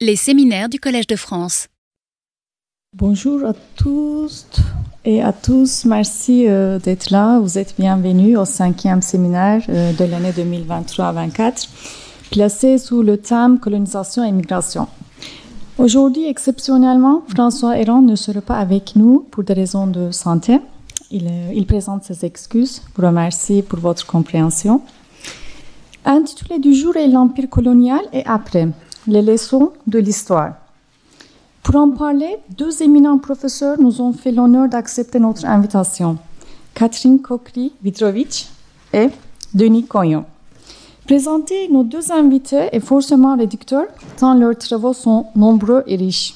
Les séminaires du Collège de France. Bonjour à tous et à tous. Merci euh, d'être là. Vous êtes bienvenus au cinquième séminaire euh, de l'année 2023-24, placé sous le thème colonisation et migration. Aujourd'hui, exceptionnellement, François Héran ne sera pas avec nous pour des raisons de santé. Il, euh, il présente ses excuses. Vous remercie pour votre compréhension. Intitulé du jour est l'Empire colonial et après, les leçons de l'histoire. Pour en parler, deux éminents professeurs nous ont fait l'honneur d'accepter notre invitation. Catherine Kokri-Vitrovic et Denis Cognon. Présenter nos deux invités est forcément réducteur, tant leurs travaux sont nombreux et riches.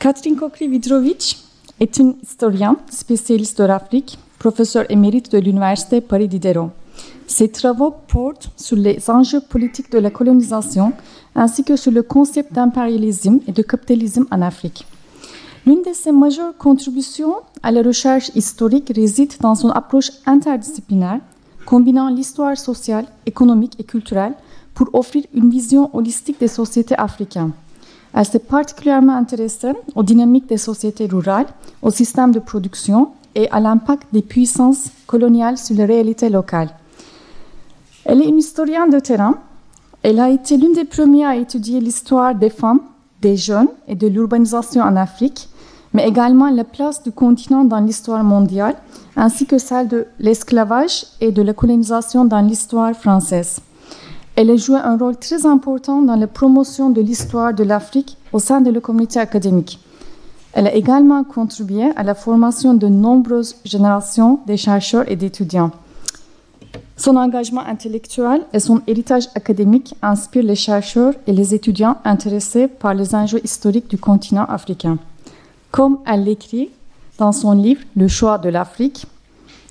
Catherine Kokri-Vitrovic est une historienne spécialiste de l'Afrique, professeure émérite de l'Université Paris Diderot. Ses travaux portent sur les enjeux politiques de la colonisation ainsi que sur le concept d'impérialisme et de capitalisme en Afrique. L'une de ses majeures contributions à la recherche historique réside dans son approche interdisciplinaire, combinant l'histoire sociale, économique et culturelle pour offrir une vision holistique des sociétés africaines. Elle s'est particulièrement intéressée aux dynamiques des sociétés rurales, au système de production et à l'impact des puissances coloniales sur les réalités locales. Elle est une historienne de terrain. Elle a été l'une des premières à étudier l'histoire des femmes, des jeunes et de l'urbanisation en Afrique, mais également la place du continent dans l'histoire mondiale, ainsi que celle de l'esclavage et de la colonisation dans l'histoire française. Elle a joué un rôle très important dans la promotion de l'histoire de l'Afrique au sein de la communauté académique. Elle a également contribué à la formation de nombreuses générations de chercheurs et d'étudiants. Son engagement intellectuel et son héritage académique inspirent les chercheurs et les étudiants intéressés par les enjeux historiques du continent africain. Comme elle l'écrit dans son livre Le choix de l'Afrique,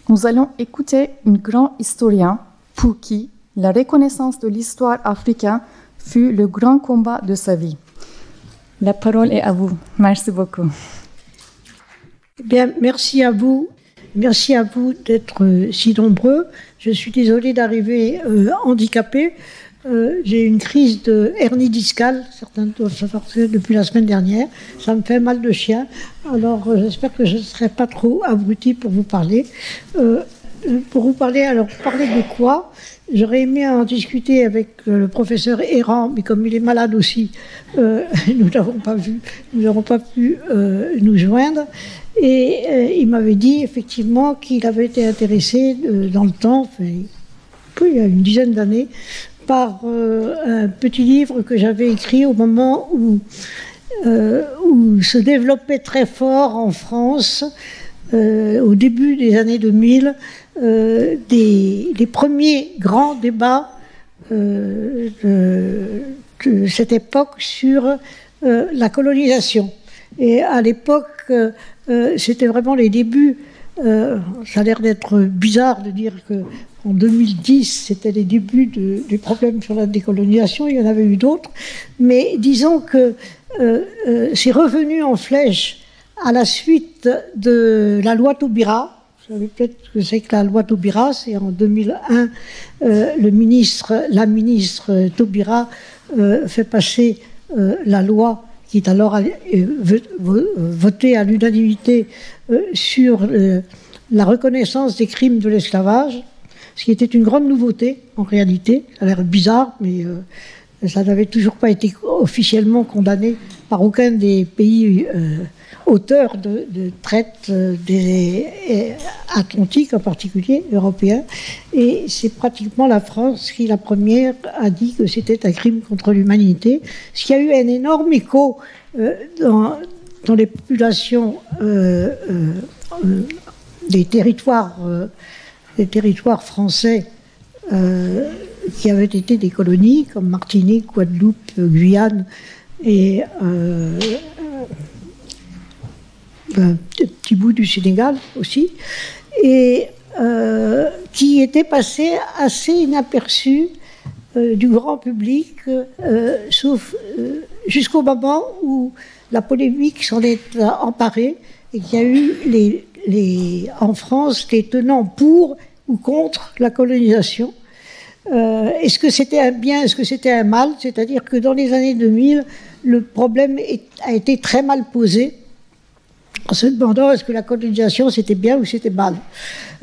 nous allons écouter un grand historien pour qui la reconnaissance de l'histoire africaine fut le grand combat de sa vie. La parole est à vous. Merci beaucoup. Bien, merci à vous. Merci à vous d'être euh, si nombreux. Je suis désolée d'arriver euh, handicapée. Euh, j'ai une crise de hernie discale, certains doivent savoir depuis la semaine dernière. Ça me fait mal de chien. Alors j'espère que je ne serai pas trop abruti pour vous parler. pour vous parler, alors parler de quoi? J'aurais aimé en discuter avec le professeur Errant, mais comme il est malade aussi, nous n'avons pas vu, nous n'avons pas pu nous joindre. Et euh, il m'avait dit effectivement qu'il avait été intéressé euh, dans le temps, il y a une dizaine d'années, par euh, un petit livre que j'avais écrit au moment où, où se développait très fort en France, au début des années 2000, des, des, premiers grands débats de, de, cette époque sur la colonisation. Et à l'époque, euh, c'était vraiment les débuts. Euh, ça a l'air d'être bizarre de dire que en 2010, c'était les débuts du problème sur la décolonisation. Il y en avait eu d'autres, mais disons que euh, c'est revenu en flèche à la suite de la loi Taubira. Vous savez peut-être que c'est que la loi Taubira, c'est en 2001, le ministre, la ministre Taubira fait passer la loi qui est alors euh, voté à l'unanimité euh, sur euh, la reconnaissance des crimes de l'esclavage, ce qui était une grande nouveauté en réalité. Ça a l'air bizarre, mais ça n'avait toujours pas été officiellement condamné par aucun des pays auteurs de, traite des Atlantiques, en particulier européens. Et c'est pratiquement la France qui, la première, a dit que c'était un crime contre l'humanité, ce qui a eu un énorme écho dans, dans, les populations euh, euh, des territoires, des territoires français qui avaient été des colonies, comme Martinique, Guadeloupe, Guyane et euh, un petit bout du Sénégal aussi, et euh, qui était passé assez inaperçu euh, du grand public, sauf jusqu'au moment où la polémique s'en est emparée et qu'il y a eu les, en France les tenants pour ou contre la colonisation. Est-ce que c'était un bien, est-ce que c'était un mal? C'est-à-dire que dans les années 2000, le problème a été très mal posé en se demandant est-ce que la colonisation c'était bien ou c'était mal.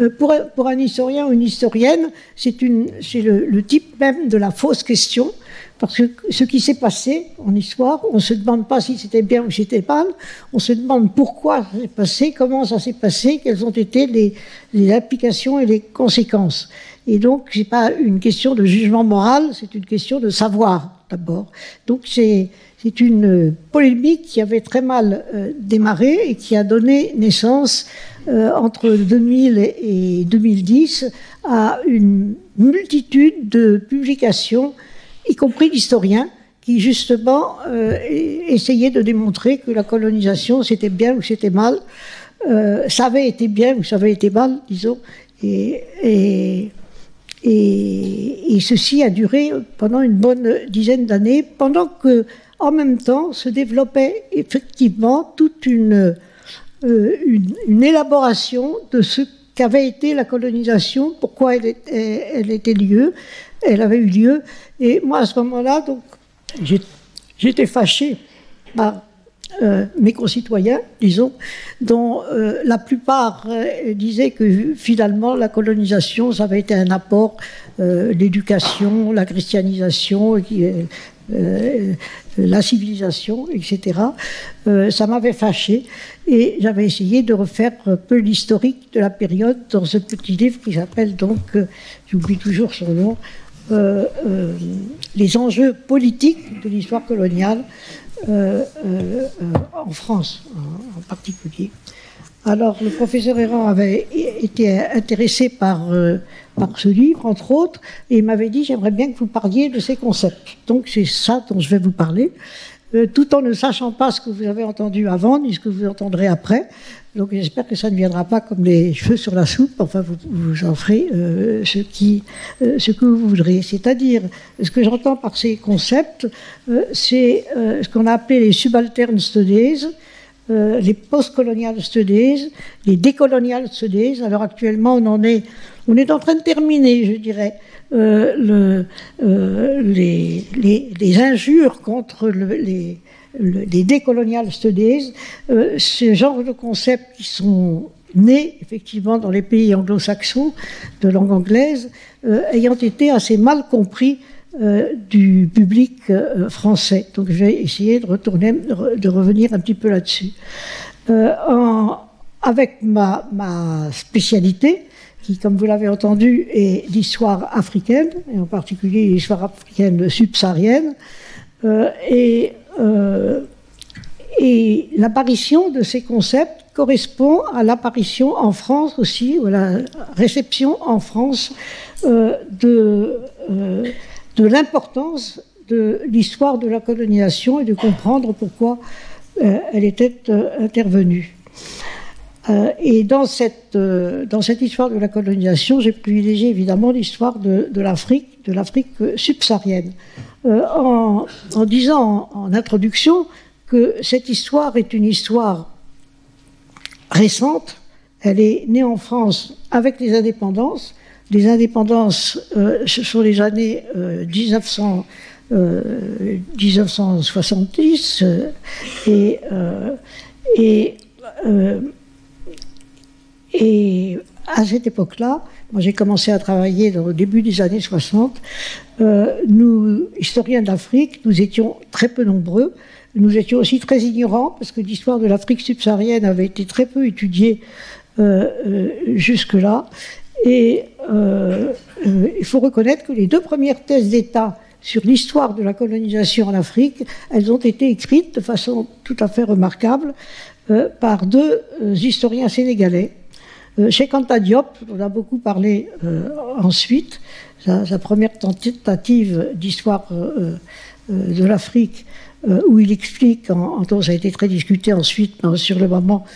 Euh, pour, un historien ou une historienne, c'est le, type même de la fausse question, parce que ce qui s'est passé en histoire, on ne se demande pas si c'était bien ou si c'était mal, on se demande pourquoi ça s'est passé, comment ça s'est passé, quelles ont été les, les et les conséquences. Et donc, c'est pas une question de jugement moral, c'est une question de savoir d'abord. Donc, c'est une polémique qui avait très mal euh, démarré et qui a donné naissance euh, entre 2000 et 2010 à une multitude de publications, y compris d'historiens, qui justement euh, essayaient de démontrer que la colonisation c'était bien ou c'était mal, ça avait été bien ou ça avait été mal, disons, et, ceci a duré pendant une bonne dizaine d'années, pendant que en même temps se développait effectivement toute une, euh, une, élaboration de ce qu'avait été la colonisation, pourquoi elle était, lieu, elle avait eu lieu. Et moi, à ce moment-là, donc, j'étais fâché euh, mes concitoyens, disons, dont euh, la plupart disaient que finalement la colonisation, ça avait été un apport, l'éducation, la christianisation, euh, la civilisation, etc. Euh, ça m'avait fâché et j'avais essayé de refaire un peu l'historique de la période dans ce petit livre qui s'appelle donc, euh, j'oublie toujours son nom, Les enjeux politiques de l'histoire coloniale en France en, particulier. Alors, le professeur Errand avait été intéressé par par ce livre, entre autres, et il m'avait dit j'aimerais bien que vous parliez de ces concepts. Donc c'est ça dont je vais vous parler, euh, tout en ne sachant pas ce que vous avez entendu avant ni ce que vous entendrez après. Donc j'espère que ça ne viendra pas comme les cheveux sur la soupe. Enfin, vous, en ferez euh, euh, ce que vous voudrez. C'est-à-dire, ce que j'entends par ces concepts, c'est ce qu'on a appelé les subaltern studies, les post-colonial studies, les décolonial studies. Alors actuellement, on en est on est en train de terminer, je dirais, euh, le, euh, les, les, injures contre les, les décolonial studies, euh, ce genre de concepts qui sont nés effectivement dans les pays anglo-saxons de langue anglaise, ayant été assez mal compris du public français. Donc je vais essayer de retourner, de revenir un petit peu là-dessus. avec ma, ma spécialité, qui, comme vous l'avez entendu, est l'histoire africaine, et en particulier l'histoire africaine subsaharienne. Euh, et, euh, et l'apparition de ces concepts correspond à l'apparition en France aussi, ou à la réception en France euh, de, euh, de l'importance de l'histoire de la colonisation et de comprendre pourquoi euh, elle était euh, intervenue. Euh, et dans cette, euh, dans cette histoire de la colonisation, j'ai privilégié évidemment l'histoire de l'Afrique, de l'Afrique subsaharienne, euh, en, disant en, introduction que cette histoire est une histoire récente. Elle est née en France avec les indépendances. Les indépendances, ce sont les années 1900. 1970 et, et et à cette époque-là, moi j'ai commencé à travailler dans le début des années 60. Euh, nous, historiens d'Afrique, nous étions très peu nombreux. Nous étions aussi très ignorants parce que l'histoire de l'Afrique subsaharienne avait été très peu étudiée euh, euh, jusque-là. Et euh, euh, il faut reconnaître que les deux premières thèses d'État sur l'histoire de la colonisation en Afrique, elles ont été écrites de façon tout à fait remarquable par deux historiens sénégalais, chez Kanta Diop, on a beaucoup parlé euh, ensuite, sa, première tentative d'histoire euh, de l'Afrique, où il explique, en, en, ça a été très discuté ensuite, mais sur le moment,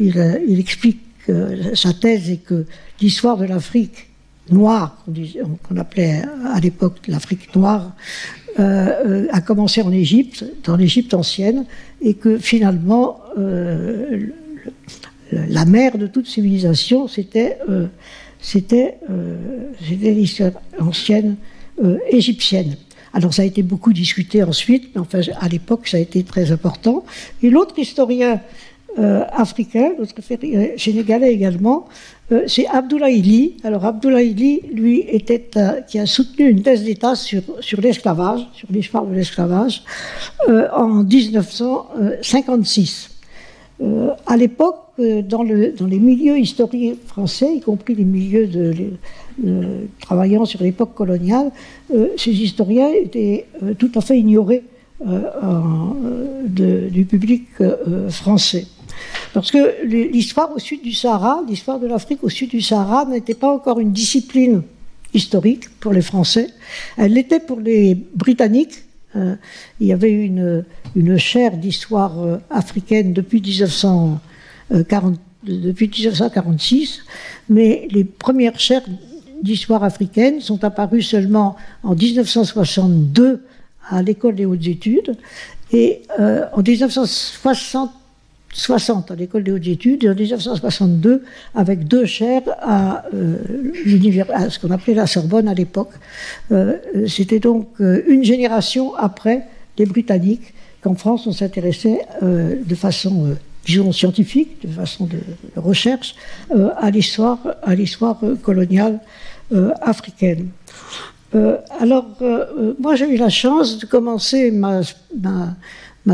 il, explique sa thèse est que l'histoire de l'Afrique noire, qu'on appelait à l'époque l'Afrique noire, euh, a commencé en Égypte, dans l'Égypte ancienne, et que finalement euh, la mère de toute civilisation, c'était euh, c'était l'histoire ancienne égyptienne. Alors ça a été beaucoup discuté ensuite, mais enfin à l'époque ça a été très important. Et l'autre historien euh, africain, l'autre sénégalais également, euh, c'est Abdoulaye Ly. Alors Abdoulaye Ly, lui, était qui a soutenu une thèse d'État sur, sur l'esclavage, sur l'histoire de l'esclavage, euh, en 1956. à l'époque, dans, le, dans les milieux historiques français, y compris les milieux de, travaillant sur l'époque coloniale, ces historiens étaient tout à fait ignorés du public français. Parce que l'histoire au sud du Sahara, l'histoire de l'Afrique au sud du Sahara n'était pas encore une discipline historique pour les Français. Elle l'était pour les Britanniques. Euh, il y avait une, une chaire d'histoire euh, africaine depuis, 1940, depuis 1946, mais les premières chaires d'histoire africaine sont apparues seulement en 1962 à l'école des hautes études. Et euh, en 1960, 60 à l'école des hautes études et en 1962 avec deux chaires à, euh, à ce qu'on appelait la Sorbonne à l'époque. Euh, c'était donc euh, une génération après les Britanniques qu'en France on s'intéressait euh, de façon, disons, scientifique, de façon de, recherche, à l'histoire, à l'histoire coloniale africaine. alors, moi j'ai eu la chance de commencer ma,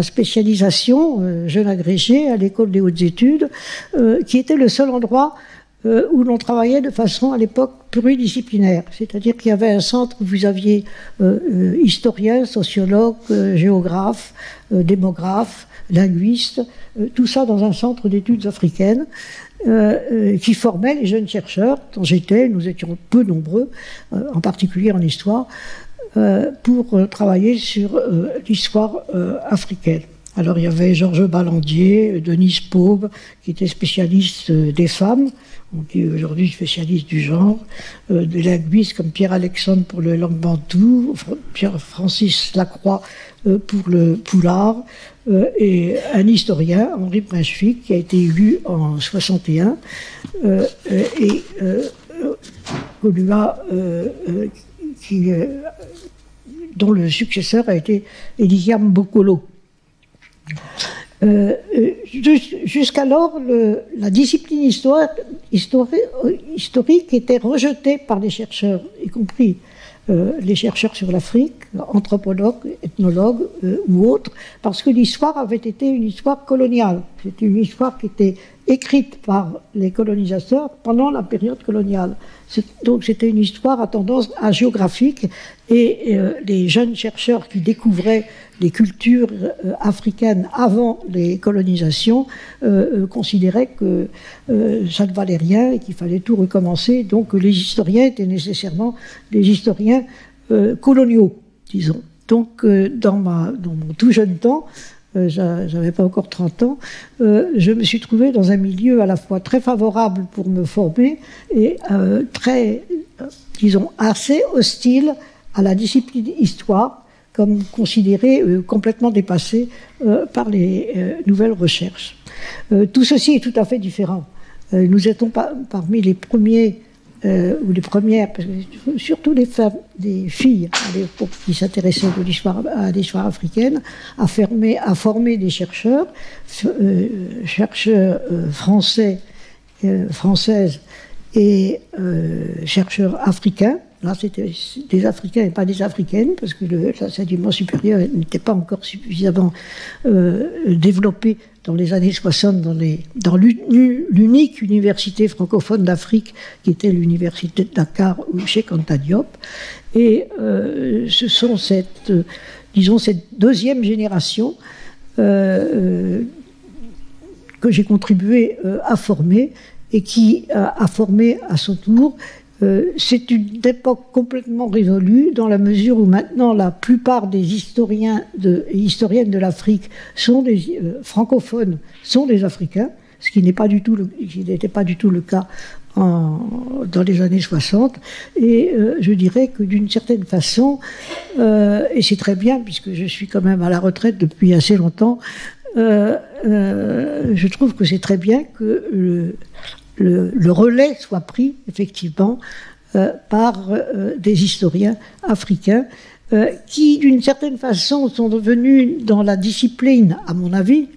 spécialisation, euh, jeune agrégé à l'école des hautes études, euh, qui était le seul endroit euh, où l'on travaillait de façon à l'époque pluridisciplinaire. C'est-à-dire qu'il y avait un centre où vous aviez historiens, sociologues, géographes, démographes, linguistes, tout ça dans un centre d'études africaines. qui formait les jeunes chercheurs, dont j'étais, nous étions peu nombreux, en particulier en histoire, euh, pour euh, travailler sur euh, l'histoire africaine. Alors il y avait Georges Ballandier, Denise Paube, qui était spécialiste des femmes, on dit aujourd'hui spécialiste du genre, des linguistes comme Pierre-Alexandre pour le langue bantou, Pierre-Francis Lacroix pour le poulard, et un historien, Henri Brunswick, qui a été élu en 61, et dont le successeur a été Eliam Bokolo. Euh, euh Jusqu'alors, la discipline historique était rejetée par les chercheurs, y compris euh, les chercheurs sur l'Afrique, anthropologues, ethnologues euh, ou autres, parce que l'histoire avait été une histoire coloniale. C'était une histoire qui était écrite par les colonisateurs pendant la période coloniale. Donc c'était une histoire à tendance géographique et euh, les jeunes chercheurs qui découvraient les cultures euh, africaines avant les colonisations euh, considéraient que ça ne valait rien et qu'il fallait tout recommencer. Donc les historiens étaient nécessairement des historiens coloniaux, disons. Donc dans, mon tout jeune temps, euh, j'avais pas encore 30 ans, euh, je me suis trouvée dans un milieu à la fois très favorable pour me former et euh, très, disons, assez hostile à la discipline histoire, comme considérée complètement dépassée par les nouvelles recherches. tout ceci est tout à fait différent. nous étions parmi les premiers euh, ou les premières, surtout les femmes, des filles qui s'intéressaient à l'histoire africaine, à, former des chercheurs, euh, chercheurs euh, français, françaises et chercheurs africains. Là, c'était des Africains et pas des Africaines, parce que l'enseignement supérieur n'était pas encore suffisamment développé dans les années 60 dans, les, dans l'unique université francophone d'Afrique qui était l'université de Dakar ou chez Diop. Et euh, ce sont cette, disons, cette deuxième génération euh, euh, que j'ai contribué à former et qui a formé à son tour euh, c'est une époque complètement révolue dans la mesure où maintenant la plupart des historiens et historiennes de l'Afrique sont des euh, francophones, sont des Africains, ce qui n'était pas du tout le cas dans les années 60. Et euh, je dirais que d'une certaine façon, et c'est très bien puisque je suis quand même à la retraite depuis assez longtemps, je trouve que c'est très bien que le, relais soit pris effectivement par des historiens africains qui, d'une certaine façon, sont devenus dans la discipline, à mon avis,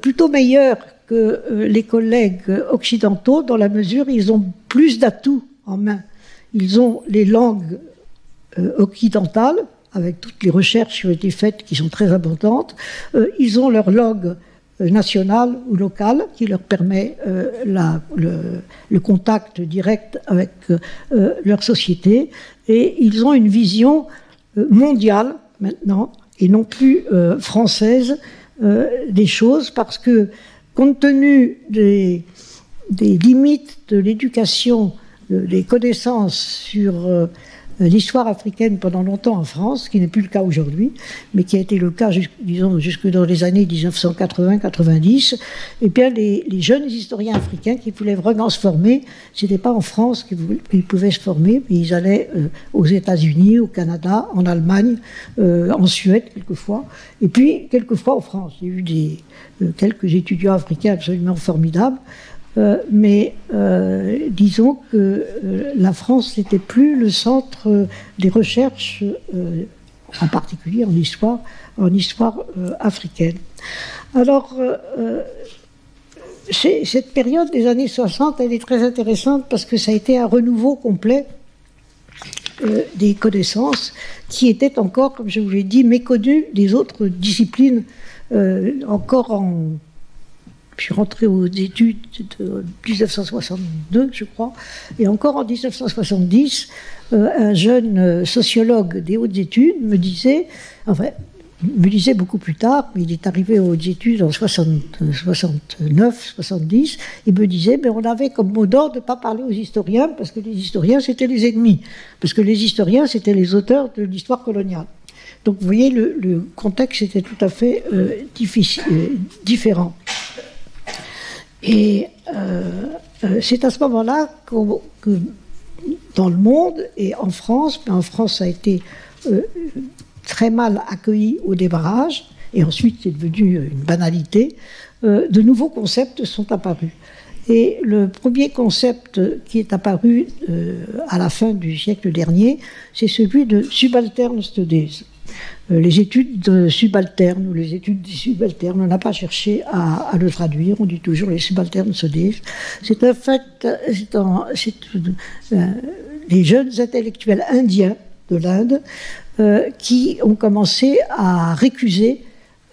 plutôt meilleurs que les collègues occidentaux dans la mesure où ils ont plus d'atouts en main. Ils ont les langues occidentales, avec toutes les recherches qui ont été faites qui sont très abondantes. Euh, ils ont leur langue euh, nationale ou locale qui leur permet euh, le, contact direct avec leur société. Et ils ont une vision mondiale maintenant et non plus française des choses parce que compte tenu des, limites de l'éducation, des connaissances sur euh, l'histoire africaine pendant longtemps en France, ce qui n'est plus le cas aujourd'hui, mais qui a été le cas, disons, jusque dans les années 1980-90, et eh bien les, jeunes historiens africains qui voulaient vraiment se former, ce n'était pas en France qu'ils pouvaient se former, mais ils allaient euh, aux États-Unis, au Canada, en Allemagne, euh, en Suède quelquefois, et puis quelquefois en France. Il y a eu des, quelques étudiants africains absolument formidables. Euh, mais euh, disons que euh, la France n'était plus le centre des recherches, en particulier en histoire, en histoire africaine. Alors, cette période des années 60, elle est très intéressante parce que ça a été un renouveau complet des connaissances qui étaient encore, comme je vous l'ai dit, méconnues des autres disciplines, encore en je suis rentré aux études de 1962, je crois, et encore en 1970, euh, un jeune euh, sociologue des hautes études me disait, enfin, me disait beaucoup plus tard, mais il est arrivé aux hautes études en 69, 70, il me disait, mais on avait comme mot d'ordre de ne pas parler aux historiens, parce que les historiens, c'était les ennemis, parce que les historiens, c'était les auteurs de l'histoire coloniale. Donc vous voyez, le, contexte était tout à fait euh, différent. Et euh, euh, c'est à ce moment-là que dans le monde et en France, mais en France ça a été euh, très mal accueilli au débarrage, et ensuite c'est devenu une banalité, de nouveaux concepts sont apparus. Et le premier concept qui est apparu à la fin du siècle dernier, c'est celui de subaltern studies. Euh, les études subalternes ou les études subalternes, on n'a pas cherché à, le traduire, on dit toujours les subalternes se disent. C'est un fait, c'est euh, les jeunes intellectuels indiens de l'Inde euh, qui ont commencé à récuser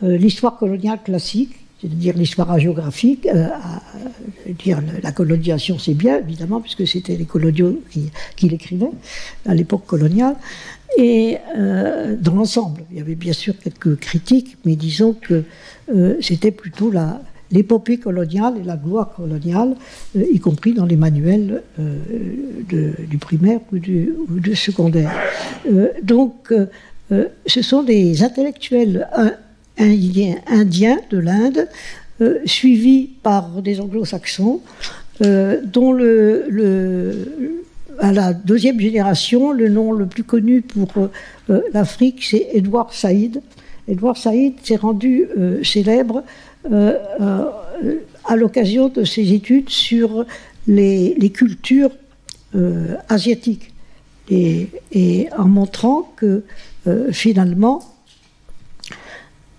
l'histoire coloniale classique c'est-à-dire l'histoire géographique, dire la colonisation c'est bien évidemment puisque c'était les coloniaux qui, l'écrivaient à l'époque coloniale, et euh, dans l'ensemble, il y avait bien sûr quelques critiques, mais disons que euh, c'était plutôt l'épopée coloniale et la gloire coloniale, euh, y compris dans les manuels du primaire ou du, secondaire. donc, ce sont des intellectuels indiens, de l'Inde, suivis par des anglo-saxons, dont le à la deuxième génération, le nom le plus connu pour euh, l'Afrique, c'est Edouard Saïd. Edouard Saïd s'est rendu euh, célèbre euh, à l'occasion de ses études sur les, cultures asiatiques et, en montrant que finalement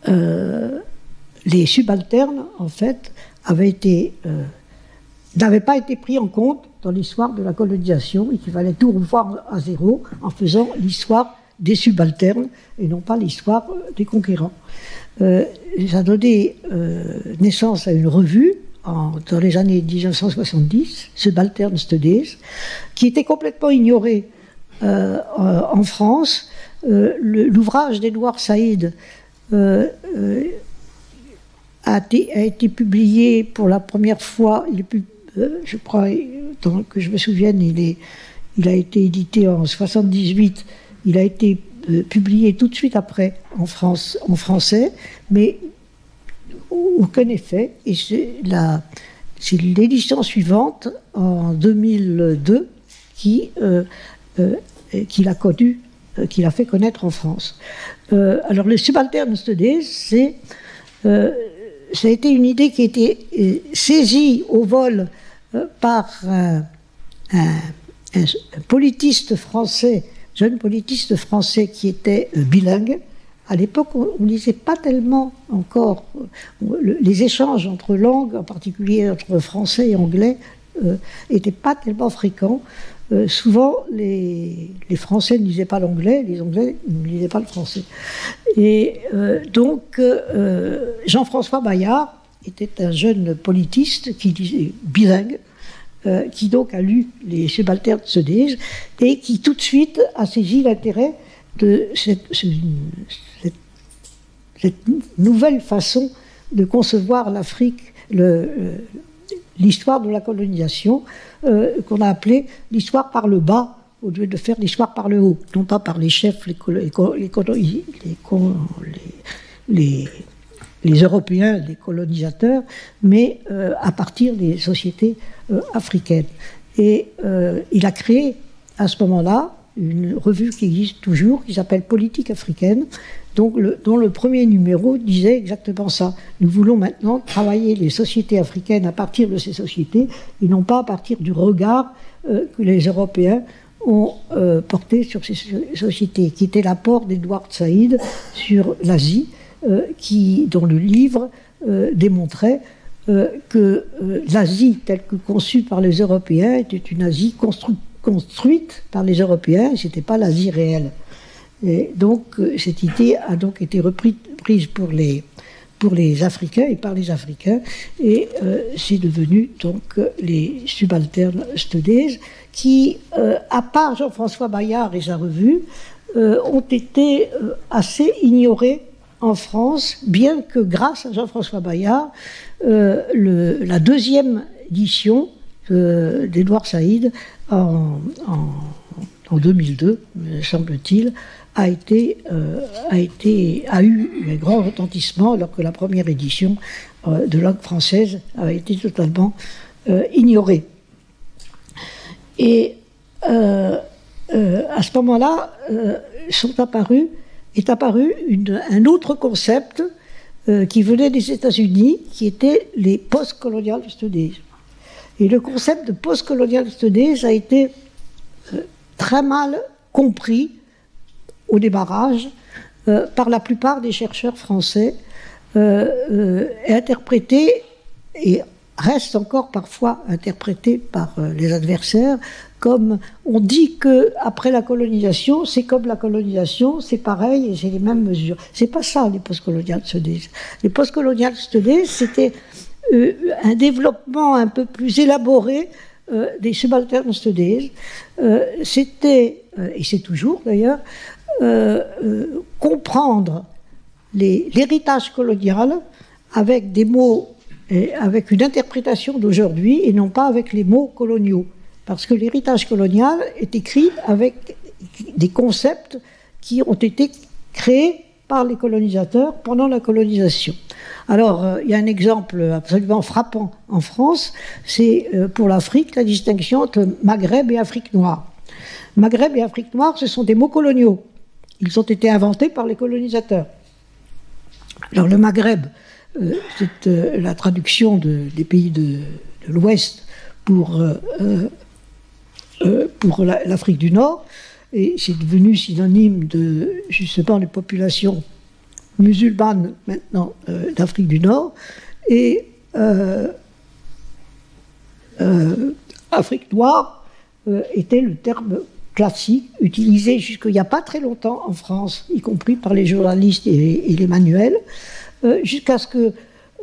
les subalternes en fait été n'avaient pas été pris en compte dans l'histoire de la colonisation et qu'il fallait tout revoir à zéro en faisant l'histoire des subalternes et non pas l'histoire euh, des conquérants. Euh, ça a donné euh, naissance à une revue dans les années 1970, Subaltern Studies, qui était complètement ignorée en France. L'ouvrage d'Edouard Saïd a, a, été publié pour la première fois, est je crois, que je me souvienne, il, est, il a été édité en 78, il a été euh, publié tout de suite après en, France, en français, mais aucun effet. Et c'est l'édition suivante, en 2002, qui, euh, euh, qui l'a connu, qui l'a fait connaître en France. alors, le Subaltern Studies, c'est ça a été une idée qui a été saisie au vol par un, politiste français, jeune politiste français qui était bilingue. À l'époque, on ne lisait pas tellement encore les échanges entre langues, en particulier entre français et anglais, n'étaient pas tellement fréquents. Euh, souvent, les, Français ne lisaient pas l'anglais, les Anglais ne lisaient pas le français. Et euh, donc, euh, Jean-François Bayard était un jeune politiste qui disait bilingue, qui donc a lu les subalternes de Sodège et qui tout de suite a saisi l'intérêt de cette, nouvelle façon de concevoir l'Afrique, l'histoire de la colonisation, euh, qu'on a appelé l'histoire par le bas au lieu de faire l'histoire par le haut, non pas par les chefs, les, les, les, Européens, les colonisateurs, mais euh, à partir des sociétés euh, africaines. Et il a créé à ce moment-là une revue qui existe toujours, qui s'appelle Politique africaine, donc dont le premier numéro disait exactement ça. Nous voulons maintenant travailler les sociétés africaines à partir de ces sociétés et non pas à partir du regard euh, que les Européens ont euh, porté sur ces sociétés, qui était l'apport d'Edward Saïd sur l'Asie, euh, dont le livre démontrait que l'Asie, telle que conçue par les Européens, était une Asie construite par les Européens, et ce n'était pas l'Asie réelle. Et donc, euh, cette idée a donc été reprise pour les, Africains et par les Africains, et euh, c'est devenu donc les subalternes studies qui, euh, à part Jean-François Bayard et sa revue, ont été assez ignorés en France, bien que grâce à Jean-François Bayard, la deuxième édition d'Edouard Saïd en, en 2002, me semble-t-il, euh, a, eu un grand retentissement alors que la première édition euh, de langue française a été totalement euh, ignorée. Et à ce moment-là, sont apparus, est apparu un autre concept qui venait des États-Unis, qui était les post-colonial studies. Et le concept de post-colonial studies a été très mal compris au débarrage euh, par la plupart des chercheurs français, euh, euh, est interprété et reste encore parfois interprété par les adversaires comme on dit que après la colonisation, c'est comme la colonisation, c'est pareil et c'est les mêmes mesures. C'est pas ça les postcolonial studies. Les postcolonial studies, c'était un développement un peu plus élaboré des subaltern studies. c'était et c'est toujours d'ailleurs euh, euh, comprendre l'héritage colonial avec des mots, avec une interprétation d'aujourd'hui et non pas avec les mots coloniaux. Parce que l'héritage colonial est écrit avec des concepts qui ont été créés par les colonisateurs pendant la colonisation. Alors, euh, il y a un exemple absolument frappant en France, c'est pour l'Afrique la distinction entre Maghreb et Afrique noire. Maghreb et Afrique noire, ce sont des mots coloniaux. Ils ont été inventés par les colonisateurs. Alors le Maghreb, euh, c'est euh, la traduction des pays de, l'Ouest pour, euh, pour l'Afrique du Nord, et c'est devenu synonyme de, justement, les populations musulmanes maintenant d'Afrique du Nord, et Afrique noire était le terme classique, utilisé jusqu'il n'y a pas très longtemps en France, y compris par les journalistes et, les manuels, euh, jusqu'à ce que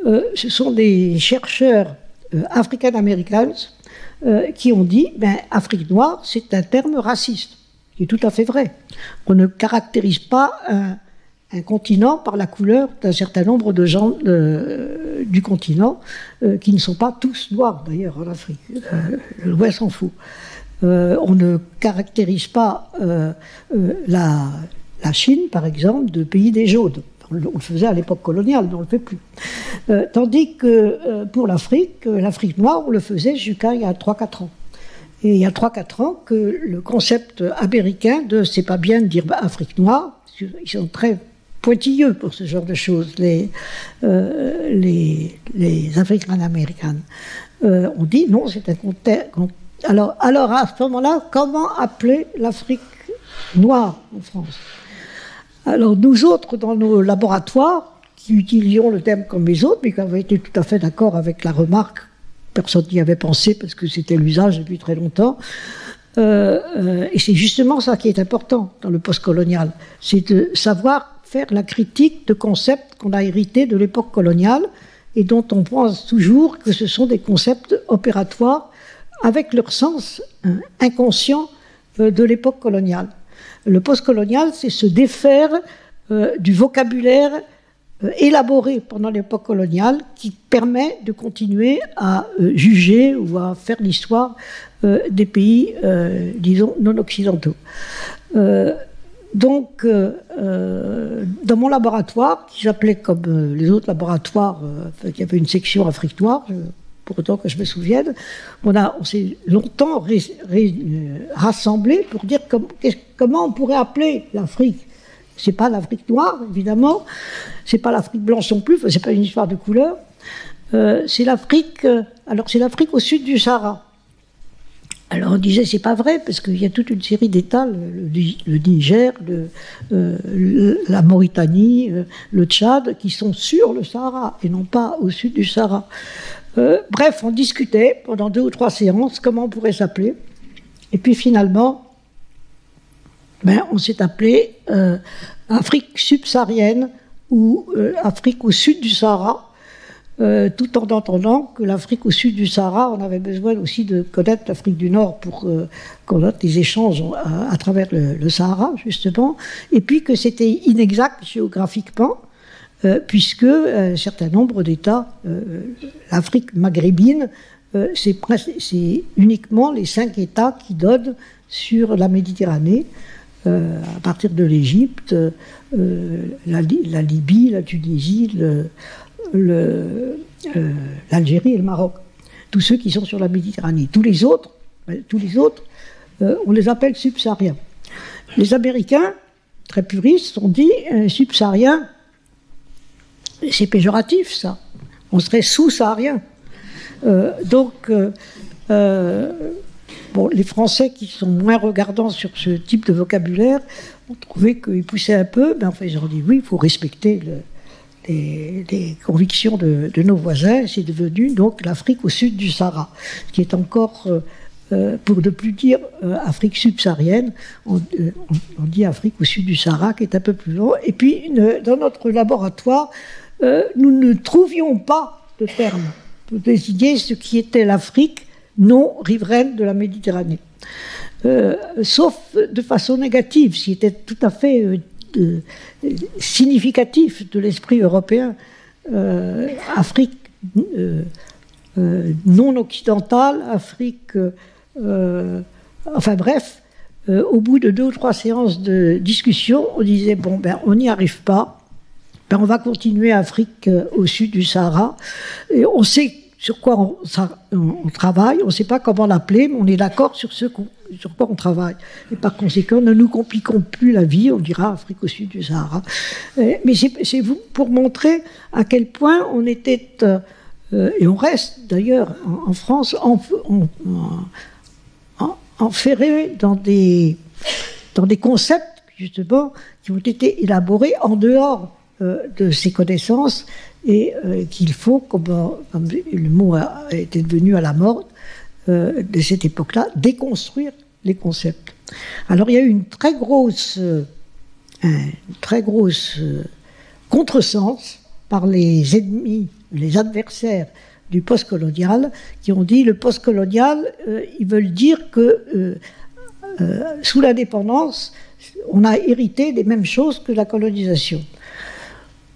euh, ce sont des chercheurs euh, africains-américains qui ont dit ben, Afrique noire, c'est un terme raciste, qui est tout à fait vrai. On ne caractérise pas un, continent par la couleur d'un certain nombre de gens du continent, qui ne sont pas tous noirs d'ailleurs en Afrique. L'Ouest s'en fout. Euh, on ne caractérise pas euh, euh, la, Chine, par exemple, de pays des jaunes. On le faisait à l'époque coloniale, mais on ne le fait plus. tandis que pour l'Afrique, l'Afrique noire, on le faisait jusqu'à il y a 3-4 ans. Et il y a 3-4 ans que le concept américain de c'est pas bien de dire Afrique noire, ils sont très pointilleux pour ce genre de choses, les, les, les Africains américains. on dit non, c'est un. Alors, à ce moment-là, comment appeler l'Afrique noire en France? Alors nous autres, dans nos laboratoires, qui utilisions le thème comme les autres, mais qui avaient été tout à fait d'accord avec la remarque, personne n'y avait pensé parce que c'était l'usage depuis très longtemps, euh, euh, et c'est justement ça qui est important dans le postcolonial, c'est de savoir faire la critique de concepts qu'on a hérités de l'époque coloniale et dont on pense toujours que ce sont des concepts opératoires avec leur sens hein, inconscient euh, de l'époque coloniale. Le postcolonial, c'est se défaire du vocabulaire élaboré pendant l'époque coloniale qui permet de continuer à juger ou à faire l'histoire euh, des pays, euh, disons, non occidentaux. Euh, donc, dans mon laboratoire, qui j'appelais comme les autres laboratoires, y avait une section Afrique noire, pour autant que je me souvienne, on, on s'est longtemps rassemblés pour dire comment on pourrait appeler l'Afrique. C'est pas l'Afrique noire, évidemment, c'est pas l'Afrique blanche non plus, c'est pas une histoire de couleur. c'est l'Afrique, alors c'est l'Afrique au sud du Sahara. Alors on disait c'est pas vrai parce qu'il y a toute une série d'États, le, Niger, euh, la Mauritanie, euh, le Tchad, qui sont sur le Sahara et non pas au sud du Sahara. Euh, bref, on discutait pendant deux ou trois séances comment on pourrait s'appeler. Et puis finalement, ben, on s'est appelé Afrique subsaharienne ou Afrique au sud du Sahara. Euh, tout en entendant que l'Afrique au sud du Sahara, on avait besoin aussi de connaître l'Afrique du Nord pour euh, connaître les échanges à, travers le, Sahara, justement, et puis que c'était inexact géographiquement, euh, puisque un certain nombre d'États, l'Afrique maghrébine, c'est uniquement les cinq États qui donnent sur la Méditerranée, à partir de l'Égypte, la, Libye, la Tunisie, euh, l'Algérie et le Maroc. Tous ceux qui sont sur la Méditerranée. Tous les autres, tous les autres euh, on les appelle subsahariens. Les Américains, très puristes, ont dit euh, subsahariens, c'est péjoratif ça. On serait sous-saharien. donc, bon, les Français qui sont moins regardants sur ce type de vocabulaire ont trouvé qu'ils poussaient un peu, mais enfin ils ont dit oui, il faut respecter le, les, convictions de, nos voisins, c'est devenu donc l'Afrique au sud du Sahara, qui est encore, euh, euh, pour ne plus dire euh, Afrique subsaharienne, on, dit Afrique au sud du Sahara, qui est un peu plus long. Et puis, dans notre laboratoire, nous ne trouvions pas de terme pour désigner ce qui était l'Afrique non riveraine de la Méditerranée. sauf de façon négative, ce qui était tout à fait significatif de l'esprit européen. Euh, Afrique euh, euh, non occidentale, Afrique. enfin bref, au bout de deux ou trois séances de discussion, on disait bon, ben, on n'y arrive pas. Ben, on va continuer Afrique au sud du Sahara. Et on sait sur quoi on, travaille, on ne sait pas comment l'appeler, mais on est d'accord sur ce sur quoi on travaille. Et par conséquent, ne nous compliquons plus la vie, on dira Afrique au sud du Sahara. Euh, mais c'est pour montrer à quel point on était, euh, et on reste d'ailleurs en, France, enferré dans des, dans des concepts, justement, qui ont été élaborés en dehors euh, de ces connaissances et euh, qu'il faut, comme, le mot a été devenu à la mode euh, de cette époque-là, déconstruire les concepts. Alors il y a eu une très grosse, euh, très grosse contresens par les ennemis, les adversaires du postcolonial, qui ont dit le postcolonial, ils veulent dire que sous l'indépendance, on a hérité des mêmes choses que la colonisation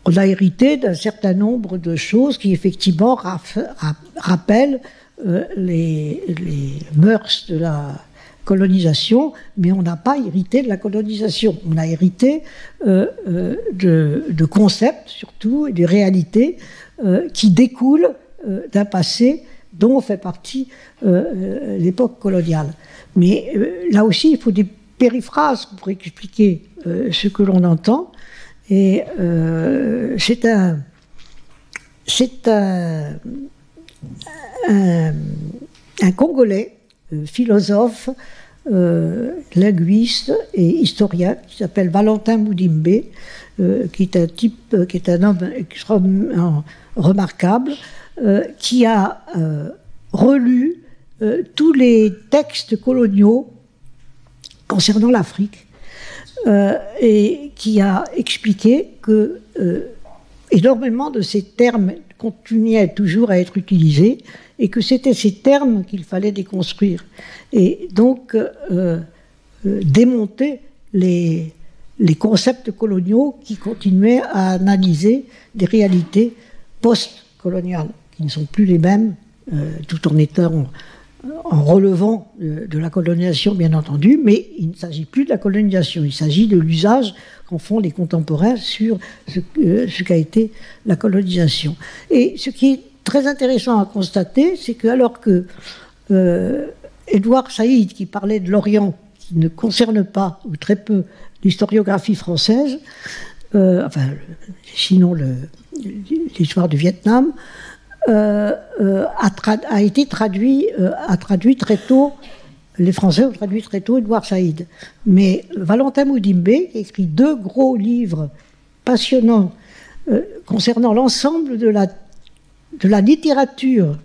on a hérité d'un certain nombre de choses qui effectivement rappellent euh, les, mœurs de la colonisation, mais on n'a pas hérité de la colonisation. On a hérité euh, euh, de, concepts surtout et de réalités qui découlent d'un passé dont fait partie l'époque coloniale. Mais là aussi, il faut des périphrases pour expliquer ce que l'on entend. Et euh, c'est un, c'est un un, Congolais, philosophe, linguiste et historien, qui s'appelle Valentin Moudimbe, qui est un type, qui est un homme extrêmement remarquable, qui a relu tous les textes coloniaux concernant l'Afrique euh, et qui a expliqué que euh, énormément de ces termes continuaient toujours à être utilisés et que c'était ces termes qu'il fallait déconstruire. Et donc euh, démonter les, les concepts coloniaux qui continuaient à analyser des réalités post-coloniales qui ne sont plus les mêmes tout en étant en relevant de, la colonisation, bien entendu, mais il ne s'agit plus de la colonisation, il s'agit de l'usage qu'en font les contemporains sur ce, euh, qu'a été la colonisation. Et ce qui est très intéressant à constater, c'est que alors que euh, Édouard Saïd, qui parlait de l'Orient, qui ne concerne pas, ou très peu, l'historiographie française, euh, sinon l'histoire du Vietnam, euh, euh, a, été traduit, euh, a traduit très tôt, les Français ont traduit très tôt Edouard Saïd. Mais Valentin Moudimbe, écrit deux gros livres passionnants concernant l'ensemble de la, de la littérature,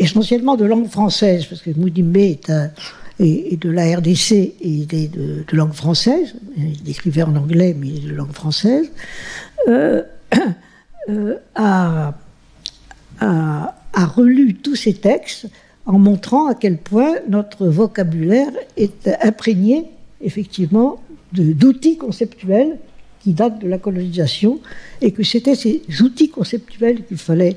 essentiellement de langue française, parce que Moudimbe est, de la RDC et il est de, langue française, il écrivait en anglais mais il est de langue française. A, relu tous ces textes en montrant à quel point notre vocabulaire est imprégné effectivement d'outils conceptuels qui datent de la colonisation et que c'était ces outils conceptuels qu'il fallait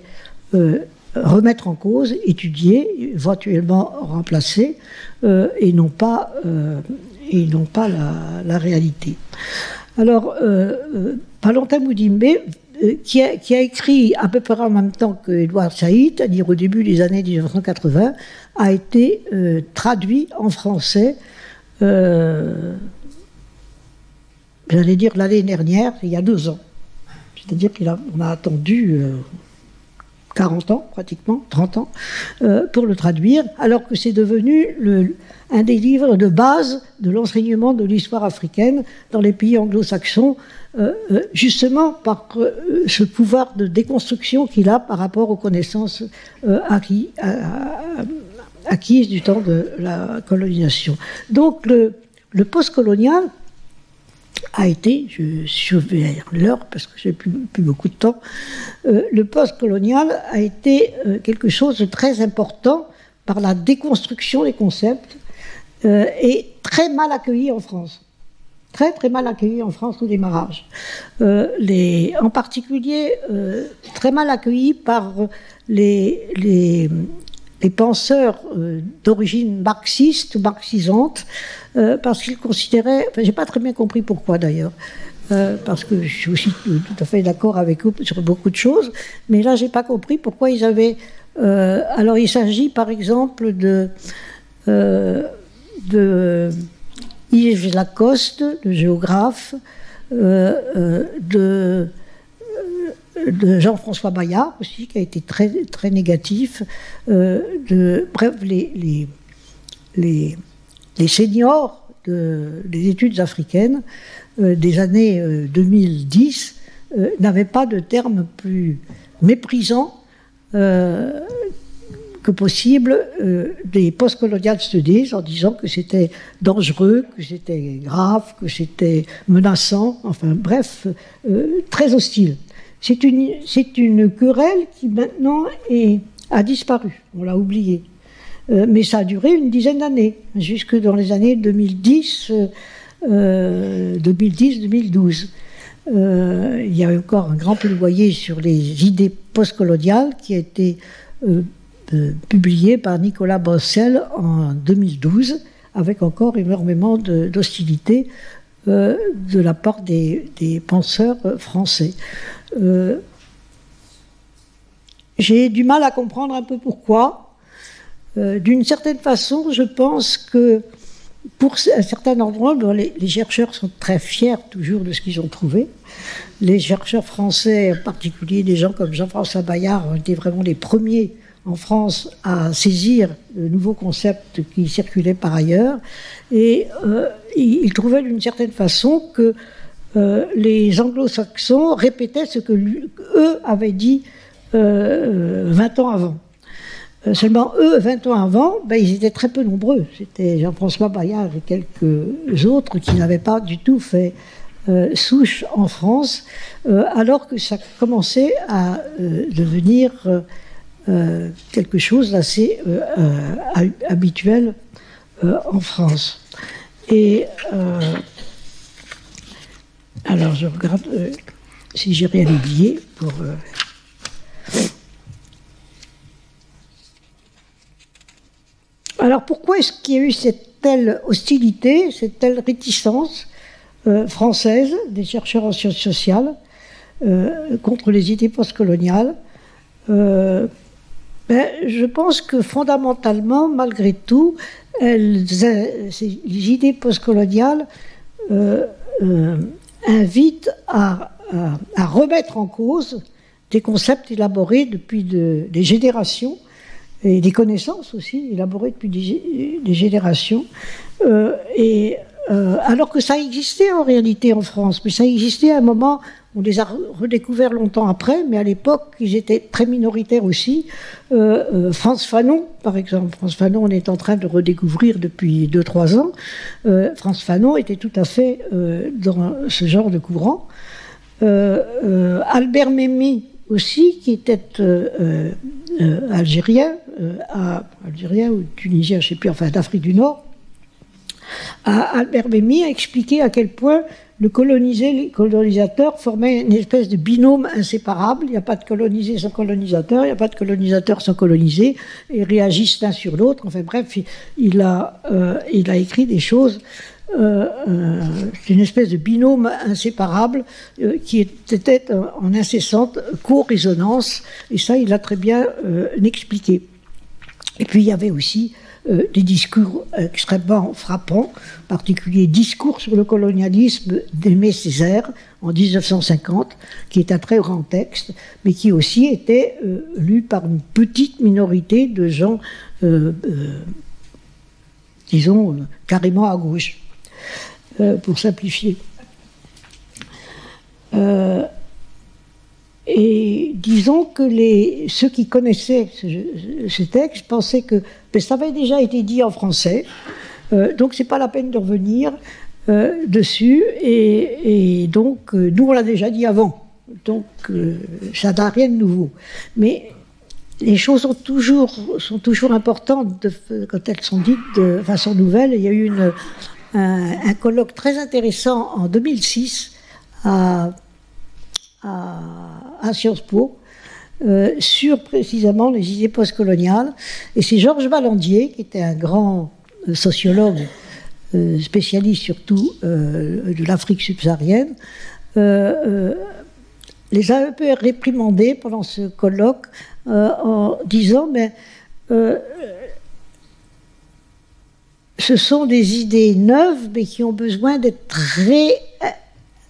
euh, remettre en cause, étudier, éventuellement remplacer, euh, et non pas, et non pas la, réalité. Alors, Valentin Euh, qui a, écrit à peu près en même temps que Edouard Saïd, c'est-à-dire au début des années 1980, a été euh, traduit en français, euh, j'allais dire l'année dernière, il y a deux ans. C'est-à-dire qu'on a, attendu 40 ans, pratiquement, 30 ans, pour le traduire, alors que c'est devenu un des livres de base de l'enseignement de l'histoire africaine dans les pays anglo-saxons, euh, euh, justement par euh, ce pouvoir de déconstruction qu'il a par rapport aux connaissances acquises du temps de la colonisation. Donc le, le postcolonial a été, je surveille l'heure parce que j'ai plus, plus, beaucoup de temps, le postcolonial a été quelque chose de très important par la déconstruction des concepts et très mal accueilli en France très très mal accueillis en France au démarrage. Euh, en particulier, euh, très mal accueillis par les, les, penseurs euh, d'origine marxiste ou marxisante, parce qu'ils considéraient, enfin, j'ai pas très bien compris pourquoi d'ailleurs, parce que je suis aussi tout à fait d'accord avec eux sur beaucoup de choses, mais là j'ai pas compris pourquoi ils avaient. alors il s'agit par exemple de de Yves Lacoste, le géographe, euh, euh, de, euh, de Jean-François Bayard aussi, qui a été très, négatif, de, bref, les, seniors des études africaines des années 2010 n'avaient pas de terme plus méprisant que possible euh, des post-colonial studies en disant que c'était dangereux, que c'était grave, que c'était menaçant, enfin bref, euh, très hostile. C'est une, querelle qui maintenant a disparu, on l'a oublié. Euh, mais ça a duré une dizaine d'années, jusque dans les années 2010, 2010-2012. il y a encore un grand plaidoyer sur les idées postcoloniales qui a été publié par Nicolas Bossel en 2012, avec encore énormément d'hostilité euh, de la part des, penseurs français. Euh, j'ai du mal à comprendre un peu pourquoi. Euh, d'une certaine façon, je pense que pour un certain endroit, les, les, chercheurs sont très fiers toujours de ce qu'ils ont trouvé. Les chercheurs français, en particulier des gens comme Jean-François Bayard, ont été vraiment les premiers en France à saisir de nouveaux concepts qui circulaient par ailleurs. Et euh, ils trouvaient d'une certaine façon que euh, les anglo-saxons répétaient ce que eux avaient dit euh, 20 ans avant. Euh, seulement eux, 20 ans avant, ben, ils étaient très peu nombreux. C'était Jean-François Bayard et quelques autres qui n'avaient pas du tout fait euh, souche en France, euh, alors que ça commençait à devenir quelque chose d'assez habituel en France. Et alors je regarde si j'ai rien oublié pour. Alors pourquoi est-ce qu'il y a eu cette telle hostilité, cette telle réticence euh, française des chercheurs en sciences sociales euh, contre les idées postcoloniales euh, ben, Je pense que fondamentalement, malgré tout, ces idées postcoloniales invitent à, remettre en cause des concepts élaborés depuis des générations et des connaissances aussi élaborées depuis des, générations. Euh, et euh, alors que ça existait en réalité en France, mais ça existait à un moment, on les a redécouverts longtemps après, mais à l'époque, ils étaient très minoritaires aussi. Euh, France Fanon, par exemple, France Fanon, on est en train de redécouvrir depuis 2-3 ans. France Fanon était tout à fait dans ce genre de courant. Albert Memmi, aussi, qui était euh, euh, algérien, euh, algérien ou tunisien, je ne sais plus, enfin d'Afrique du Nord, Albert Memmi a expliqué à quel point le colonisé, les colonisateurs formaient une espèce de binôme inséparable. Il n'y a pas de colonisé sans colonisateur, il n'y a pas de colonisateur sans colonisé, et réagissent l'un sur l'autre. Enfin bref, il a, il a écrit des choses euh, euh, une espèce de binôme inséparable euh, qui était en incessante co-résonance, et ça, il l'a très bien expliqué. Et puis, il y avait aussi des discours extrêmement frappants, en particulier discours sur le colonialisme d'Aimé Césaire en 1950, qui est un très grand texte, mais qui aussi était lu par une petite minorité de gens, disons, carrément à gauche. Euh, pour simplifier. Euh, et disons que les, ceux qui connaissaient ce, texte pensaient que ça avait déjà été dit en français, euh, donc c'est pas la peine de revenir dessus, et, donc nous on l'a déjà dit avant, donc ça n'a rien de nouveau. Mais les choses sont toujours, sont toujours importantes quand elles sont dites de façon nouvelle. Il y a eu une, un, colloque très intéressant en 2006 à, à, Sciences Po. Euh, sur précisément les idées postcoloniales. Et c'est Georges Valandier, qui était un grand euh, sociologue, euh, spécialiste surtout de l'Afrique subsaharienne, les a un peu réprimandés pendant ce colloque en disant mais ce sont des idées neuves, mais qui ont besoin d'être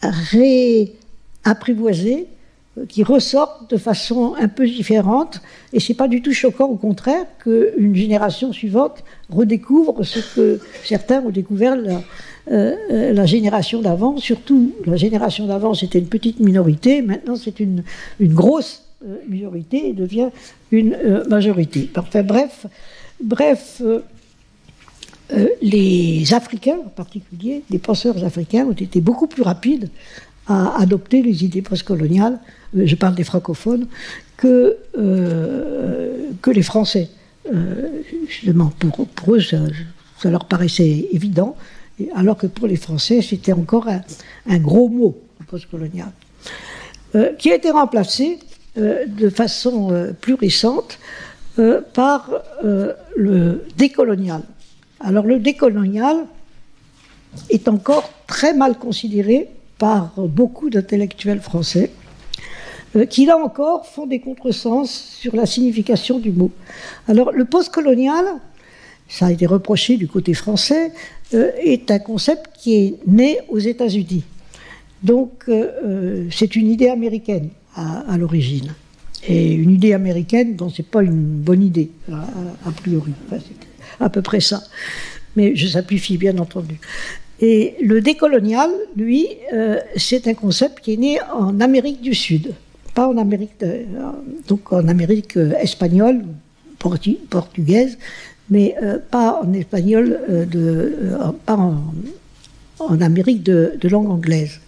réapprivoisées, euh, qui ressortent de façon un peu différente. Et c'est pas du tout choquant, au contraire, qu'une génération suivante redécouvre ce que certains ont découvert la, euh, euh, la génération d'avant. Surtout, la génération d'avant, c'était une petite minorité. Maintenant, c'est une, grosse minorité et devient une majorité. Enfin, bref, bref euh, les Africains en particulier, les penseurs africains ont été beaucoup plus rapides à adopter les idées postcoloniales, euh, je parle des francophones, que, euh, les Français. justement, pour, pour eux, ça, leur paraissait évident, alors que pour les Français, c'était encore un, gros mot, postcolonial, qui a été remplacé de façon plus récente par le décolonial. Alors le décolonial est encore très mal considéré par beaucoup d'intellectuels français, euh, qui là encore font des contresens sur la signification du mot. Alors le postcolonial ça a été reproché du côté français, est un concept qui est né aux États-Unis. Donc c'est une idée américaine à, l'origine. Et une idée américaine dont c'est pas une bonne idée, a, priori. c'est à peu près ça. Mais je simplifie, bien entendu. Et le décolonial, lui, euh, c'est un concept qui est né en Amérique du Sud, pas en Amérique, donc en Amérique euh, espagnole, portugaise, mais euh, pas en espagnol, pas en, Amérique de, langue anglaise.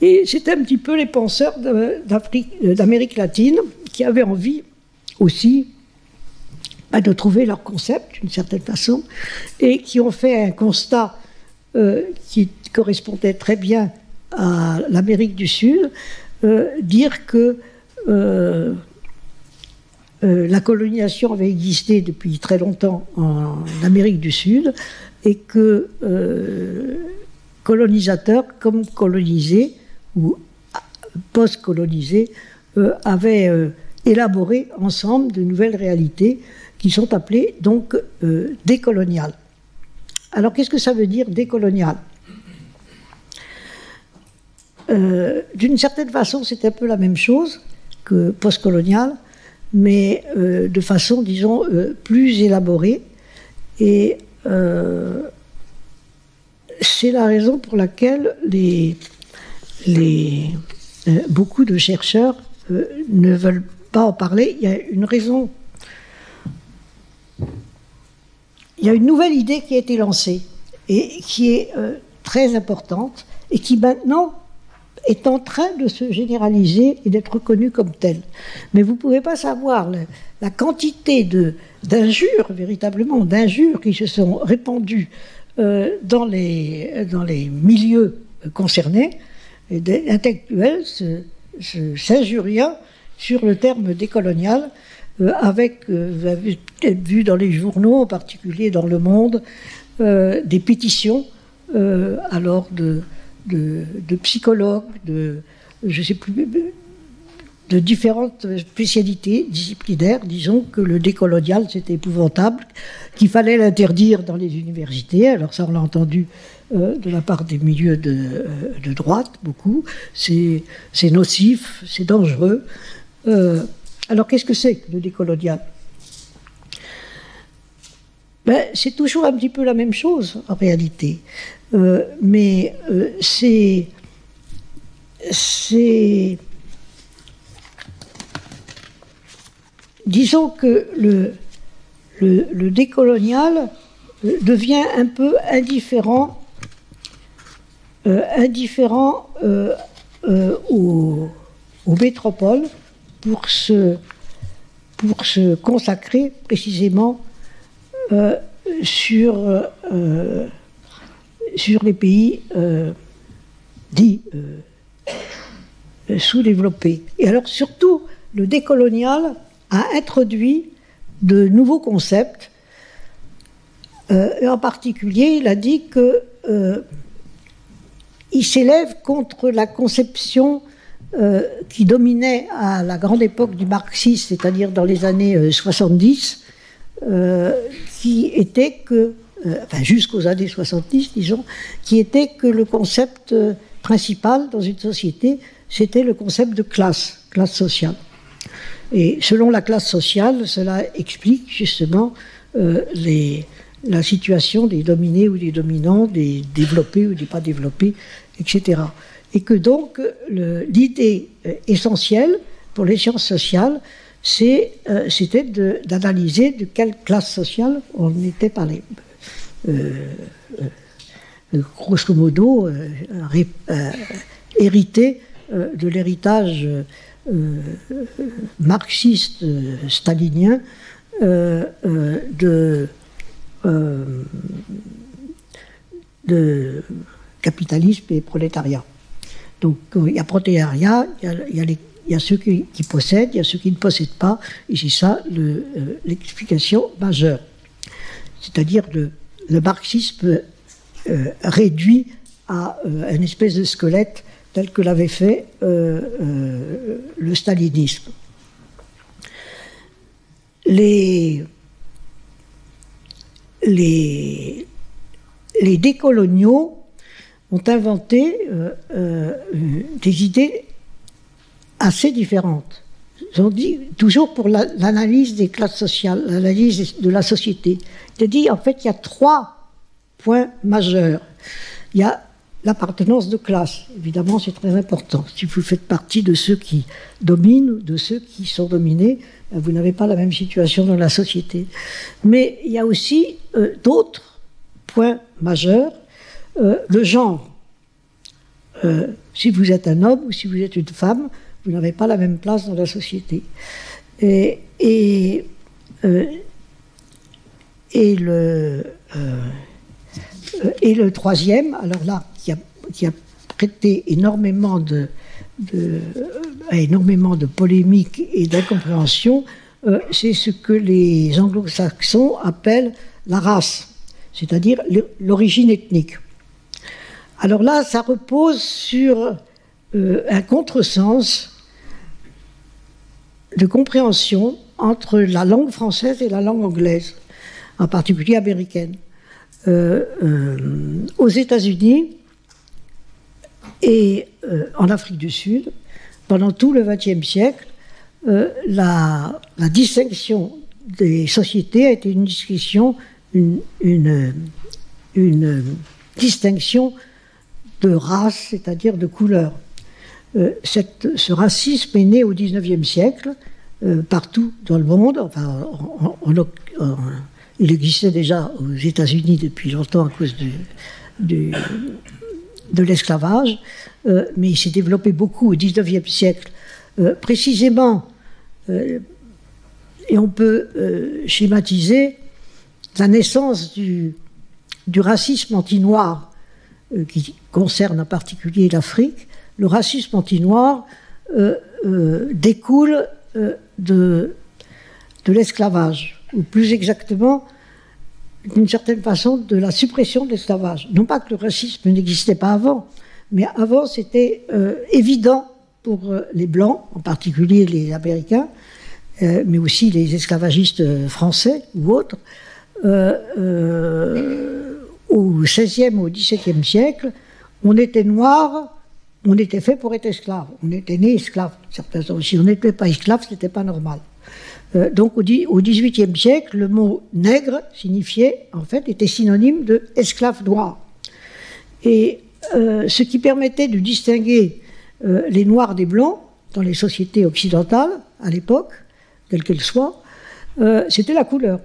Et c'était un petit peu les penseurs d'Amérique latine qui avaient envie aussi bah, de trouver leur concept d'une certaine façon et qui ont fait un constat euh, qui correspondait très bien à l'Amérique du Sud, euh, dire que euh, la colonisation avait existé depuis très longtemps en Amérique du Sud et que colonisateurs comme colonisés ou post-colonisés avaient élaboré ensemble de nouvelles réalités qui sont appelées donc décoloniales. Alors qu'est-ce que ça veut dire décolonial? Euh, D'une certaine façon, c'est un peu la même chose que postcolonial, mais euh, de façon, disons, euh, plus élaborée. Et c'est la raison pour laquelle beaucoup de chercheurs ne veulent pas en parler. Il y a une raison il y a une nouvelle idée qui a été lancée et qui est euh, très importante et qui maintenant est en train de se généraliser et d'être reconnue comme telle. Mais vous ne pouvez pas savoir la, quantité d'injures, véritablement d'injures qui se sont répandues euh, dans, les, dans les milieux concernés, et intellectuels s'injuriant sur le terme décolonial euh, avec, euh, vous avez peut-être vu dans les journaux, en particulier dans Le Monde, euh, des pétitions alors de, psychologues, de, je sais plus, de différentes spécialités disciplinaires, disons que le décolonial c'était épouvantable, qu'il fallait l'interdire dans les universités. Alors ça on l'a entendu de la part des milieux de droite beaucoup. C'est nocif, c'est dangereux. Alors qu'est-ce que c'est que le décolonial? Ben, C'est toujours un petit peu la même chose en réalité. Euh, mais euh, c'est. Disons que le, décolonial euh, devient un peu indifférent, indifférent aux métropoles pour se, pour se consacrer précisément euh, sur, euh, sur les pays euh, dits sous-développés. Et alors surtout, le décolonial a introduit de nouveaux concepts. et en particulier, il a dit que il s'élève contre la conception euh, qui dominait à la grande époque du marxisme, c'est-à-dire dans les années 70, euh, euh, qui était que, enfin jusqu'aux années 70, disons, qui était que le concept principal dans une société, c'était le concept de classe, classe sociale. Et selon la classe sociale, cela explique justement la situation des dominés ou des dominants, des développés ou des pas développés, etc et que donc l'idée euh, essentielle pour les sciences sociales, euh, c'était d'analyser de, quelle classe sociale on était parlé. Euh, grosso modo, hérité de l'héritage marxiste stalinien de capitalisme et prolétariat. Donc il y a protéariat, il y a, ceux qui, possèdent, il y a ceux qui ne possèdent pas, et c'est ça euh, l'explication majeure. C'est-à-dire le, marxisme euh, réduit à euh, une espèce de squelette tel que l'avait fait le stalinisme. Les décoloniaux ont inventé des idées assez différentes. Ils ont dit, toujours pour l'analyse des classes sociales, l'analyse de la société, ils ont dit, en fait, il y a trois points majeurs. Il y a l'appartenance de classe. Évidemment, c'est très important. Si vous faites partie de ceux qui dominent ou de ceux qui sont dominés, ben, vous n'avez pas la même situation dans la société. Mais il y a aussi euh, d'autres points majeurs. Euh, le genre. Euh, si vous êtes un homme ou si vous êtes une femme, vous n'avez pas la même place dans la société. Et, et le, troisième, alors là, qui a, prêté énormément de, de polémiques et d'incompréhension, euh, c'est ce que les anglo-saxons appellent la race, c'est-à-dire l'origine ethnique. Alors là, ça repose sur euh, un contresens de compréhension entre la langue française et la langue anglaise, en particulier américaine. Euh, aux États-Unis, et euh, en Afrique du Sud, pendant tout le XXe siècle, euh, la, distinction des sociétés a été une une, une, distinction de race, c'est-à-dire de couleur. Euh, ce racisme est né au XIXe siècle, partout dans le monde. Enfin, il existait déjà aux États-Unis depuis longtemps à cause de l'esclavage, euh, mais il s'est développé beaucoup au XIXe siècle, euh, précisément, euh, et on peut schématiser la naissance du, du racisme anti-noir, qui concerne en particulier l'Afrique. Le racisme anti-noir découle de, de l'esclavage, ou plus exactement d'une certaine façon, de la suppression de l'esclavage. Non pas que le racisme n'existait pas avant, mais avant c'était euh, évident pour euh, les Blancs, en particulier les Américains, euh, mais aussi les esclavagistes français ou autres, au XVIe ou au XVIIe siècle, on était noir, on était fait pour être esclave, on était né esclave. Si on n'était pas esclave, c'était pas normal. Euh, donc au XVIIIe siècle, le mot nègre signifiait, en fait, était synonyme de esclave noir. Et euh, ce qui permettait de distinguer euh, les noirs des blancs dans les sociétés occidentales à l'époque, quelles qu'elles soient, c'était la couleur.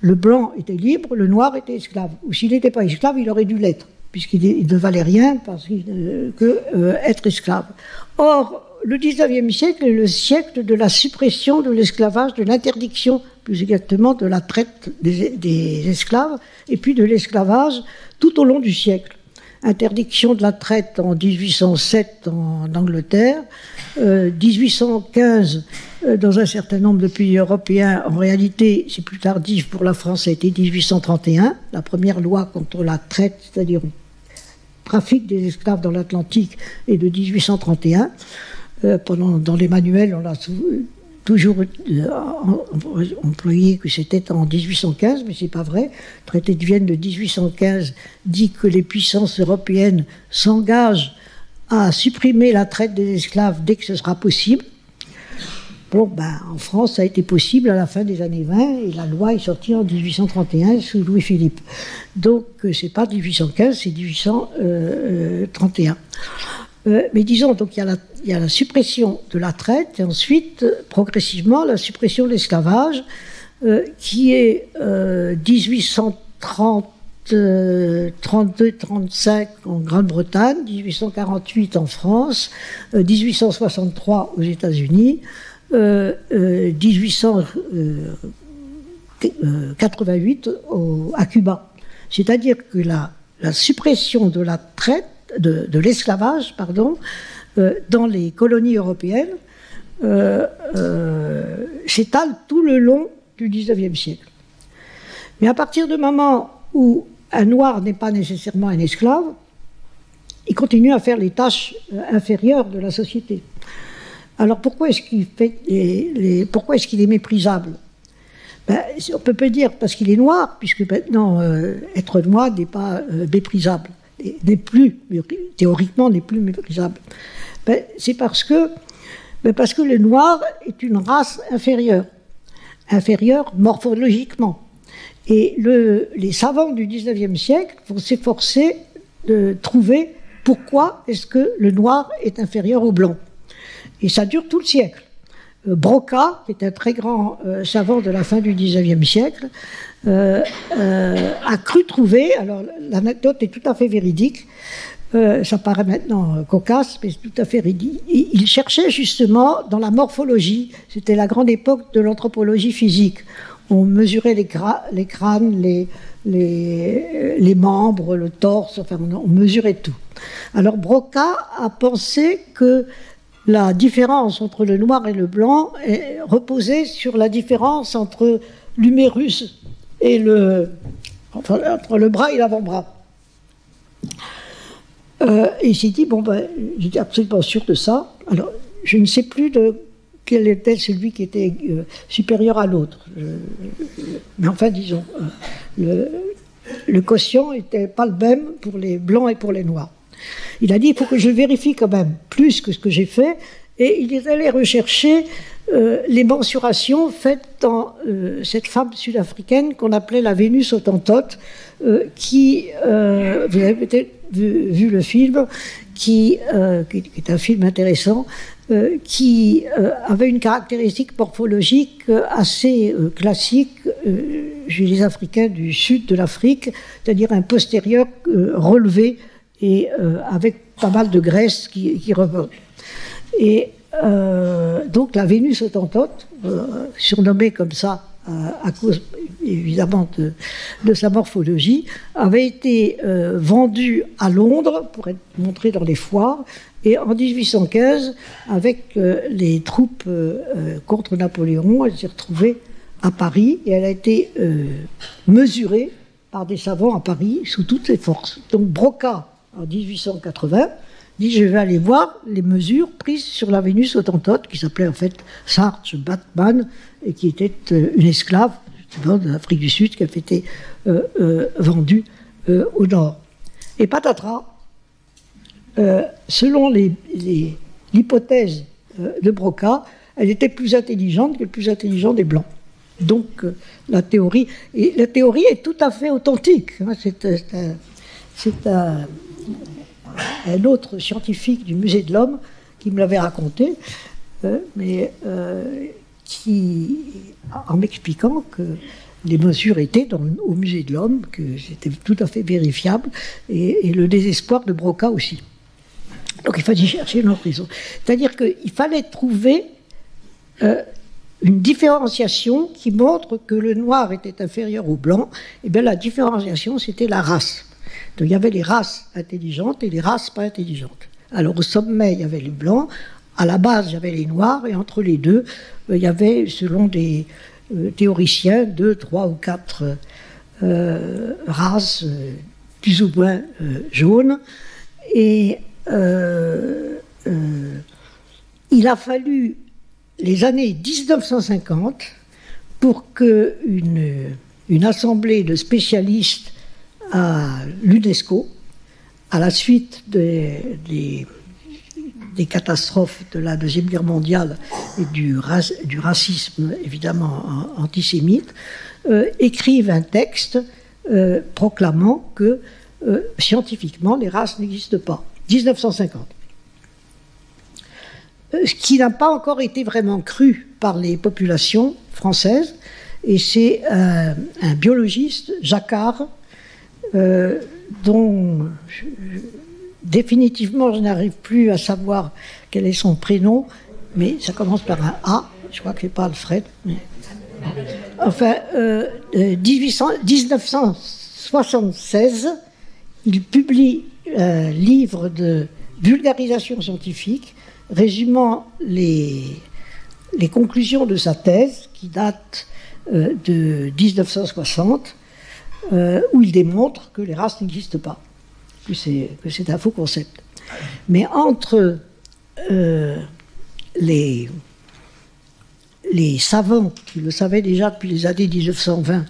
Le blanc était libre, le noir était esclave. Ou s'il n'était pas esclave, il aurait dû l'être, puisqu'il ne valait rien parce que être esclave. Or, le 19e siècle est le siècle de la suppression de l'esclavage, de l'interdiction, plus exactement, de la traite des, esclaves, et puis de l'esclavage tout au long du siècle. Interdiction de la traite en 1807 en Angleterre, 1815 euh, euh, dans un certain nombre de pays européens. En réalité, c'est plus tardif pour la France, ça a été 1831, la première loi contre la traite, c'est-à-dire le trafic des esclaves dans l'Atlantique, est de 1831. Euh, pendant, dans les manuels, on a toujours euh, employé que c'était en 1815, mais c'est pas vrai. Le traité de Vienne de 1815 dit que les puissances européennes s'engagent à supprimer la traite des esclaves dès que ce sera possible. Bon, ben, en France, ça a été possible à la fin des années 20 et la loi est sortie en 1831 sous Louis-Philippe. Donc, euh, c'est pas 1815, c'est 1831. Euh, mais disons, donc il y, a la, suppression de la traite et ensuite, progressivement, la suppression de l'esclavage, euh, qui est 1830. 32-35 en Grande-Bretagne, 1848 en France, 1863 aux États-Unis, 1888 à Cuba. C'est-à-dire que la, suppression de la traite de, l'esclavage, pardon, euh, dans les colonies européennes euh, euh, s'étale tout le long du XIXe siècle. Mais à partir du moment où un noir n'est pas nécessairement un esclave, il continue à faire les tâches inférieures de la société. Alors pourquoi est-ce qu'il est méprisable? Ben, On peut pas dire parce qu'il est noir, puisque maintenant, être noir n'est pas méprisable, n'est plus, théoriquement, n'est plus méprisable. Ben, c'est parce que, ben, parce que le noir est une race inférieure, inférieure morphologiquement. Et le, les savants du 19e siècle vont s'efforcer de trouver pourquoi est-ce que le noir est inférieur au blanc. Et ça dure tout le siècle. Euh, Broca, qui est un très grand euh, savant de la fin du 19e siècle, euh, a cru trouver, alors l'anecdote est tout à fait véridique, ça paraît maintenant cocasse, mais c'est tout à fait ridicule. Il cherchait justement dans la morphologie, c'était la grande époque de l'anthropologie physique. On mesurait les, crânes, les, membres, le torse, enfin, on mesurait tout. Alors Broca a pensé que la différence entre le noir et le blanc reposait sur la différence entre l'humérus et le, entre le bras et l'avant-bras. Euh, et il s'est dit, bon, ben, j'étais absolument sûr de ça. Alors, je ne sais plus quel était celui qui était euh, supérieur à l'autre. mais enfin, disons, euh, le, le quotient n'était pas le même pour les blancs et pour les noirs. Il a dit, il faut que je vérifie quand même plus que ce que j'ai fait, et il est allé rechercher euh, les mensurations faites dans cette femme sud-africaine qu'on appelait la Vénus autantote, qui, vous avez peut-être vu, le film, qui, est un film intéressant, euh, qui euh, avait une caractéristique morphologique euh, assez classique chez les Africains du sud de l'Afrique, c'est-à-dire un postérieur relevé et avec pas mal de graisse qui, qui. Et donc la Vénus autantote, surnommée comme ça à cause évidemment de, sa morphologie, avait été vendue à Londres pour être montrée dans les foires et en 1815, avec euh, les troupes euh, euh, contre Napoléon, elle s'est retrouvée à Paris et elle a été mesurée par des savants à Paris sous toutes ses forces. Donc Broca, en 1880, dit je vais aller voir les mesures prises sur la Vénus autantote, qui s'appelait en fait Sartre Batman, et qui était une esclave de l'Afrique du Sud qui avait été vendue au nord. Et patatras, euh, selon l'hypothèse euh, de Broca, elle était plus intelligente que le plus intelligent des Blancs. Donc euh, la théorie, la théorie est tout à fait authentique. Hein. C'est un, autre scientifique du musée de l'homme qui me l'avait raconté, mais qui, en m'expliquant que les mesures étaient au musée de l'homme, que c'était tout à fait vérifiable, et, le désespoir de Broca aussi. Donc il fallait chercher une raison. C'est-à-dire qu'il fallait trouver euh, une différenciation qui montre que le noir était inférieur au blanc. Et eh bien la différenciation, c'était la race. Il y avait les races intelligentes et les races pas intelligentes. Alors au sommet, il y avait les blancs, à la base, il y avait les noirs, et entre les deux, euh, il y avait, selon des euh, théoriciens, deux, trois ou quatre races plus ou moins jaunes. Et euh, euh, il a fallu les années 1950 pour que une, assemblée de spécialistes à l'UNESCO, à la suite des, catastrophes de la Deuxième Guerre mondiale et du, racisme évidemment antisémite, euh, écrivent un texte proclamant que scientifiquement les races n'existent pas. 1950. Euh, ce qui n'a pas encore été vraiment cru par les populations françaises, et c'est un, biologiste, Jacquard, euh, dont définitivement je n'arrive plus à savoir quel est son prénom, mais ça commence par un A, je crois que c'est pas Alfred. Enfin, 1976, euh, il publie un livre de vulgarisation scientifique résumant les, les conclusions de sa thèse qui date euh, de 1960, euh, où il démontre que les races n'existent pas, que c'est, un faux concept. Mais entre euh, les, savants qui le savaient déjà depuis les années 1920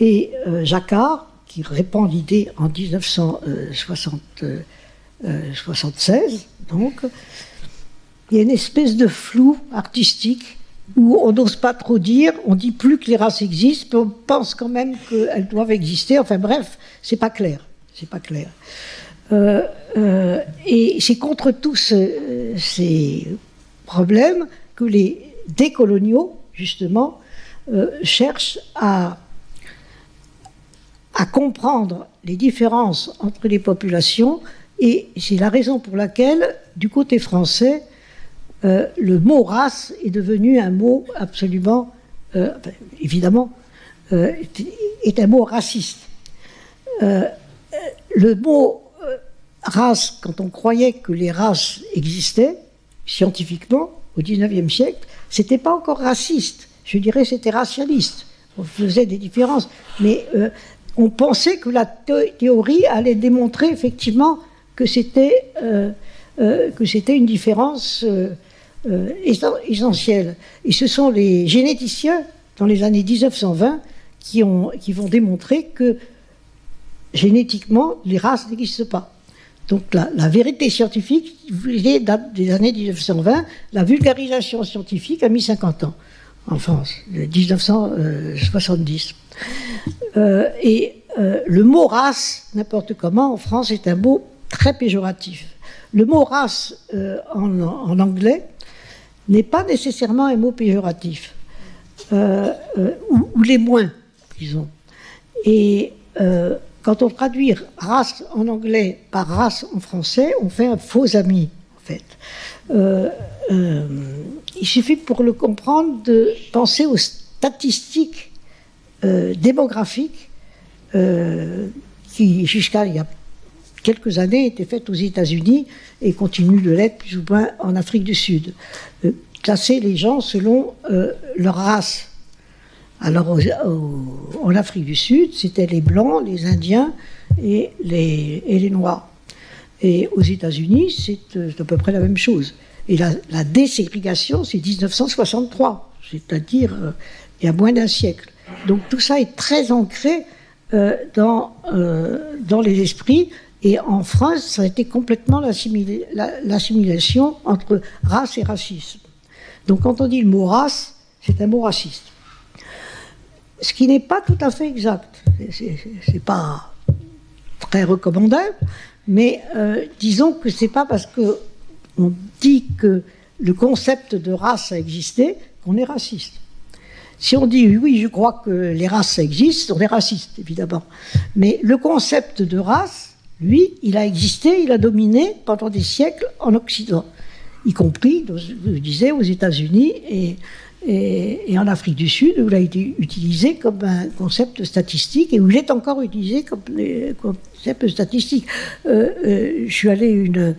et Jacquard qui répand l'idée en 1976, donc, il y a une espèce de flou artistique où on n'ose pas trop dire, on dit plus que les races existent, mais on pense quand même qu'elles doivent exister. Enfin bref, c'est pas clair, c'est pas clair. Euh, euh, et c'est contre tous ces problèmes que les décoloniaux, justement, euh, cherchent à comprendre les différences entre les populations, et c'est la raison pour laquelle, du côté français, euh, le mot race est devenu un mot absolument, euh, évidemment, euh, est un mot raciste. le mot race, quand on croyait que les races existaient, scientifiquement, au XIXe siècle, c'était pas encore raciste. Je dirais c'était racialiste. On faisait des différences. Mais on pensait que la théorie allait démontrer effectivement que c'était que c'était une différence euh, essentiel. Et ce sont les généticiens, dans les années 1920, qui, ont, qui vont démontrer que génétiquement, les races n'existent pas. Donc la, vérité scientifique date des années 1920, la vulgarisation scientifique a mis 50 ans en France, 1970. Euh, et euh, le mot race, n'importe comment, en France, est un mot très péjoratif. Le mot race en, en, anglais n'est pas nécessairement un mot péjoratif, euh, euh, ou, les moins, disons. Et euh, quand on traduit race en anglais par race en français, on fait un faux ami, en fait. il suffit pour le comprendre de penser aux statistiques démographiques qui, jusqu'à il y a quelques années, étaient faites aux États-Unis et continuent de l'être plus ou moins en Afrique du Sud classer les gens selon euh, leur race. Alors en Afrique du Sud, c'était les Blancs, les Indiens et les, Noirs. Et aux États-Unis, c'est euh, à peu près la même chose. Et la, déségrégation, c'est 1963, c'est-à-dire euh, il y a moins d'un siècle. Donc tout ça est très ancré dans les esprits. Et en France, ça a été complètement l'assimilation entre race et racisme. Donc quand on dit le mot race, c'est un mot raciste. Ce qui n'est pas tout à fait exact. C'est pas très recommandable, mais euh, disons que c'est pas parce que on dit que le concept de race a existé qu'on est raciste. Si on dit oui, je crois que les races existent, on est raciste, évidemment. Mais le concept de race, lui, il a existé, il a dominé pendant des siècles en Occident y compris, je disais, aux États-Unis et, en Afrique du Sud, où il a été utilisé comme un concept statistique et où il est encore utilisé comme un concept statistique. Euh, euh, je suis allé une,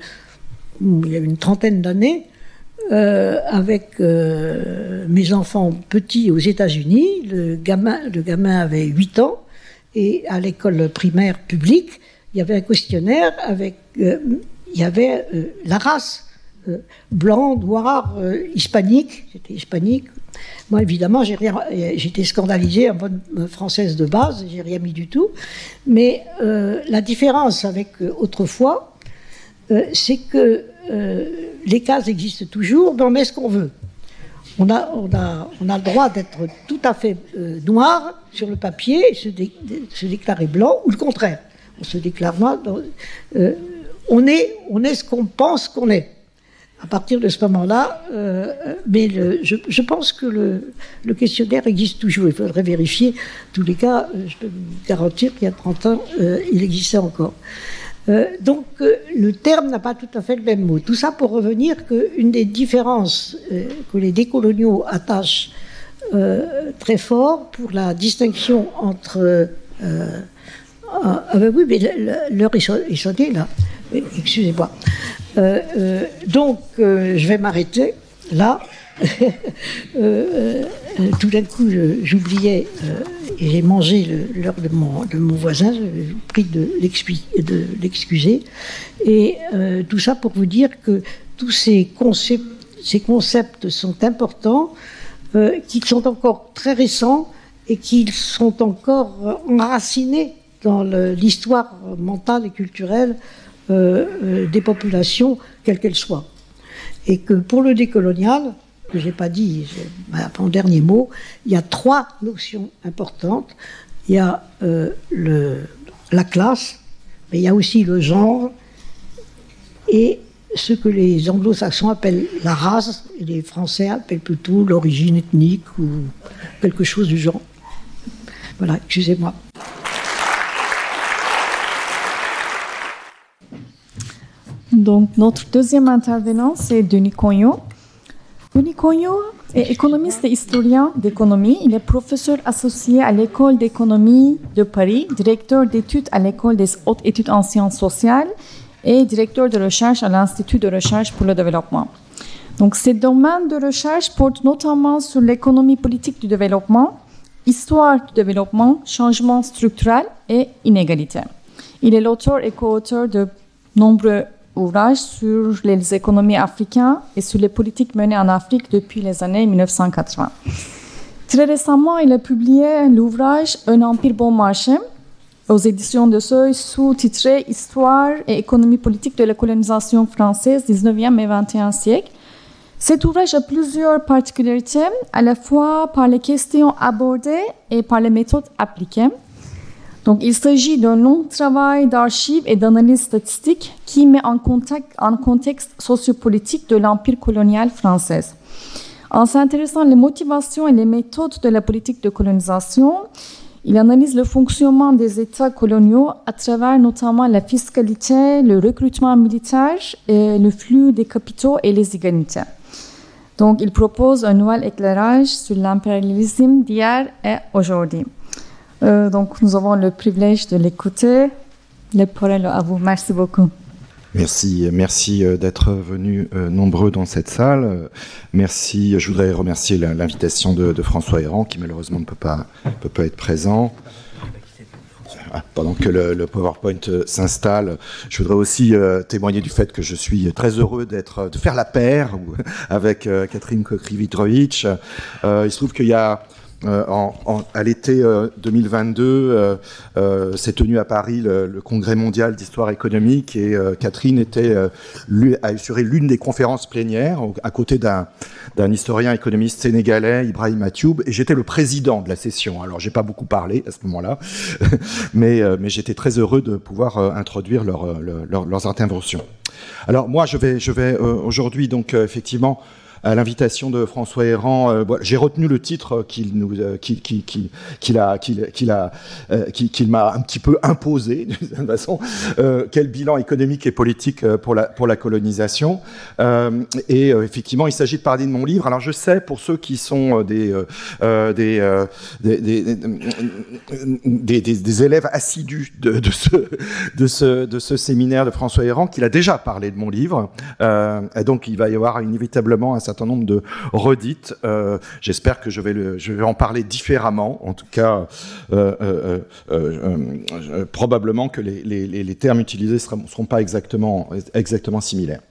il y a une trentaine d'années euh, avec mes enfants petits aux États-Unis. Le gamin, le gamin avait 8 ans et à l'école primaire publique, il y avait un questionnaire avec, il y avait la race euh, blanc, noir, euh, hispanique. J'étais hispanique. Moi, évidemment, j'étais scandalisée en bonne française de base, j'ai rien mis du tout. Mais euh, la différence avec autrefois, c'est que les cases existent toujours, mais on met ce qu'on veut. On a, on, a, on a le droit d'être tout à fait noir sur le papier et se, déclarer blanc, ou le contraire. On se déclare noir. on, est, on ce qu'on pense qu'on est à partir de ce moment-là, euh, mais je, pense que le, questionnaire existe toujours. Il faudrait vérifier. En tous les cas, euh, je peux vous garantir qu'il y a 30 ans, euh, il existait encore. donc, le terme n'a pas tout à fait le même mot. Tout ça pour revenir qu'une des différences que les décoloniaux attachent très fort pour la distinction entre. Ah, ben oui, mais l'heure est sonnée là. Excusez-moi. Euh, euh, donc, euh, je vais m'arrêter là. tout d'un coup, j'oubliais et j'ai mangé l'heure de mon, de mon voisin. J'ai pris de l'excuser. Et tout ça pour vous dire que tous ces concepts, ces concepts sont importants qui sont encore très récents et qui sont encore enracinés dans l'histoire mentale et culturelle des populations, quelles qu'elles soient. Et que pour le décolonial, que j'ai pas dit, en dernier mot, il y a trois notions importantes. Il y a le, la classe, mais il y a aussi le genre et ce que les anglo-saxons appellent la race, et les français appellent plutôt l'origine ethnique ou quelque chose du genre. Voilà, excusez-moi. Donc, notre deuxième intervenant, c'est Denis Cognon. Denis Cognon est économiste et historien d'économie. Il est professeur associé à l'école d'économie de Paris, directeur d'études à l'école des hautes études en sciences sociales et directeur de recherche à l'Institut de recherche pour le développement. Donc, ces domaines de recherche portent notamment sur l'économie politique du développement, histoire du développement, changement structurel et inégalité. Il est l'auteur et co-auteur de nombreux ouvrages sur les économies africaines et sur les politiques menées en Afrique depuis les années 1980. Très récemment, il a publié l'ouvrage Un empire bon marché aux éditions de Seuil sous-titré Histoire et économie politique de la colonisation française 19e et 21e siècle. Cet ouvrage a plusieurs particularités, à la fois par les questions abordées et par les méthodes appliquées. Donc, il s'agit d'un long travail d'archives et d'analyse statistique qui met en, contact, en contexte sociopolitique de l'empire colonial français. En s'intéressant aux motivations et les méthodes de la politique de colonisation, il analyse le fonctionnement des États coloniaux à travers notamment la fiscalité, le recrutement militaire, et le flux des capitaux et les inégalités. Donc, il propose un nouvel éclairage sur l'impérialisme d'hier et aujourd'hui. Euh, donc, nous avons le privilège de l'écouter. Le parole à vous. Merci beaucoup. Merci, merci euh, d'être venus euh, nombreux dans cette salle. Merci, je voudrais remercier l'invitation de, François Héran, qui malheureusement ne peut pas, peut pas être présent. Ah, pendant que le, PowerPoint s'installe, je voudrais aussi témoigner du fait que je suis très heureux d'être, de faire la paire avec Catherine Kokrivitrovic. il se trouve qu'il y a euh, en, à l'été 2022 euh, euh, s'est tenu à Paris le, congrès mondial d'histoire économique et Catherine était a assuré l'une des conférences plénières à côté d'un historien économiste sénégalais Ibrahim Atioub et j'étais le président de la session. Alors j'ai pas beaucoup parlé à ce moment-là, mais mais j'étais très heureux de pouvoir introduire leur, leurs interventions. Alors moi je vais je vais aujourd'hui donc effectivement à l'invitation de François Héran. Euh, j'ai retenu le titre qu'il nous, euh, qu'il, qu'il, qu'il a, qu'il, a, euh, qu'il, m'a un petit peu imposé d'une certaine façon. quel bilan économique et politique pour la pour la colonisation Et effectivement, il s'agit de parler de mon livre. Alors je sais pour ceux qui sont des des, des, des, élèves assidus de, ce de ce de ce séminaire de François Héran qu'il a déjà parlé de mon livre. donc il va y avoir inévitablement un certain certain nombre de redites. Euh, j'espère que je vais, en parler différemment. En tout cas, euh, euh, probablement que les, termes utilisés ne seront, pas exactement similaires.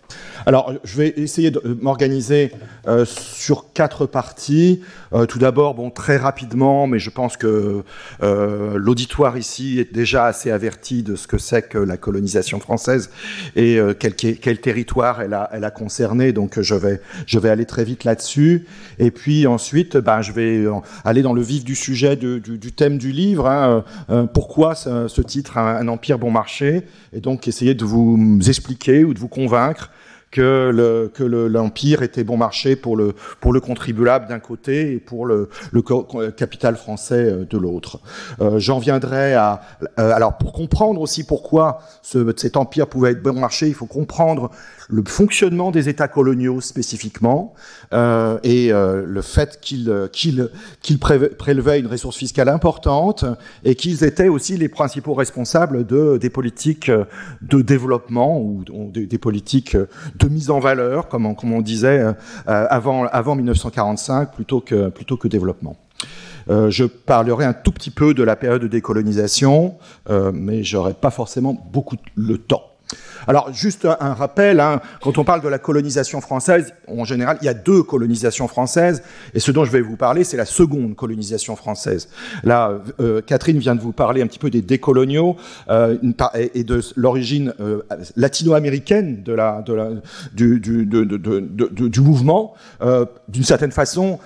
Alors, je vais essayer de m'organiser euh, sur quatre parties. Euh, tout d'abord, bon, très rapidement, mais je pense que euh, l'auditoire ici est déjà assez averti de ce que c'est que la colonisation française et quel, quel, territoire elle a, elle a concerné. Donc, je vais, je vais aller très vite là-dessus. Et puis ensuite, ben, je vais aller dans le vif du sujet du, du, thème du livre. Hein, pourquoi ce, ce titre, un, un empire bon marché Et donc, essayer de vous expliquer ou de vous convaincre que le que l'empire était bon marché pour le pour le contribuable d'un côté et pour le, le capital français euh, de l'autre. Euh, J'en viendrai à euh, alors pour comprendre aussi pourquoi ce, cet empire pouvait être bon marché, il faut comprendre le fonctionnement des États coloniaux spécifiquement euh, et euh, le fait qu'ils euh, prélevaient une ressource fiscale importante et qu'ils étaient aussi les principaux responsables de des politiques de développement ou des, politiques de mise en valeur, comme on, disait avant avant 1945 plutôt que plutôt que développement. Euh, je parlerai un tout petit peu de la période de décolonisation, euh, mais j'aurai pas forcément beaucoup le temps. Alors, juste un rappel, hein, quand on parle de la colonisation française, en général, il y a deux colonisations françaises, et ce dont je vais vous parler, c'est la seconde colonisation française. Là, euh, Catherine vient de vous parler un petit peu des décoloniaux euh, et de l'origine euh, latino-américaine du, du, mouvement. D'une certaine façon,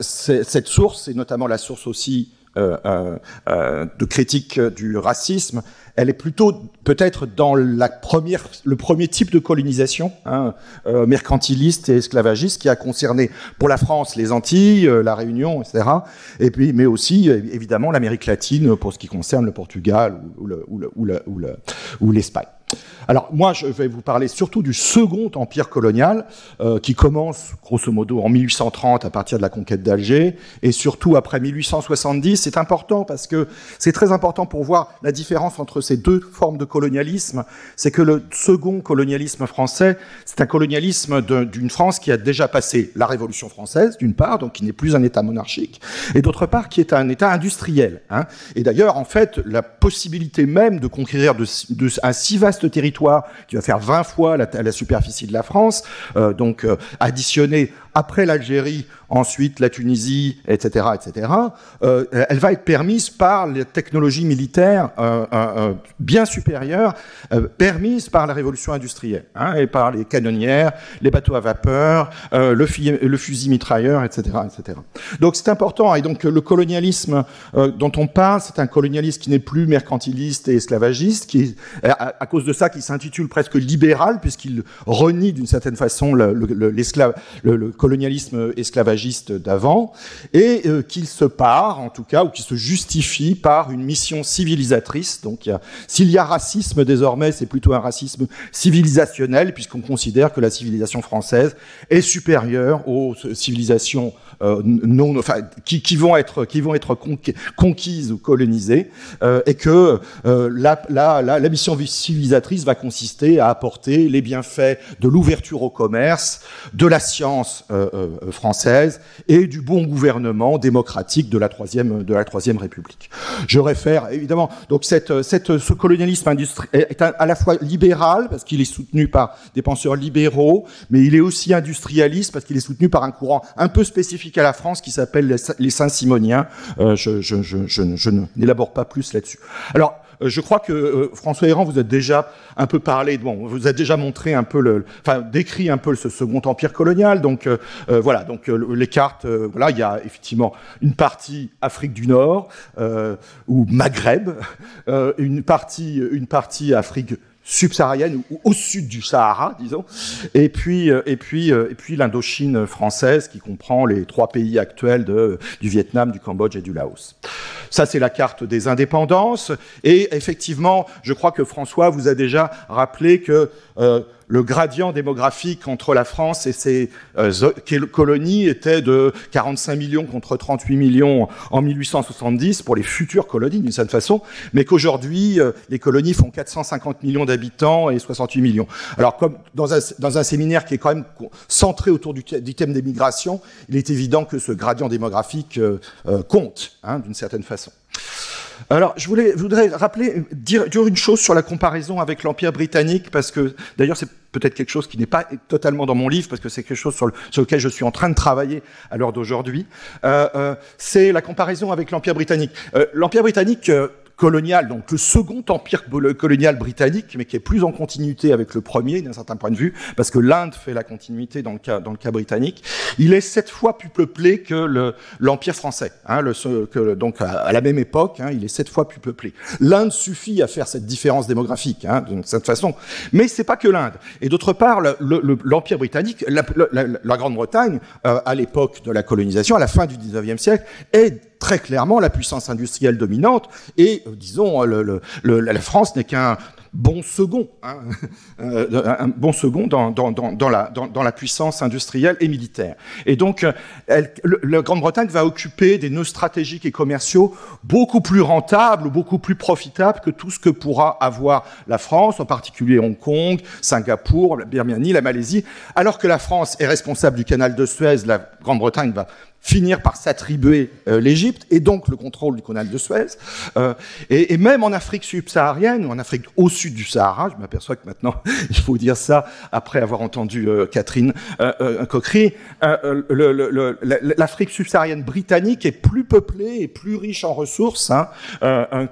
cette source, et notamment la source aussi de critique du racisme, elle est plutôt peut-être dans la première, le premier type de colonisation hein, euh, mercantiliste et esclavagiste qui a concerné pour la France les Antilles, euh, la Réunion, etc. Et puis, mais aussi évidemment l'Amérique latine pour ce qui concerne le Portugal ou, ou l'Espagne. Alors moi, je vais vous parler surtout du second empire colonial, euh, qui commence grosso modo en 1830 à partir de la conquête d'Alger, et surtout après 1870. C'est important parce que c'est très important pour voir la différence entre ces deux formes de colonialisme. C'est que le second colonialisme français, c'est un colonialisme d'une France qui a déjà passé la Révolution française, d'une part, donc qui n'est plus un État monarchique, et d'autre part, qui est un État industriel. Hein. Et d'ailleurs, en fait, la possibilité même de conquérir de, de, un si vaste territoire qui va faire 20 fois la, la superficie de la France, euh, donc euh, additionné après l'Algérie, ensuite la Tunisie, etc., etc., euh, elle va être permise par les technologies militaires euh, euh, bien supérieures, permises par la révolution industrielle, hein, et par les canonnières, les bateaux à vapeur, le, fusil mitrailleur, etc., etc. Donc c'est important, et donc le colonialisme dont on parle, c'est un colonialisme qui n'est plus mercantiliste et esclavagiste, qui à cause de ça, qui s'intitule presque libéral, puisqu'il renie d'une certaine façon l'esclave, le, le, colonialisme esclavagiste d'avant, et euh, qu'il se part, en tout cas, ou qu'il se justifie par une mission civilisatrice. Donc, s'il y a racisme désormais, c'est plutôt un racisme civilisationnel, puisqu'on considère que la civilisation française est supérieure aux civilisations euh, non, enfin, qui, qui, vont être, qui vont être conquises ou colonisées, euh, et que la, la, la, mission civilisatrice va consister à apporter les bienfaits de l'ouverture au commerce, de la science euh, euh, française et du bon gouvernement démocratique de la troisième de la troisième République. Je réfère évidemment donc cette, cette ce colonialisme industriel est à la fois libéral parce qu'il est soutenu par des penseurs libéraux, mais il est aussi industrialiste parce qu'il est soutenu par un courant un peu spécifique à la France qui s'appelle les, Saint-Simoniens. Euh, je, je, n'élabore pas plus là-dessus. Alors euh, je crois que euh, François Héran vous a déjà un peu parlé, bon, vous a déjà montré un peu enfin décrit un peu ce second empire colonial. Donc voilà, donc les cartes, voilà, il y a effectivement une partie Afrique du Nord ou Maghreb, une partie, une partie Afrique subsaharienne ou au sud du Sahara, disons, et puis et puis et puis l'Indochine française qui comprend les trois pays actuels de, du Vietnam, du Cambodge et du Laos. Ça, c'est la carte des indépendances. Et effectivement, je crois que François vous a déjà rappelé que euh, le gradient démographique entre la France et ses euh, colonies était de 45 millions contre 38 millions en 1870 pour les futures colonies d'une certaine façon, mais qu'aujourd'hui euh, les colonies font 450 millions d'habitants et 68 millions. Alors comme dans un, séminaire qui est quand même centré autour du, du thème des migrations, il est évident que ce gradient démographique euh, compte hein, d'une certaine façon. Alors, je, voudrais rappeler, dire, une chose sur la comparaison avec l'Empire britannique, parce que d'ailleurs c'est peut-être quelque chose qui n'est pas totalement dans mon livre, parce que c'est quelque chose sur, lequel je suis en train de travailler à l'heure d'aujourd'hui. Euh, euh, c'est la comparaison avec l'Empire britannique. Euh, L'Empire britannique colonial, donc le second empire colonial britannique, mais qui est plus en continuité avec le premier d'un certain point de vue, parce que l'Inde fait la continuité dans le cas, dans le cas britannique. Il est sept fois plus peuplé que l'empire français. Hein, le, que, donc à, la même époque, hein, il est sept fois plus peuplé. L'Inde suffit à faire cette différence démographique, hein, de cette façon. Mais c'est pas que l'Inde. Et d'autre part, l'empire britannique, la, la Grande-Bretagne, euh, à l'époque de la colonisation, à la fin du 19e siècle, est très clairement la puissance industrielle dominante et, euh, disons, la France n'est qu'un bon second, hein, euh, un bon second dans, la, puissance industrielle et militaire. Et donc, euh, la Grande-Bretagne va occuper des nœuds stratégiques et commerciaux beaucoup plus rentables, beaucoup plus profitables que tout ce que pourra avoir la France, en particulier Hong Kong, Singapour, la Birmanie, la Malaisie, alors que la France est responsable du canal de Suez, la Grande-Bretagne va finir par s'attribuer euh, l'Égypte et donc le contrôle du canal de Suez. Euh, et, et, même en Afrique subsaharienne ou en Afrique au sud du Sahara. Je m'aperçois que maintenant, il faut dire ça après avoir entendu Catherine Coquery. L'Afrique subsaharienne britannique est plus peuplée et plus riche en ressources hein,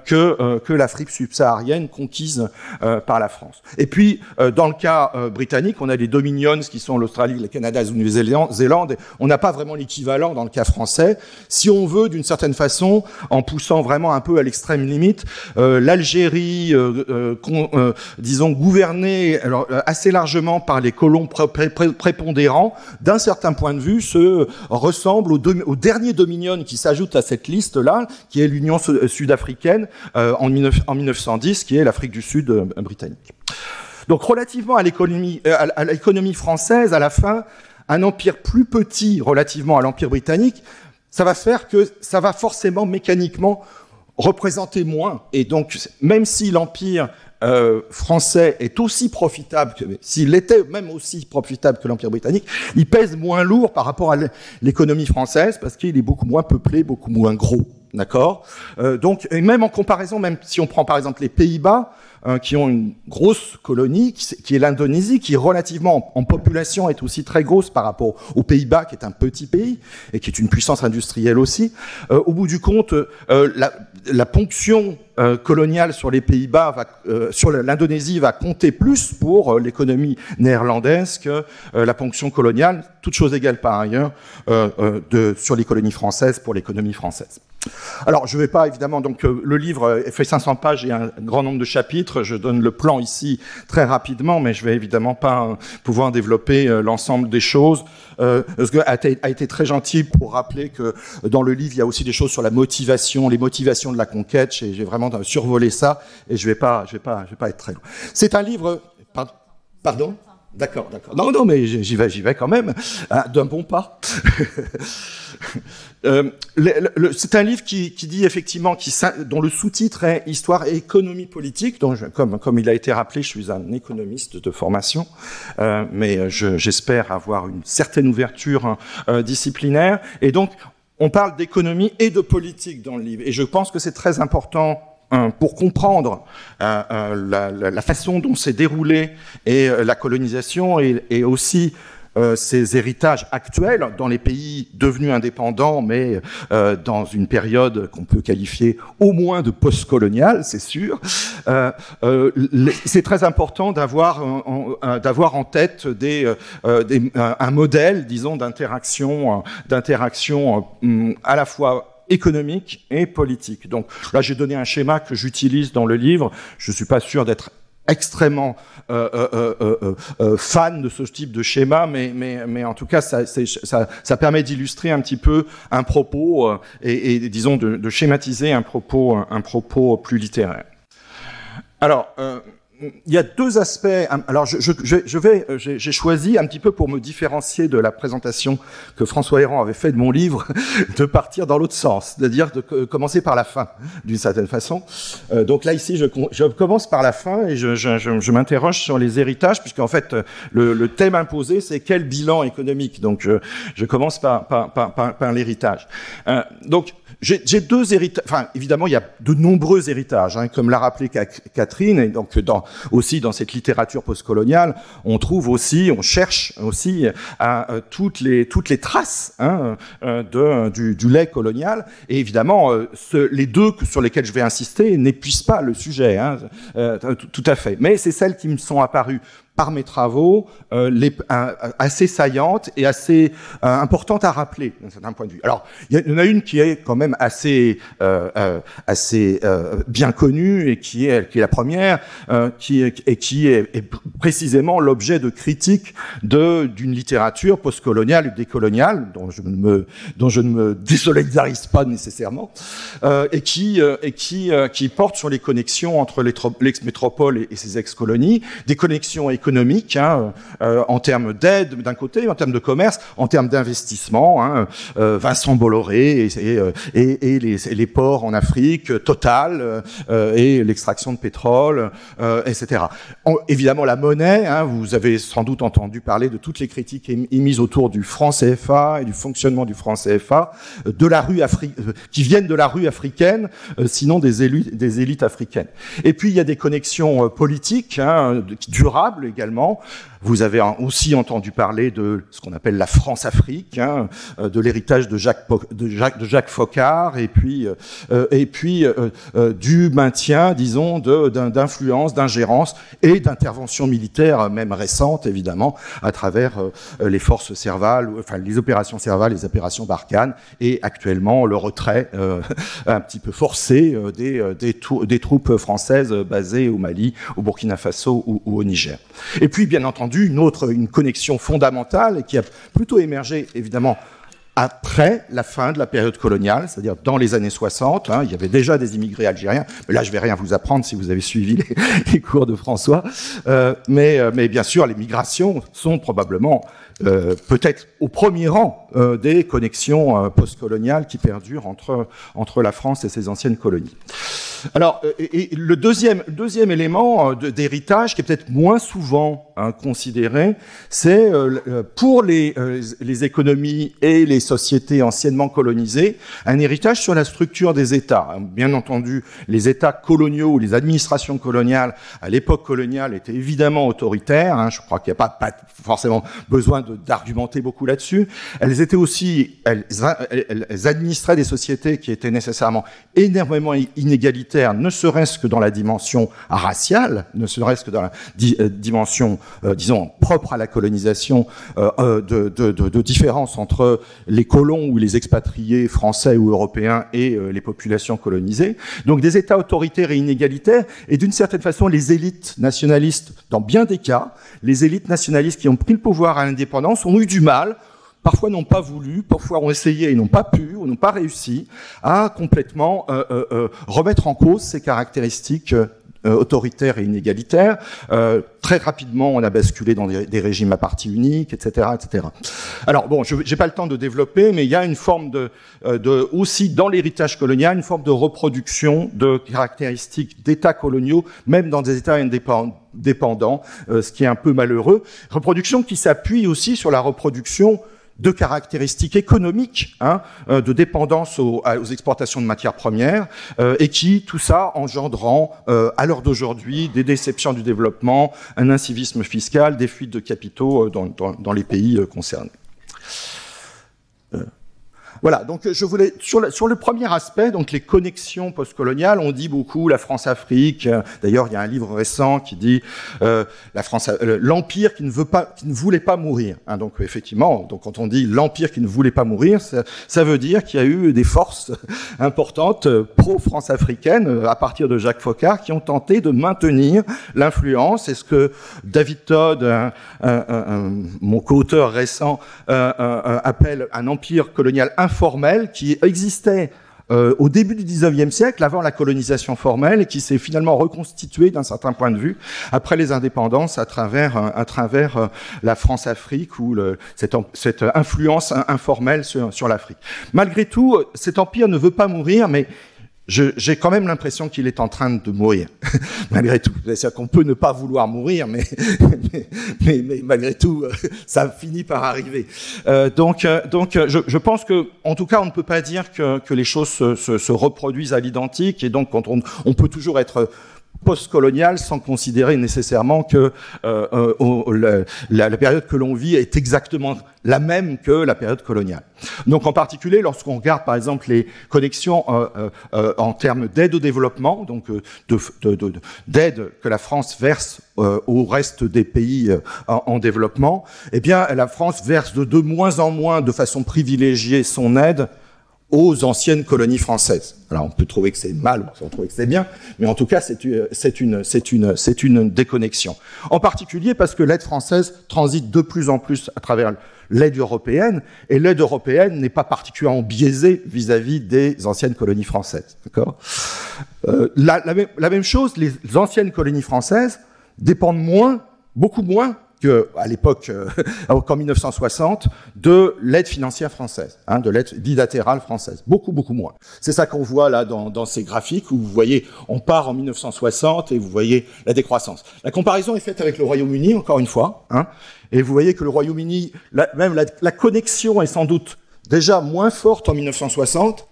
que, que l'Afrique subsaharienne conquise par la France. Et puis, dans le cas britannique, on a les dominions qui sont l'Australie, le Canada la Nouvelle-Zélande. On n'a pas vraiment l'équivalent dans le cas français. Si on veut, d'une certaine façon, en poussant vraiment un peu à l'extrême limite, euh, l'Algérie, euh, euh, disons, gouvernée alors, assez largement par les colons prépondérants, d'un certain point de vue, se ressemble au, dernier dominion qui s'ajoute à cette liste-là, qui est l'Union sud-africaine en, 1910, qui est l'Afrique du Sud britannique. Donc relativement à l'économie française, à la fin, un empire plus petit relativement à l'empire britannique, ça va faire que ça va forcément mécaniquement représenter moins. Et donc, même si l'empire euh, français est aussi profitable, s'il était même aussi profitable que l'empire britannique, il pèse moins lourd par rapport à l'économie française parce qu'il est beaucoup moins peuplé, beaucoup moins gros. D'accord euh, Donc, et même en comparaison, même si on prend par exemple les Pays-Bas, Hein, qui ont une grosse colonie, qui, est l'Indonésie, qui relativement en, population est aussi très grosse par rapport aux Pays-Bas, qui est un petit pays et qui est une puissance industrielle aussi. Euh, au bout du compte, euh, la, la, ponction euh, coloniale sur les Pays-Bas, va, sur l'Indonésie, va compter plus pour l'économie néerlandaise que la ponction coloniale, toute chose égale par ailleurs, de, sur les colonies françaises pour l'économie française. Alors, je ne vais pas, évidemment, donc euh, le livre fait 500 pages et un grand nombre de chapitres. Je donne le plan ici très rapidement, mais je vais évidemment pas euh, pouvoir développer euh, l'ensemble des choses. Euh, a, été très gentil pour rappeler que dans le livre, il y a aussi des choses sur la motivation, les motivations de la conquête. J'ai vraiment survolé ça et je vais je vais pas, je vais pas être très long. C'est un livre. Pardon D'accord, d'accord. Non, non, mais j'y vais, j'y vais quand même, hein, d'un bon pas. Euh, c'est un livre qui, dit effectivement, dont le sous-titre est Histoire et économie politique. Comme, il a été rappelé, je suis un économiste de formation, euh, mais j'espère avoir une certaine ouverture euh, disciplinaire. Et donc, on parle d'économie et de politique dans le livre. Et je pense que c'est très important pour comprendre euh, la, la, façon dont s'est déroulée et la colonisation et, aussi euh, ces héritages actuels dans les pays devenus indépendants, mais euh, dans une période qu'on peut qualifier au moins de postcoloniale, c'est sûr. Euh, c'est très important d'avoir d'avoir en tête un modèle, disons, d'interaction, d'interaction à la fois économique et politique. Donc là, j'ai donné un schéma que j'utilise dans le livre. Je suis pas sûr d'être extrêmement euh, euh, euh, fan de ce type de schéma, mais, mais, mais en tout cas, ça, ça, ça permet d'illustrer un petit peu un propos et, et, disons de, de, schématiser un propos, un propos plus littéraire. Alors, il y a deux aspects. Alors, je, je, je vais, j'ai choisi un petit peu pour me différencier de la présentation que François Héran avait fait de mon livre, de partir dans l'autre sens, c'est-à-dire de commencer par la fin, d'une certaine façon. Euh, donc là, ici, je, je, commence par la fin et je, m'interroge sur les héritages, puisqu'en fait, le, le, thème imposé, c'est quel bilan économique. Donc, je, commence par, par, par, par l'héritage. Euh, donc, j'ai deux héritages. Enfin, évidemment, il y a de nombreux héritages, hein, comme l'a rappelé Catherine, et donc dans, aussi dans cette littérature postcoloniale, on trouve aussi, on cherche aussi à, euh, toutes les toutes les traces hein, euh, du, du, lait colonial. Et évidemment, euh, ce, les deux sur lesquels je vais insister n'épuisent pas le sujet, hein, tout à fait. Mais c'est celles qui me sont apparues par mes travaux euh, les, assez saillantes et assez euh, importantes à rappeler d'un certain point de vue. Alors, il y, en a une qui est quand même assez euh, euh assez euh, bien connue et qui est qui est la première, qui est, et qui est, est précisément l'objet de critiques de d'une littérature postcoloniale et décoloniale dont je ne me dont je ne me désolidarise pas nécessairement et qui et qui qui porte sur les connexions entre l'ex-métropole et, et ses ex-colonies, des connexions économiques économiques, hein, en termes d'aide d'un côté, en termes de commerce, en termes d'investissement. Hein, Vincent Bolloré et, et, les, ports en Afrique, Total et l'extraction de pétrole, etc. évidemment, la monnaie. Hein, vous avez sans doute entendu parler de toutes les critiques émises autour du franc CFA et du fonctionnement du franc CFA, de la rue qui viennent de la rue africaine, sinon des, élites africaines. Et puis il y a des connexions euh, politiques, hein, durables également, vous avez aussi entendu parler de ce qu'on appelle la France-Afrique, hein, euh, de l'héritage de Jacques, de, Jacques, de Jacques Focard, et puis, euh, et puis euh, du maintien, disons, d'influence, d'ingérence et d'intervention militaire, même récente, évidemment, à travers les forces servales, enfin les opérations servales, les opérations Barkhane, et actuellement le retrait un petit peu forcé des, des, des, troupes françaises basées au Mali, au Burkina Faso ou, ou au Niger. Et puis, bien entendu, une autre, une connexion fondamentale et qui a plutôt émergé évidemment après la fin de la période coloniale, c'est-à-dire dans les années 60. Hein, il y avait déjà des immigrés algériens, mais là je vais rien vous apprendre si vous avez suivi les, cours de François. Euh, mais, euh, mais bien sûr, les migrations sont probablement euh, peut-être au premier rang des connexions postcoloniales qui perdurent entre, entre la France et ses anciennes colonies. Alors, et, le deuxième, deuxième élément d'héritage, qui est peut-être moins souvent hein, considéré, c'est pour les, les économies et les sociétés anciennement colonisées, un héritage sur la structure des États. Bien entendu, les États coloniaux ou les administrations coloniales à l'époque coloniale étaient évidemment autoritaires. Hein, je crois qu'il n'y a pas, pas forcément besoin d'argumenter beaucoup là-dessus. Elles étaient aussi, elles, administraient des sociétés qui étaient nécessairement énormément inégalitaires, ne serait-ce que dans la dimension raciale, ne serait-ce que dans la euh, dimension, euh, disons, propre à la colonisation, euh, de, de, différence entre les colons ou les expatriés français ou européens et les populations colonisées. Donc des États autoritaires et inégalitaires, et d'une certaine façon, les élites nationalistes, dans bien des cas, les élites nationalistes qui ont pris le pouvoir à l'indépendance, ont eu du mal, parfois n'ont pas voulu, parfois ont essayé et n'ont pas pu ou n'ont pas réussi à complètement euh, euh, euh, remettre en cause ces caractéristiques autoritaires et inégalitaires. très rapidement, on a basculé dans des, régimes à parti unique, etc., etc. Alors bon, je n'ai pas le temps de développer, mais il y a une forme de, de aussi dans l'héritage colonial, une forme de reproduction de caractéristiques d'États coloniaux, même dans des États indépendants dépendants, euh, ce qui est un peu malheureux. Reproduction qui s'appuie aussi sur la reproduction de caractéristiques économiques, hein, euh, de dépendance aux, exportations de matières premières, euh, et qui, tout ça, engendrant, à l'heure d'aujourd'hui, des déceptions du développement, un incivisme fiscal, des fuites de capitaux dans, dans les pays concernés. Voilà, donc je voulais sur le, sur le premier aspect, donc les connexions postcoloniales, on dit beaucoup la France-Afrique. D'ailleurs, il y a un livre récent qui dit euh, la France, euh, l'empire qui ne veut pas, qui ne voulait pas mourir. Hein, donc effectivement, donc quand on dit l'empire qui ne voulait pas mourir, ça, ça veut dire qu'il y a eu des forces importantes euh, pro-France africaine euh, à partir de Jacques Faucard qui ont tenté de maintenir l'influence. est ce que David Todd, un, un, un, mon co-auteur récent, euh, appelle un empire colonial informel qui existait euh, au début du 19e siècle, avant la colonisation formelle, et qui s'est finalement reconstitué d'un certain point de vue après les indépendances à travers, euh, à travers euh, la France-Afrique ou cette, cette, influence informelle sur, sur l'Afrique. Malgré tout, cet empire ne veut pas mourir, mais j'ai quand même l'impression qu'il est en train de mourir, malgré tout. C'est-à-dire qu'on peut ne pas vouloir mourir, mais, mais, malgré tout, euh, ça finit par arriver. Euh, donc, euh, donc je, je, pense que, en tout cas, on ne peut pas dire que, que les choses se, se, se reproduisent à l'identique, et donc on, on peut toujours être postcolonial sans considérer nécessairement que euh, euh la, la, période que l'on vit est exactement la même que la période coloniale. Donc en particulier lorsqu'on regarde par exemple les connexions euh, euh, euh en termes d'aide au développement, donc euh, d'aide de, de, que la France verse au reste des pays en, en, développement, eh bien la France verse de moins en moins de façon privilégiée son aide aux anciennes colonies françaises. Alors on peut trouver que c'est mal, on peut trouver que c'est bien, mais en tout cas c'est une, c'est une, c'est une, c'est une déconnexion. En particulier parce que l'aide française transite de plus en plus à travers l'aide européenne, et l'aide européenne n'est pas particulièrement biaisée vis-à-vis des anciennes colonies françaises. D'accord? Euh, la, la, la, même chose, les anciennes colonies françaises dépendent moins beaucoup moins qu'à l'époque, euh, qu'en 1960, de l'aide financière française, hein, de l'aide bilatérale française. Beaucoup, beaucoup moins. C'est ça qu'on voit là dans, dans, ces graphiques où vous voyez, on part en 1960 et vous voyez la décroissance. La comparaison est faite avec le Royaume-Uni, encore une fois, hein, et vous voyez que le Royaume-Uni, même la, la connexion est sans doute déjà moins forte en 1960,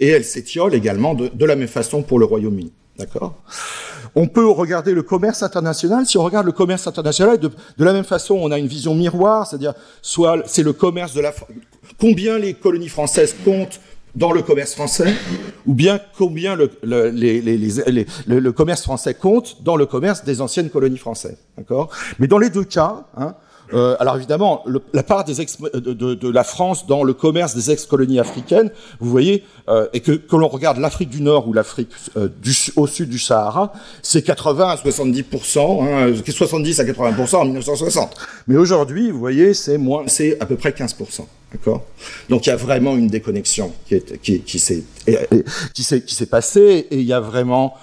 et elle s'étiole également de, de la même façon pour le Royaume-Uni. D'accord on peut regarder le commerce international. Si on regarde le commerce international, de, la même façon, on a une vision miroir, c'est-à-dire soit c'est le commerce de la combien les colonies françaises comptent dans le commerce français, ou bien combien le, le, commerce français compte dans le commerce des anciennes colonies françaises. D'accord Mais dans les deux cas, hein, euh, alors évidemment, la part des de, la France dans le commerce des ex-colonies africaines, vous voyez, euh, et que, que l'on regarde l'Afrique du Nord ou l'Afrique euh, au sud du Sahara, c'est 80 à 70% hein, 70 à 80% en 1960. Mais aujourd'hui, vous voyez, c'est moins, c'est à peu près 15% D'accord? Donc il y a vraiment une déconnexion qui, est, qui, qui s'est qui s'est passée et il y a vraiment,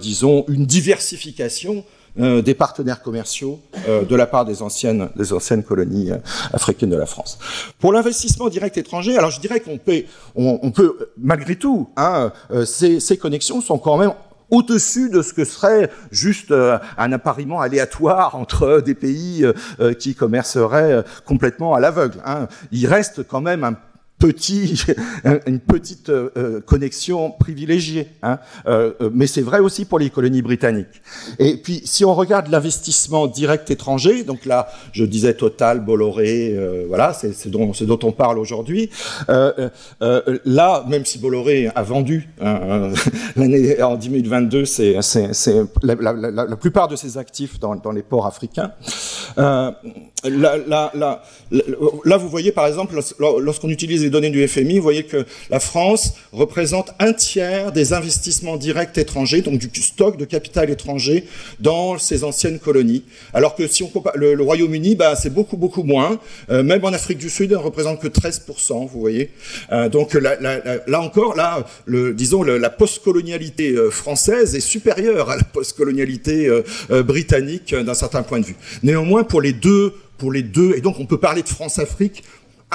disons, une diversification euh, des partenaires commerciaux euh, de la part des anciennes, des anciennes colonies euh, africaines de la France. Pour l'investissement direct étranger, alors je dirais qu'on peut, on, peut malgré tout, hein, ces, ces connexions sont quand même au-dessus de ce que serait juste un appariement aléatoire entre des pays qui commerceraient complètement à l'aveugle. Hein. Il reste quand même un petit, une petite euh, euh, connexion privilégiée. Hein. Euh, mais c'est vrai aussi pour les colonies britanniques. Et puis, si on regarde l'investissement direct étranger, donc là, je disais Total, Bolloré, voilà, c'est dont, dont, on parle aujourd'hui. là, même si Bolloré a vendu hein, l'année en 2022, c'est la, la, la, la, plupart de ses actifs dans, dans les ports africains. là, là, là, là, vous voyez par exemple, lorsqu'on utilise données du FMI, vous voyez que la France représente un tiers des investissements directs étrangers, donc du stock de capital étranger dans ces anciennes colonies. Alors que si on compare le, Royaume-Uni, bah, c'est beaucoup beaucoup moins. Euh, même en Afrique du Sud, elle ne représente que 13%, vous voyez. Euh, donc là, là, encore, là, le, disons la postcolonialité euh, française est supérieure à la postcolonialité britannique d'un certain point de vue. Néanmoins, pour les deux pour les deux, et donc on peut parler de France-Afrique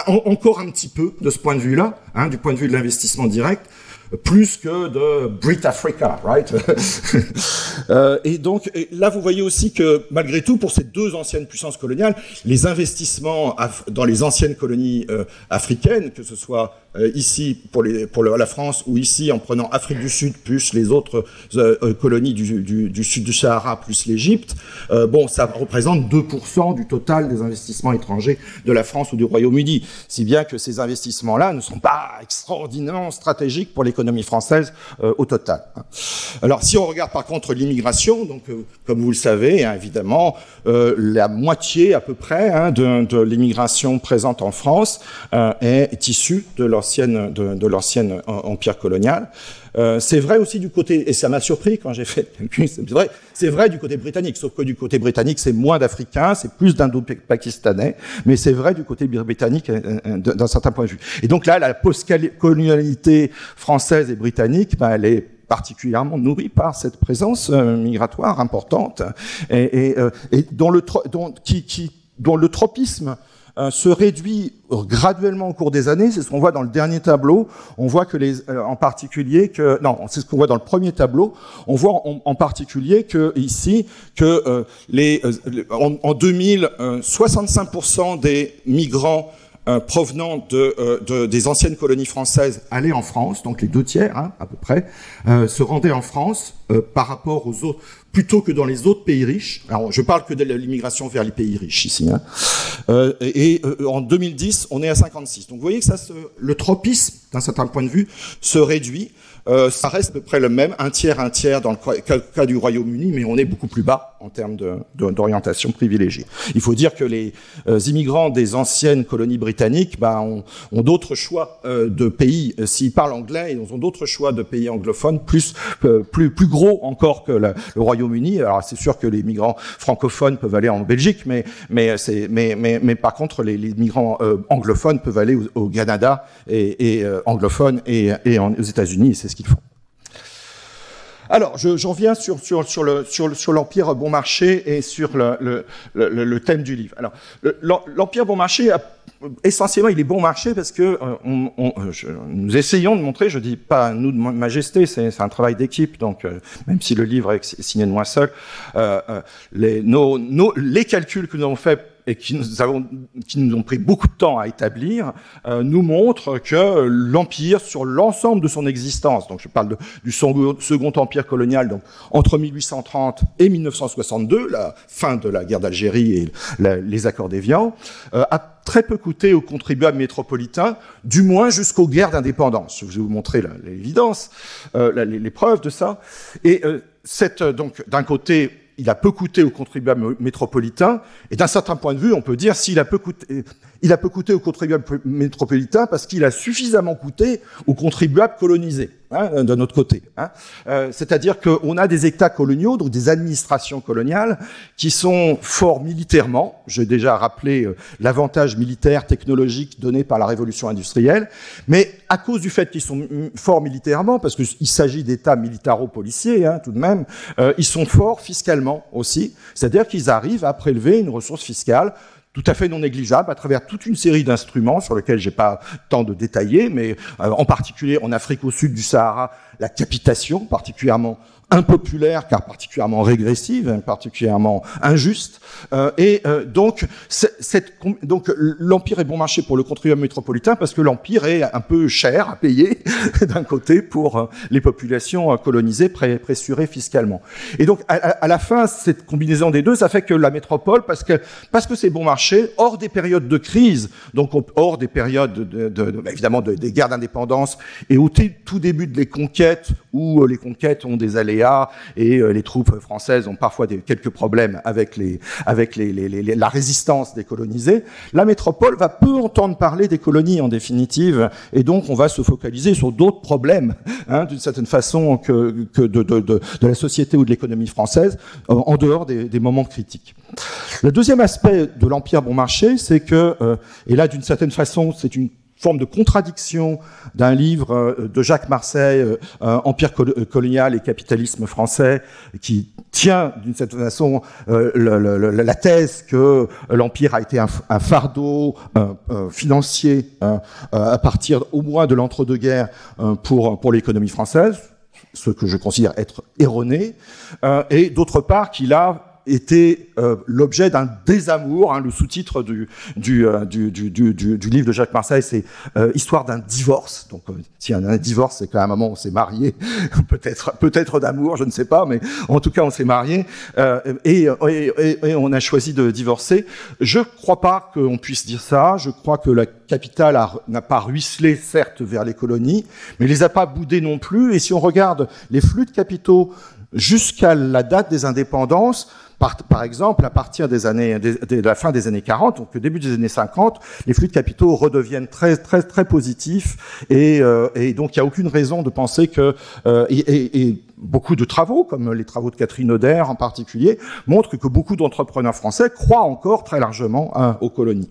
encore un petit peu de ce point de vue-là, hein, du point de vue de l'investissement direct, plus que de Brit Africa, right? Euh, Et donc là, vous voyez aussi que malgré tout, pour ces deux anciennes puissances coloniales, les investissements dans les anciennes colonies euh, africaines, que ce soit euh, ici pour, les, pour la France ou ici en prenant Afrique du Sud plus les autres euh, euh, colonies du, du, du, sud du Sahara plus l'Égypte, bon, ça représente 2% du total des investissements étrangers de la France ou du Royaume-Uni. Si bien que ces investissements-là ne sont pas extraordinairement stratégiques pour l'économie française au total. Alors, si on regarde par contre l'immigration, donc comme vous le savez, hein, évidemment, la moitié à peu près hein, de, de l'immigration présente en France est issue de leur de, l'ancienne empire colonial. Euh, c'est vrai aussi du côté, et ça m'a surpris quand j'ai fait, c'est vrai, c'est vrai du côté britannique, sauf que du côté britannique, c'est moins d'Africains, c'est plus d'indo-pakistanais, mais c'est vrai du côté britannique euh, euh, d'un certain point de vue. Et donc là, la post-colonialité française et britannique, ben, elle est particulièrement nourrie par cette présence migratoire importante et, et, et dont le tropisme euh, se réduit graduellement au cours des années. C'est ce qu'on voit dans le dernier tableau. On voit que les, euh, en particulier que, non, c'est ce qu'on voit dans le premier tableau. On voit en, particulier que ici que euh, les, en, en 2000, 65% des migrants provenant de, de, des anciennes colonies françaises allaient en France, donc les deux tiers hein, à peu près, se rendaient en France par rapport aux autres, plutôt que dans les autres pays riches. Alors, je parle que de l'immigration vers les pays riches ici. Hein. Euh, et, euh, en 2010, on est à 56. Donc, vous voyez que ça se, le tropisme, d'un certain point de vue, se réduit. Euh, ça reste à peu près le même, un tiers, un tiers dans le cas du Royaume-Uni, mais on est beaucoup plus bas en termes d'orientation privilégiée. Il faut dire que les euh, immigrants des anciennes colonies britanniques bah, ont, ont d'autres choix euh, de pays. S'ils parlent anglais, ils ont d'autres choix de pays anglophones, plus, plus, plus gros encore que le, Royaume-Uni. Alors c'est sûr que les migrants francophones peuvent aller en Belgique, mais, mais, mais, mais, mais par contre, les, les migrants anglophones peuvent aller au, Canada et, et anglophones et, et aux États-Unis. C'est qu'ils font. Alors, j'en viens sur, sur, sur, le, sur, sur l'Empire bon marché et sur le, le, le, thème du livre. Alors, l'Empire bon marché, essentiellement, il est bon marché parce que euh, on, on, je, nous essayons de montrer, je dis pas nous de majesté, c'est un travail d'équipe, donc euh, même si le livre est signé de moi seul, euh, les, nos, nos, les calculs que nous avons faits et qui nous, avons, qui nous ont pris beaucoup de temps à établir, euh, nous montrent que l'Empire, sur l'ensemble de son existence, donc je parle de, du second, Empire colonial, donc entre 1830 et 1962, la fin de la guerre d'Algérie et les accords d'Évian, euh, a très peu coûté aux contribuables métropolitains, du moins jusqu'aux guerres d'indépendance. Je vais vous montrer l'évidence, euh, les, les, preuves de ça. Et euh, cette, donc, d'un côté, il a peu coûté aux contribuables métropolitains, et d'un certain point de vue, on peut dire s'il a peu coûté, il a peu coûté aux contribuables métropolitains parce qu'il a suffisamment coûté aux contribuables colonisés, hein, d'un autre côté. Hein. Euh, C'est-à-dire qu'on a des États coloniaux, donc des administrations coloniales, qui sont forts militairement. J'ai déjà rappelé euh, l'avantage militaire technologique donné par la révolution industrielle, mais à cause du fait qu'ils sont forts militairement, parce qu'il s'agit d'États militaro-policiers hein, tout de même, euh, ils sont forts fiscalement aussi. C'est-à-dire qu'ils arrivent à prélever une ressource fiscale tout à fait non négligeable à travers toute une série d'instruments sur lesquels j'ai pas temps de détailler, mais euh, en particulier en Afrique au sud du Sahara, la capitation, particulièrement impopulaire car particulièrement régressive, hein, particulièrement injuste. Euh, et euh, donc, cette, donc l'empire est bon marché pour le contribuable métropolitain parce que l'empire est un peu cher à payer d'un côté pour euh, les populations euh, colonisées pressurées fiscalement. Et donc, à, la fin, cette combinaison des deux, ça fait que la métropole, parce que parce que c'est bon marché, hors des périodes de crise, donc hors des périodes de, de, de évidemment des guerres d'indépendance et au tout début de les conquêtes où les conquêtes ont des allées et euh, les troupes françaises ont parfois des, quelques problèmes avec, les, avec les, les, les, la résistance des colonisés, la métropole va peu entendre parler des colonies en définitive, et donc on va se focaliser sur d'autres problèmes, hein, d'une certaine façon, que, que de, de, de, de, la société ou de l'économie française, en dehors des, des, moments critiques. Le deuxième aspect de l'Empire bon marché, c'est que, euh, et là d'une certaine façon c'est une forme de contradiction d'un livre euh, de Jacques Marseille, euh, Empire euh, colonial et capitalisme français, qui tient d'une certaine façon la thèse que l'empire a été un, fardeau financier à partir au moins de l'entre-deux-guerres pour pour l'économie française, ce que je considère être erroné, et d'autre part qu'il a était euh, l'objet d'un désamour. Hein, le sous-titre du du, euh, du, du, livre de Jacques Marseille, c'est euh, Histoire d'un divorce. Donc, euh, s'il a un divorce, c'est qu'à un moment on s'est marié, peut-être peut-être d'amour, je ne sais pas, mais en tout cas on s'est marié et, et, et, on a choisi de divorcer. Je crois pas qu'on puisse dire ça. Je crois que la capitale n'a pas ruisselé, certes, vers les colonies, mais les a pas boudées non plus. Et si on regarde les flux de capitaux jusqu'à la date des indépendances, par, exemple, à partir des années, de, la fin des années 40, donc début des années 50, les flux de capitaux redeviennent très, très, très positifs, et, euh, donc il n'y a aucune raison de penser que euh, et, beaucoup de travaux, comme les travaux de Catherine Oder en particulier, montrent que beaucoup d'entrepreneurs français croient encore très largement hein, aux colonies.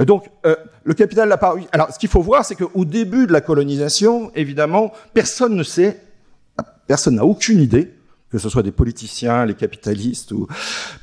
Donc, euh, le capital n'a. Alors, ce qu'il faut voir, c'est qu'au début de la colonisation, évidemment, personne ne sait, personne n'a aucune idée que ce soit des politiciens, les capitalistes, ou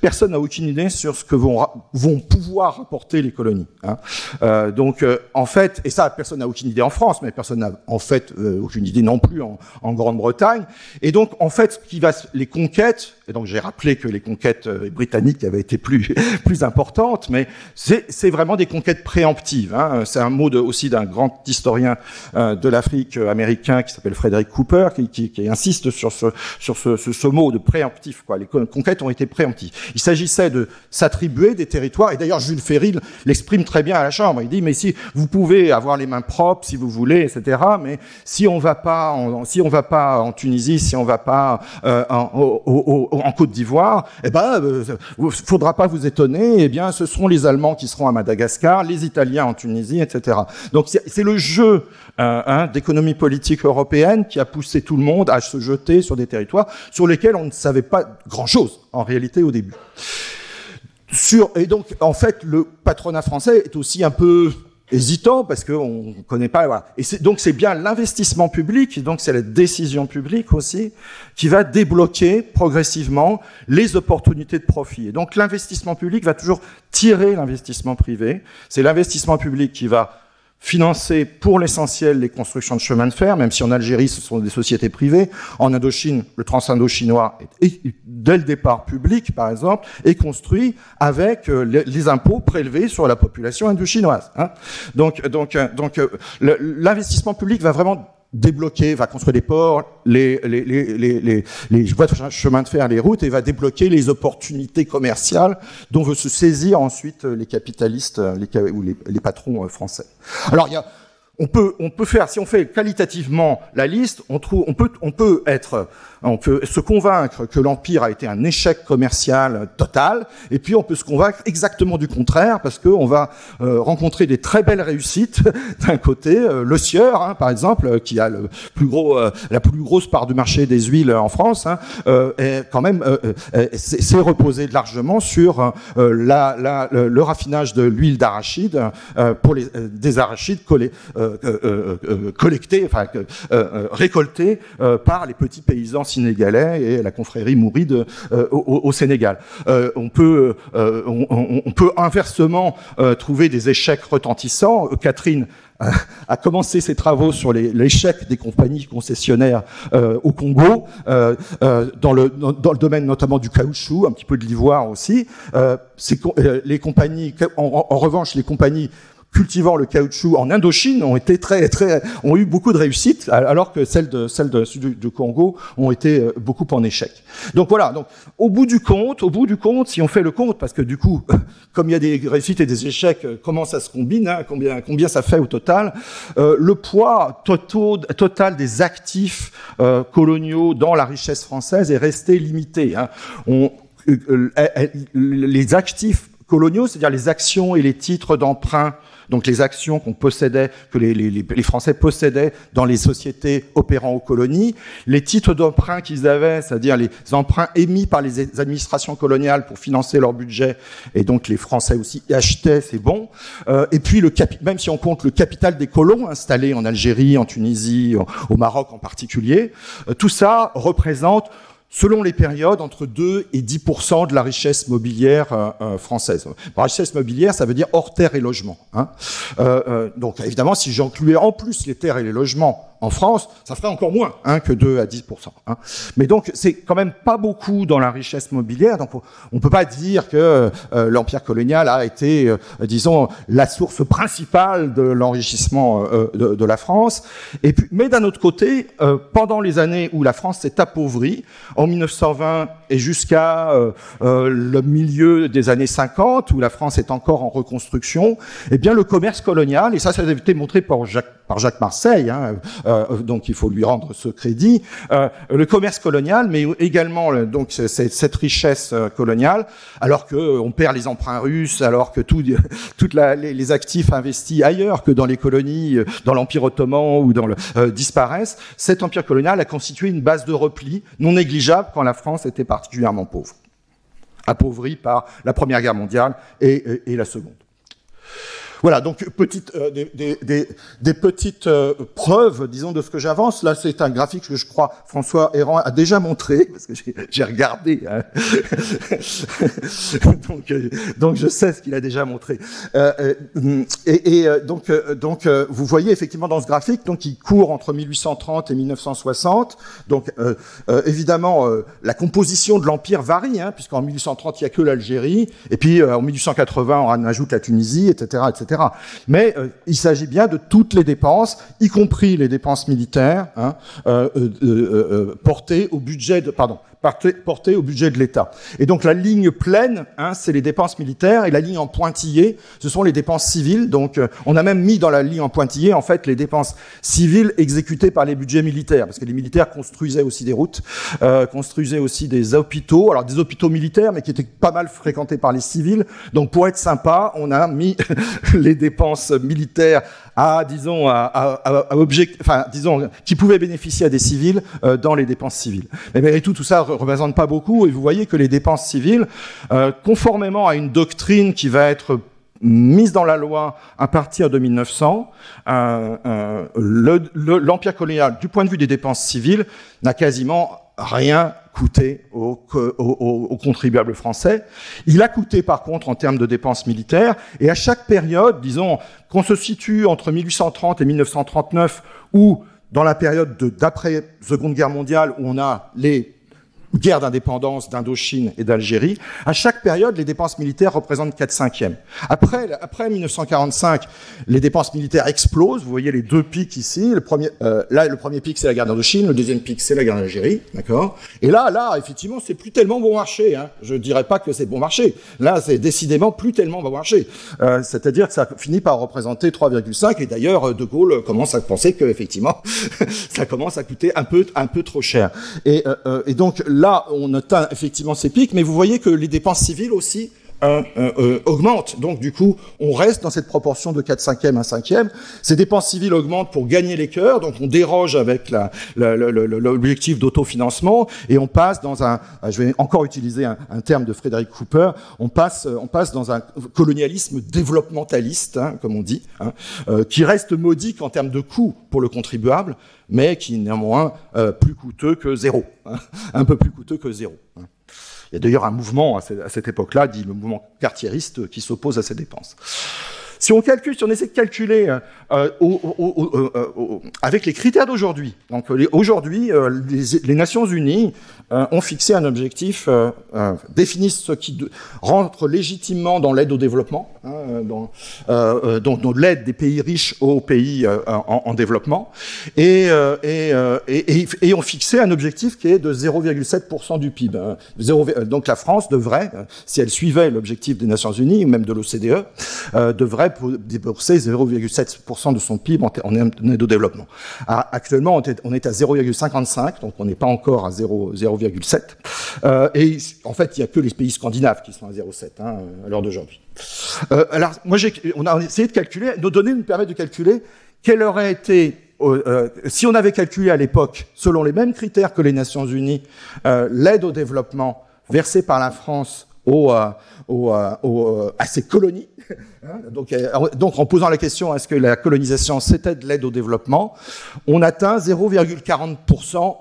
personne n'a aucune idée sur ce que vont, vont pouvoir apporter les colonies. Hein. Euh, donc, euh, en fait, et ça, personne n'a aucune idée en France, mais personne n'a en fait euh, aucune idée non plus en, en Grande-Bretagne. Et donc, en fait, ce qui va, les conquêtes, et donc j'ai rappelé que les conquêtes euh, britanniques avaient été plus plus importantes, mais c'est vraiment des conquêtes préemptives. Hein. C'est un mot de, aussi d'un grand historien euh, de l'Afrique américain qui s'appelle Frederick Cooper, qui, qui, qui, insiste sur ce sur ce, ce ce mot de préemptif. Quoi. Les conquêtes ont été préemptives. Il s'agissait de s'attribuer des territoires, et d'ailleurs Jules Ferry l'exprime très bien à la Chambre. Il dit, mais si vous pouvez avoir les mains propres, si vous voulez, etc., mais si on va pas en, si on va pas en Tunisie, si on va pas euh, en, Côte d'Ivoire, eh ben, euh, faudra pas vous étonner, eh bien, ce seront les Allemands qui seront à Madagascar, les Italiens en Tunisie, etc. Donc c'est le jeu d'économie politique européenne qui a poussé tout le monde à se jeter sur des territoires sur lesquels on ne savait pas grand-chose en réalité au début. Sur, et donc, en fait, le patronat français est aussi un peu hésitant parce qu'on ne connaît pas. Voilà. Et donc c'est bien l'investissement public, donc c'est la décision publique aussi, qui va débloquer progressivement les opportunités de profit. Et donc l'investissement public va toujours tirer l'investissement privé. C'est l'investissement public qui va financer pour l'essentiel les constructions de chemins de fer, même si en Algérie ce sont des sociétés privées. En Indochine, le Transindochinois est, dès le départ public, par exemple, est construit avec euh, les, impôts prélevés sur la population indochinoise. Hein. Donc, donc, euh, donc, euh, l'investissement public va vraiment débloquer, va construire des ports, les, les, les, les, voies de fer, les routes, et va débloquer les opportunités commerciales dont veut se saisir ensuite les capitalistes les, ou les, les patrons français. Alors il y a on peut, faire, si on fait qualitativement la liste, on peut, être on peut se convaincre que l'Empire a été un échec commercial total, et puis on peut se convaincre exactement du contraire, parce qu'on va euh, rencontrer des très belles réussites. D'un côté, euh, le Sieur, hein, par exemple, qui a euh, la plus grosse part du marché des huiles en France, hein, est quand même s'est reposé largement sur le, raffinage de l'huile d'arachide pour les, des arachides collectés, enfin récoltés par les petits paysans sénégalais et la confrérie mouride euh, au, Sénégal. Euh, on, peut, euh, on, peut inversement trouver des échecs retentissants. Catherine a commencé ses travaux sur l'échec des compagnies concessionnaires au Congo, dans, le, dans, le domaine notamment du caoutchouc, un petit peu de l'ivoire aussi. les compagnies, en, revanche, les compagnies cultivant le caoutchouc en Indochine ont été très très ont eu beaucoup de réussite alors que celles de celles de, du, Congo ont été euh, beaucoup en échec. Donc voilà, donc au bout du compte, au bout du compte, si on fait le compte parce que du coup comme il y a des réussites et des échecs, euh, comment ça se combine hein, combien combien ça fait au total euh, le poids total, total des actifs coloniaux dans la richesse française est resté limité hein. On, les actifs coloniaux, c'est-à-dire les actions et les titres d'emprunt donc les actions qu'on possédait, que les, les, les, Français possédaient dans les sociétés opérant aux colonies, les titres d'emprunt qu'ils avaient, c'est-à-dire les emprunts émis par les administrations coloniales pour financer leur budget, et donc les Français aussi achetaient ces bons, euh, et puis le même si on compte le capital des colons installés en Algérie, en Tunisie, au Maroc en particulier, euh, tout ça représente selon les périodes, entre 2 et 10 de la richesse mobilière euh, euh, française. Richesse mobilière, ça veut dire hors terre et logement. Hein. Euh, donc évidemment, si j'incluais en plus les terres et les logements en France, ça ferait encore moins hein, que 2 à 10 hein. Mais donc, c'est quand même pas beaucoup dans la richesse mobilière. Donc, on peut pas dire que euh, l'empire colonial a été, euh, disons, la source principale de l'enrichissement euh, de, de, la France. Et puis, mais d'un autre côté, pendant les années où la France s'est appauvrie, en 1920 et jusqu'à le milieu des années 50, où la France est encore en reconstruction, eh bien, le commerce colonial, et ça, ça a été montré par Jacques par Jacques Marseille, hein, euh, donc il faut lui rendre ce crédit. Euh, le commerce colonial, mais également donc cette richesse euh, coloniale, alors que on perd les emprunts russes, alors que tout, toutes les, actifs investis ailleurs que dans les colonies, dans l'Empire ottoman ou dans le disparaissent. Cet empire colonial a constitué une base de repli non négligeable quand la France était particulièrement pauvre, appauvrie par la Première Guerre mondiale et la Seconde. Voilà, donc petite, euh, des, petites euh, preuves, disons, de ce que j'avance. Là, c'est un graphique que je crois François Héran a déjà montré, parce que j'ai regardé. Hein. donc, euh, donc, je sais ce qu'il a déjà montré. et, donc vous voyez effectivement dans ce graphique, donc il court entre 1830 et 1960. Donc, évidemment, la composition de l'empire varie, hein, puisqu'en 1830 il n'y a que l'Algérie, et puis en 1880 on ajoute la Tunisie, etc., etc. Mais euh, il s'agit bien de toutes les dépenses, y compris les dépenses militaires, hein, euh, euh, portées au budget de, pardon, portée au budget de l'État. Et donc la ligne pleine, hein, c'est les dépenses militaires, et la ligne en pointillé, ce sont les dépenses civiles. Donc euh, on a même mis dans la ligne en pointillé, en fait, les dépenses civiles exécutées par les budgets militaires, parce que les militaires construisaient aussi des routes, euh, construisaient aussi des hôpitaux, alors des hôpitaux militaires, mais qui étaient pas mal fréquentés par les civils. Donc pour être sympa, on a mis les dépenses militaires à, disons, à, à, disons, qui pouvaient bénéficier à des civils euh, dans les dépenses civiles. Mais malgré tout, tout ça représente pas beaucoup, et vous voyez que les dépenses civiles, euh, conformément à une doctrine qui va être mises dans la loi à partir de 1900, euh, l'empire colonial, du point de vue des dépenses civiles, n'a quasiment rien coûté aux, contribuables français. Il a coûté par contre en termes de dépenses militaires, et à chaque période, disons qu'on se situe entre 1830 et 1939, ou dans la période d'après Seconde Guerre mondiale, où on a les guerre d'indépendance d'Indochine et d'Algérie, à chaque période, les dépenses militaires représentent 4 cinquièmes. Après, après 1945, les dépenses militaires explosent. Vous voyez les deux pics ici. Le premier, euh, là, le premier pic, c'est la guerre d'Indochine. Le deuxième pic, c'est la guerre d'Algérie. D'accord? Et là, là, effectivement, c'est plus tellement bon marché. Hein. Je dirais pas que c'est bon marché. Là, c'est décidément plus tellement bon marché. Euh, C'est-à-dire que ça finit par représenter 3,5. Et d'ailleurs, De Gaulle commence à penser que, effectivement, ça commence à coûter un peu, un peu trop cher. Et, euh, euh et donc, là, on atteint effectivement ces pics, mais vous voyez que les dépenses civiles aussi euh, euh, euh, augmentent. Donc du coup, on reste dans cette proportion de 4 cinquièmes à 5 cinquième. Ces dépenses civiles augmentent pour gagner les cœurs, donc on déroge avec l'objectif d'autofinancement et on passe dans un, je vais encore utiliser un, terme de Frédéric Cooper, on passe, on passe dans un colonialisme développementaliste, hein, comme on dit, hein, qui reste modique en termes de coûts pour le contribuable, mais qui est néanmoins plus coûteux que zéro, hein, un peu plus coûteux que zéro. Il y a d'ailleurs un mouvement à cette époque-là, dit le mouvement cartiériste, qui s'oppose à ces dépenses. Si on calcule, si on essaie de calculer euh, euh, euh, avec les critères d'aujourd'hui, donc aujourd'hui, les, Nations Unies ont fixé un objectif, définissent ce qui rentre légitimement dans l'aide au développement, hein, dans, dans l'aide des pays riches aux pays en, développement, et, et, et, et, ont fixé un objectif qui est de 0,7% du PIB. Hein. donc la France devrait, si elle suivait l'objectif des Nations Unies, ou même de l'OCDE, devrait débourser 0,7% de son PIB en, aide au développement. Ah, actuellement, on est à 0,55, donc on n'est pas encore à 0,7. Euh, et en fait, il n'y a que les pays scandinaves qui sont à 0,7 hein, à l'heure d'aujourd'hui. Euh, alors, moi, on a essayé de calculer, nos données nous permettent de calculer quel aurait été euh, si on avait calculé à l'époque, selon les mêmes critères que les Nations Unies, l'aide au développement versée par la France aux, à ses colonies, Hein, donc, euh, donc, en posant la question est-ce que la colonisation c'était de l'aide au développement, on atteint 0,40%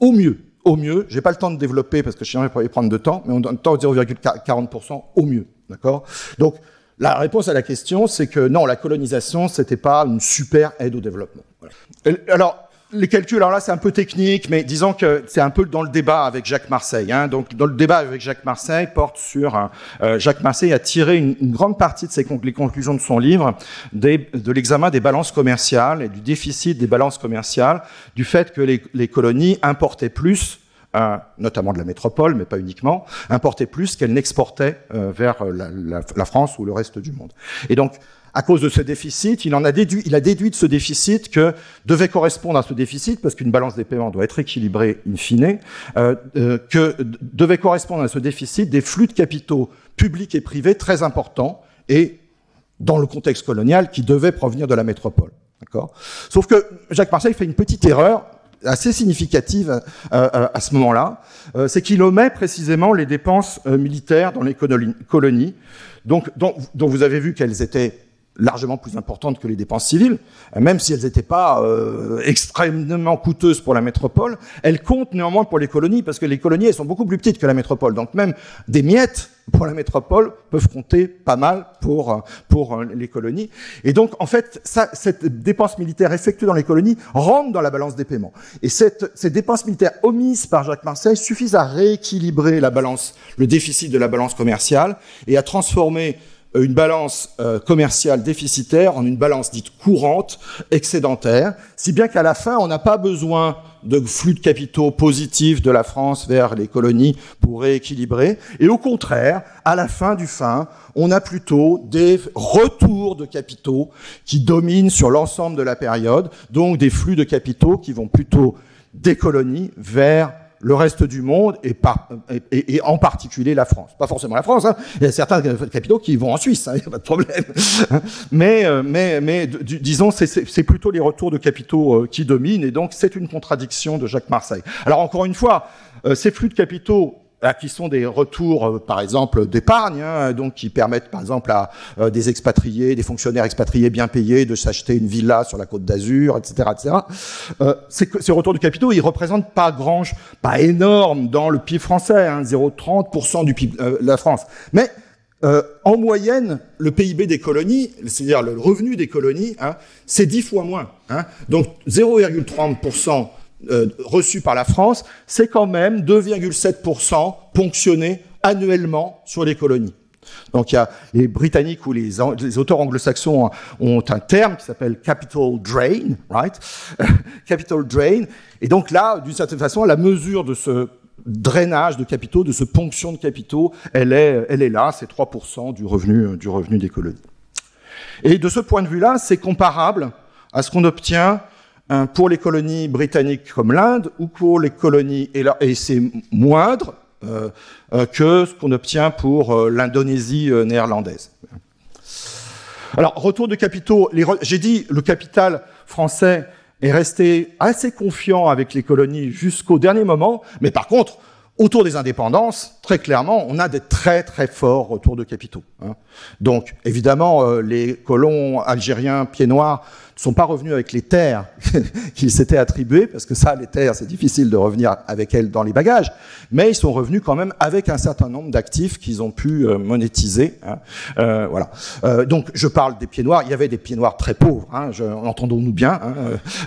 au mieux. Au mieux, j'ai pas le temps de développer parce que je ne pourrais prendre de temps, mais on attend 0,40% au mieux, d'accord? Donc la réponse à la question, c'est que non, la colonisation, c'était pas une super aide au développement. Alors, les calculs, alors là, c'est un peu technique, mais disons que c'est un peu dans le débat avec Jacques Marseille. Hein. Donc, dans le débat avec Jacques Marseille porte sur euh, Jacques Marseille a tiré une, grande partie de ses les conclusions de son livre de l'examen des balances commerciales et du déficit des balances commerciales, du fait que les, colonies importaient plus euh, notamment de la métropole, mais pas uniquement, importaient plus qu'elles n'exportaient euh, vers la, la, France ou le reste du monde. Et donc, à cause de ce déficit, il en a déduit, il a déduit de ce déficit que devait correspondre à ce déficit, parce qu'une balance des paiements doit être équilibrée in fine, euh, euh, que devait correspondre à ce déficit des flux de capitaux publics et privés très importants et dans le contexte colonial qui devaient provenir de la métropole. D'accord? Sauf que Jacques Marseille fait une petite erreur assez significative euh, euh, à ce moment-là, euh, c'est qu'il omet précisément les dépenses militaires dans les colonies, donc, dont vous avez vu qu'elles étaient largement plus importantes que les dépenses civiles, même si elles n'étaient pas euh, extrêmement coûteuses pour la métropole, elles comptent néanmoins pour les colonies, parce que les colonies, elles sont beaucoup plus petites que la métropole. Donc même des miettes pour la métropole peuvent compter pas mal pour, pour euh, les colonies. Et donc, en fait, ça, cette dépense militaire effectuée dans les colonies rentre dans la balance des paiements. Et cette, ces dépenses militaires omises par Jacques Marseille suffisent à rééquilibrer la balance, le déficit de la balance commerciale et à transformer une balance euh, commerciale déficitaire en une balance dite courante, excédentaire, si bien qu'à la fin, on n'a pas besoin de flux de capitaux positifs de la France vers les colonies pour rééquilibrer. Et au contraire, à la fin du fin, on a plutôt des retours de capitaux qui dominent sur l'ensemble de la période, donc des flux de capitaux qui vont plutôt des colonies vers le reste du monde et, et, en particulier la France. Pas forcément la France, hein. il y a certains capitaux qui vont en Suisse, il hein, n'y a pas de problème. mais, euh, mais, mais disons, c'est plutôt les retours de capitaux euh, qui dominent et donc c'est une contradiction de Jacques Marseille. Alors encore une fois, euh, ces flux de capitaux qui sont des retours, par exemple, d'épargne, hein, donc qui permettent, par exemple, à des expatriés, des fonctionnaires expatriés bien payés, de s'acheter une villa sur la côte d'Azur, etc., etc. ces, ces retours de capitaux, ils représentent pas grand, pas énorme dans le PIB français, hein, 0,30% du PIB de la France, mais euh, en moyenne, le PIB des colonies, c'est-à-dire le revenu des colonies, hein, c'est 10 fois moins. Hein. Donc 0,30% euh, reçu par la France, c'est quand même 2,7% ponctionné annuellement sur les colonies. Donc il y a les Britanniques ou les, auteurs anglo-saxons ont un terme qui s'appelle capital drain, right? capital drain. Et donc là, d'une certaine façon, la mesure de ce drainage de capitaux, de ce ponction de capitaux, elle est, là, c'est 3% du revenu, du revenu des colonies. Et de ce point de vue-là, c'est comparable à ce qu'on obtient pour les colonies britanniques comme l'Inde ou pour les colonies, et, c'est moindre euh, euh, que ce qu'on obtient pour euh, l'Indonésie néerlandaise. Alors, retour de capitaux, j'ai dit le capital français est resté assez confiant avec les colonies jusqu'au dernier moment, mais par contre, autour des indépendances, très clairement, on a des très très forts retours de capitaux. Hein. Donc, évidemment, les colons algériens pieds noirs ne sont pas revenus avec les terres qu'ils s'étaient attribuées, parce que ça, les terres, c'est difficile de revenir avec elles dans les bagages, mais ils sont revenus quand même avec un certain nombre d'actifs qu'ils ont pu euh, monétiser. Hein. Euh, voilà. Euh, donc, je parle des pieds noirs. Il y avait des pieds noirs très pauvres, hein, entendons-nous bien. Hein,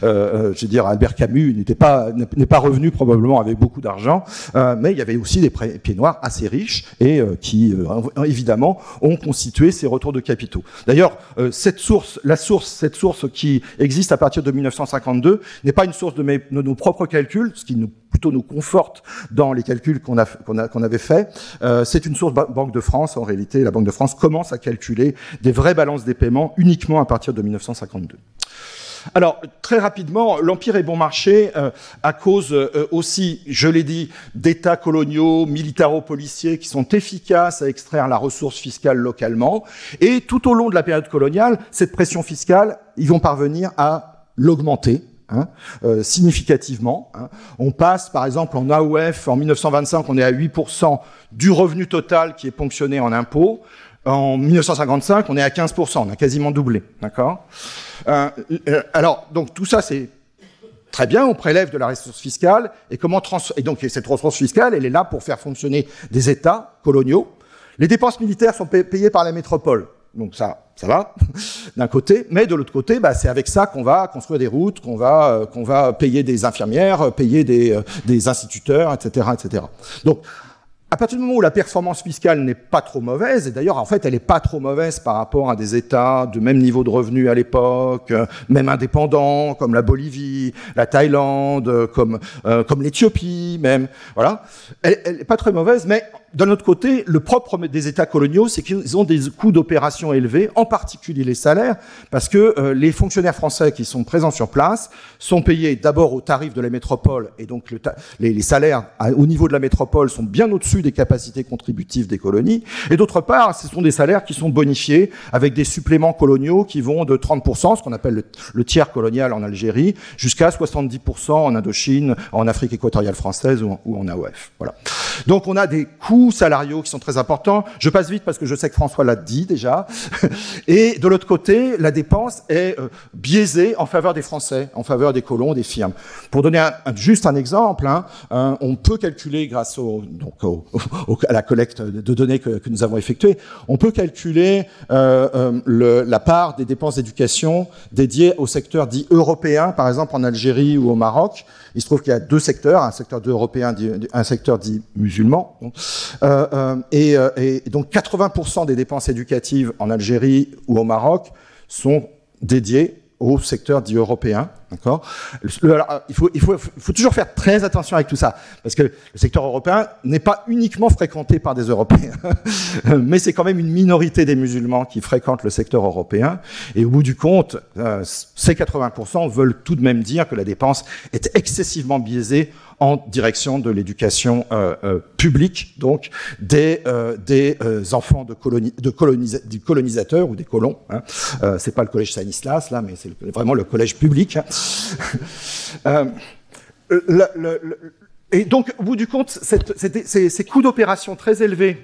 euh, je veux dire, Albert Camus n'était pas n'est pas revenu probablement avec beaucoup d'argent, mais il y avait aussi des pieds noirs assez riches et qui, évidemment, ont constitué ces retours de capitaux. D'ailleurs, cette source, la source, cette source qui existe à partir de 1952 n'est pas une source de, nos propres calculs, ce qui plutôt nous conforte dans les calculs qu'on avait faits. Euh, c'est une source Banque de France. En réalité, la Banque de France commence à calculer des vraies balances des paiements uniquement à partir de 1952. Alors, très rapidement, l'Empire est bon marché euh, à cause euh, aussi, je l'ai dit, d'États coloniaux, militaro-policiers qui sont efficaces à extraire la ressource fiscale localement. Et tout au long de la période coloniale, cette pression fiscale, ils vont parvenir à l'augmenter. Hein, euh, significativement. Hein. On passe, par exemple, en AOF, en 1925, on est à 8% du revenu total qui est ponctionné en impôts. En 1955, on est à 15%, on a quasiment doublé, d'accord? Euh, euh, Alors, donc tout ça, c'est très bien, on prélève de la ressource fiscale, et comment trans et donc cette ressource fiscale, elle est là pour faire fonctionner des États coloniaux. Les dépenses militaires sont payées par la métropole, donc ça, ça va, d'un côté, mais de l'autre côté, bah, c'est avec ça qu'on va construire des routes, qu'on va, euh, va payer des infirmières, payer des, des instituteurs, etc., etc. Donc, à partir du moment où la performance fiscale n'est pas trop mauvaise, et d'ailleurs en fait elle n'est pas trop mauvaise par rapport à des États de même niveau de revenus à l'époque, euh, même indépendants comme la Bolivie, la Thaïlande, comme euh, comme l'Éthiopie même, voilà, elle n'est pas très mauvaise, mais d'un autre côté, le propre des États coloniaux, c'est qu'ils ont des coûts d'opération élevés, en particulier les salaires, parce que euh, les fonctionnaires français qui sont présents sur place sont payés d'abord au tarif de la métropole, et donc le les, les, salaires au niveau de la métropole sont bien au-dessus des capacités contributives des colonies, et d'autre part, ce sont des salaires qui sont bonifiés avec des suppléments coloniaux qui vont de 30%, ce qu'on appelle le, tiers colonial en Algérie, jusqu'à 70% en Indochine, en Afrique équatoriale française ou en, ou en AOF. Voilà. Donc on a des coûts salariaux qui sont très importants. Je passe vite parce que je sais que François l'a dit déjà. Et de l'autre côté, la dépense est euh, biaisée en faveur des Français, en faveur des colons, des firmes. Pour donner juste un exemple, hein, on peut calculer grâce au, donc à la collecte de données que, nous avons effectuée, on peut calculer euh, euh, la part des dépenses d'éducation dédiées au secteur dit européen, par exemple en Algérie ou au Maroc. Il se trouve qu'il y a deux secteurs, un secteur dit européen, un secteur dit musulman. Euh, euh, et, donc 80% des dépenses éducatives en Algérie ou au Maroc sont dédiées au secteur dit européen. D'accord? Il, faut, il faut toujours faire très attention avec tout ça, parce que le secteur européen n'est pas uniquement fréquenté par des Européens, mais c'est quand même une minorité des musulmans qui fréquentent le secteur européen. Et au bout du compte, ces 80% veulent tout de même dire que la dépense est excessivement biaisée en direction de l'éducation euh, euh, publique, donc des, euh, des enfants de, coloni de ou des colons. Hein. c'est pas le collège Sanislas là, mais c'est vraiment le collège public. Hein. le, et donc, au bout du compte, cette, ces, ces, coûts d'opération très élevés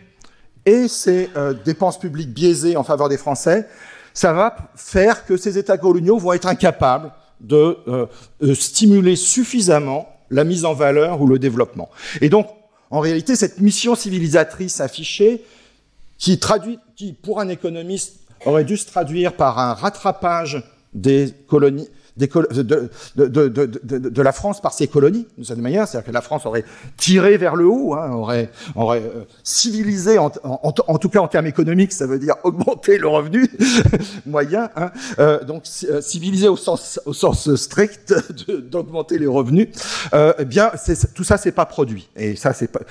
et ces euh, dépenses publiques biaisées en faveur des Français, ça va faire que ces États coloniaux vont être incapables de euh, stimuler suffisamment la mise en valeur ou le développement. Et donc, en réalité, cette mission civilisatrice affichée, qui pour un économiste aurait dû se traduire par un rattrapage des colonies, de, de, la France par ses colonies, de cette manière, c'est-à-dire que la France aurait tiré vers le haut, hein, aurait, aurait euh, civilisé, en, tout cas en termes économiques, ça veut dire augmenter le revenu moyen, hein, euh, donc euh, civilisé au sens, au sens strict d'augmenter les revenus, eh bien tout ça c'est pas produit, et ça c'est pas,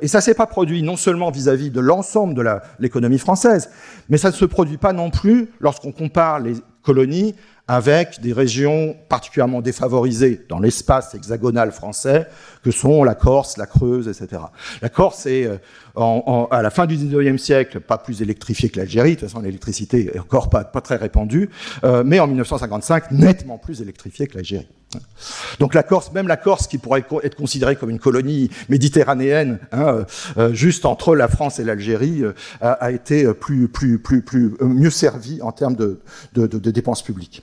et ça c'est pas produit non seulement vis-à-vis de l'ensemble de l'économie française, mais ça ne se produit pas non plus lorsqu'on compare les colonies avec des régions particulièrement défavorisées dans l'espace hexagonal français, que sont la Corse, la Creuse, etc. La Corse est, euh, à la fin du 19e siècle, pas plus électrifiée que l'Algérie, de toute façon l'électricité est encore pas, très répandue, euh, mais en 1955, nettement plus électrifiée que l'Algérie. Donc la Corse, même la Corse qui pourrait être considérée comme une colonie méditerranéenne, hein, euh, juste entre la France et l'Algérie, a, été plus, plus, plus, plus mieux servie en termes de, dépenses publiques.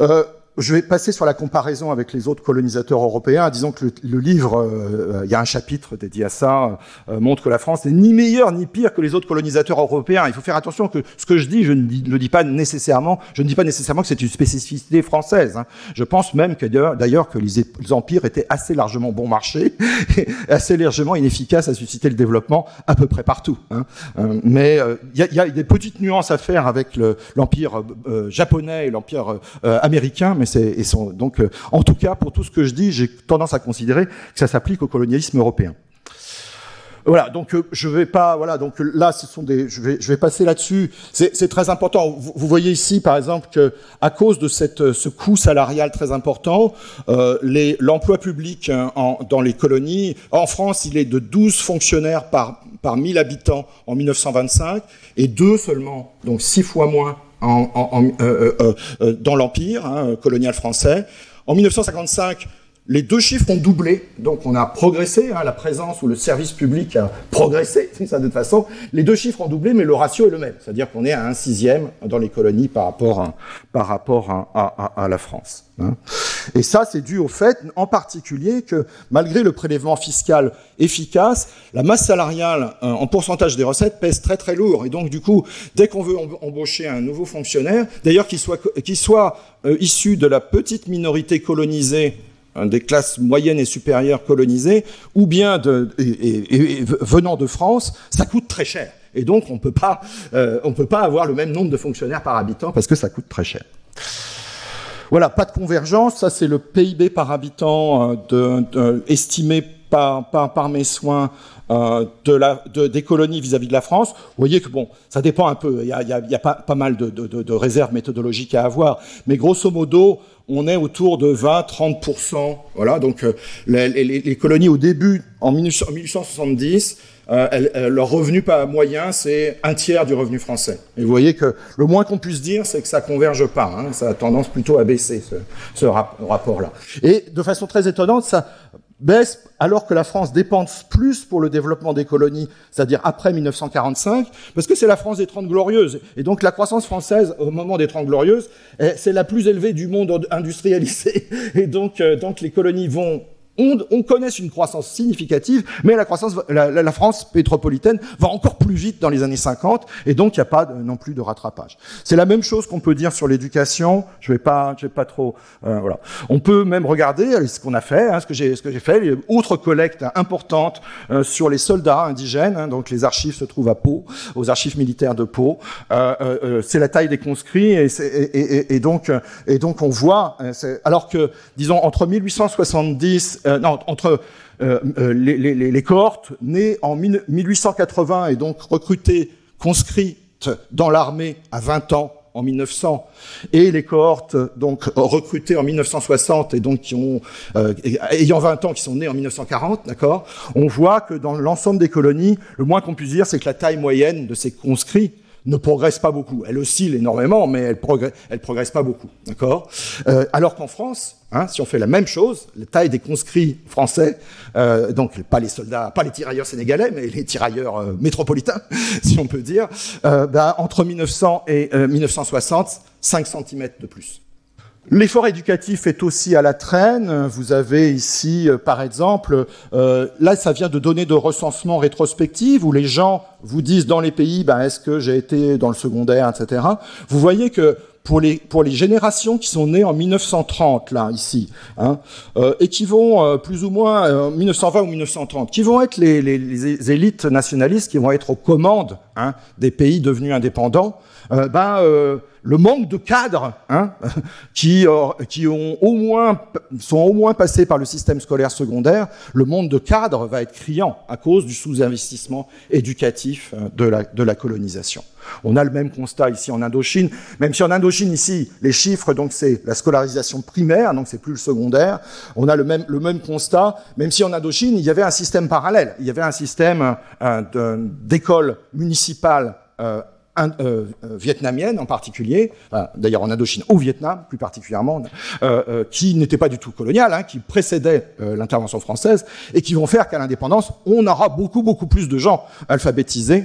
Euh, je vais passer sur la comparaison avec les autres colonisateurs européens. Disons que le, livre, euh, il y a un chapitre dédié à ça, euh, montre que la France n'est ni meilleure ni pire que les autres colonisateurs européens. Il faut faire attention que ce que je dis, je ne le dis pas nécessairement. Je ne dis pas nécessairement que c'est une spécificité française. Hein. Je pense même que d'ailleurs que les, empires étaient assez largement bon marché, assez largement inefficaces à susciter le développement à peu près partout. Hein. Euh, mais il y, y, a des petites nuances à faire avec l'empire japonais et l'empire américain, donc, euh, en tout cas, pour tout ce que je dis, j'ai tendance à considérer que ça s'applique au colonialisme européen. Voilà, donc euh, je vais pas, voilà, donc là, ce sont des, je vais, passer là-dessus. C'est très important. Vous, voyez ici, par exemple, que à cause de cette, ce coût salarial très important, euh, l'emploi public hein, dans les colonies, en France, il est de 12 fonctionnaires par par 1000 habitants en 1925 et deux seulement, donc six fois moins en, euh, euh, euh, dans l'Empire hein, colonial français. En 1955, les deux chiffres ont doublé, donc on a progressé, hein, la présence ou le service public a progressé, de toute façon. Les deux chiffres ont doublé, mais le ratio est le même, c'est-à-dire qu'on est à un sixième dans les colonies par rapport à, par rapport à, à, la France. Hein. Et ça, c'est dû au fait, en particulier, que malgré le prélèvement fiscal efficace, la masse salariale euh, en pourcentage des recettes pèse très très lourd. Et donc, du coup, dès qu'on veut embaucher un nouveau fonctionnaire, d'ailleurs qu'il soit, qu'il soit euh, issu de la petite minorité colonisée des classes moyennes et supérieures colonisées, ou bien venant de France, ça coûte très cher. Et donc, on peut pas, euh, on peut pas avoir le même nombre de fonctionnaires par habitant parce que ça coûte très cher. Voilà, pas de convergence. Ça, c'est le PIB par habitant euh, estimé par, par, mes soins de la, des colonies vis-à-vis de la France. Vous voyez que bon, ça dépend un peu. Il y a, y a, pas, pas, mal de, de, réserves méthodologiques à avoir, mais grosso modo, on est autour de 20-30%. Voilà, donc euh, les, colonies au début, en 1870, euh, leur revenu pas moyen, c'est un tiers du revenu français. Et vous voyez que le moins qu'on puisse dire, c'est que ça converge pas. Hein, ça a tendance plutôt à baisser ce, ce rapport-là. Et de façon très étonnante, ça baisse alors que la France dépense plus pour le développement des colonies, c'est-à-dire après 1945, parce que c'est la France des Trente Glorieuses. Et donc la croissance française au moment des Trente Glorieuses, c'est la plus élevée du monde industrialisé. Et donc, euh, donc les colonies vont on, on connaisse une croissance significative, mais la croissance, la, France métropolitaine va encore plus vite dans les années 50, et donc il n'y a pas non plus de rattrapage. C'est la même chose qu'on peut dire sur l'éducation. Je vais pas, je vais pas trop, euh, voilà. On peut même regarder ce qu'on a fait, hein, ce que j'ai, ce que j'ai fait. Outre collecte importante euh, sur les soldats indigènes, hein, donc les archives se trouvent à Pau, aux archives militaires de Pau. Euh, c'est la taille des conscrits, et, et, et, donc, et donc on voit, alors que, disons, entre 1870 euh, non, entre euh, euh, les, cohortes nées en 1880 et donc recrutées, conscrites dans l'armée à 20 ans en 1900 et les cohortes donc recrutées en 1960 et donc qui ont ayant 20 ans qui sont nées en 1940, d'accord On voit que dans l'ensemble des colonies, le moins qu'on puisse dire c'est que la taille moyenne de ces conscrits ne progresse pas beaucoup. Elle oscille énormément, mais elle progresse, progresse pas beaucoup, d'accord? Euh, Alors qu'en France, Hein, si on fait la même chose, la taille des conscrits français, euh, donc pas les soldats, pas les tirailleurs sénégalais, mais les tirailleurs euh, métropolitains, si on peut dire, bah, entre 1900 et 1960, 5 cm de plus. L'effort éducatif est aussi à la traîne. Vous avez ici, par exemple, là, ça vient de données de recensement rétrospectives où les gens vous disent dans les pays, ben, est-ce que j'ai été dans le secondaire, etc. Vous voyez que pour les, pour les générations qui sont nées en 1930, là, ici, hein, euh, et qui vont euh, plus ou moins, euh, 1920 ou 1930, qui vont être les, les, les, élites nationalistes qui vont être aux commandes hein, des pays devenus indépendants, euh, ben, euh, le manque de cadres hein, qui, qui ont au moins, sont au moins passés par le système scolaire secondaire, le manque de cadres va être criant à cause du sous-investissement éducatif de la, de la colonisation. On a le même constat ici en Indochine, même si en Indochine ici, les chiffres, donc c'est la scolarisation primaire, donc c'est plus le secondaire. On a le même, le même constat, même si en Indochine, il y avait un système parallèle. Il y avait un système euh, d'école municipale euh, euh, euh, vietnamienne en particulier, d'ailleurs en Indochine au Vietnam plus particulièrement, euh, qui n'était pas du tout coloniale, hein, qui précédait euh, l'intervention française et qui vont faire qu'à l'indépendance, on aura beaucoup beaucoup plus de gens alphabétisés,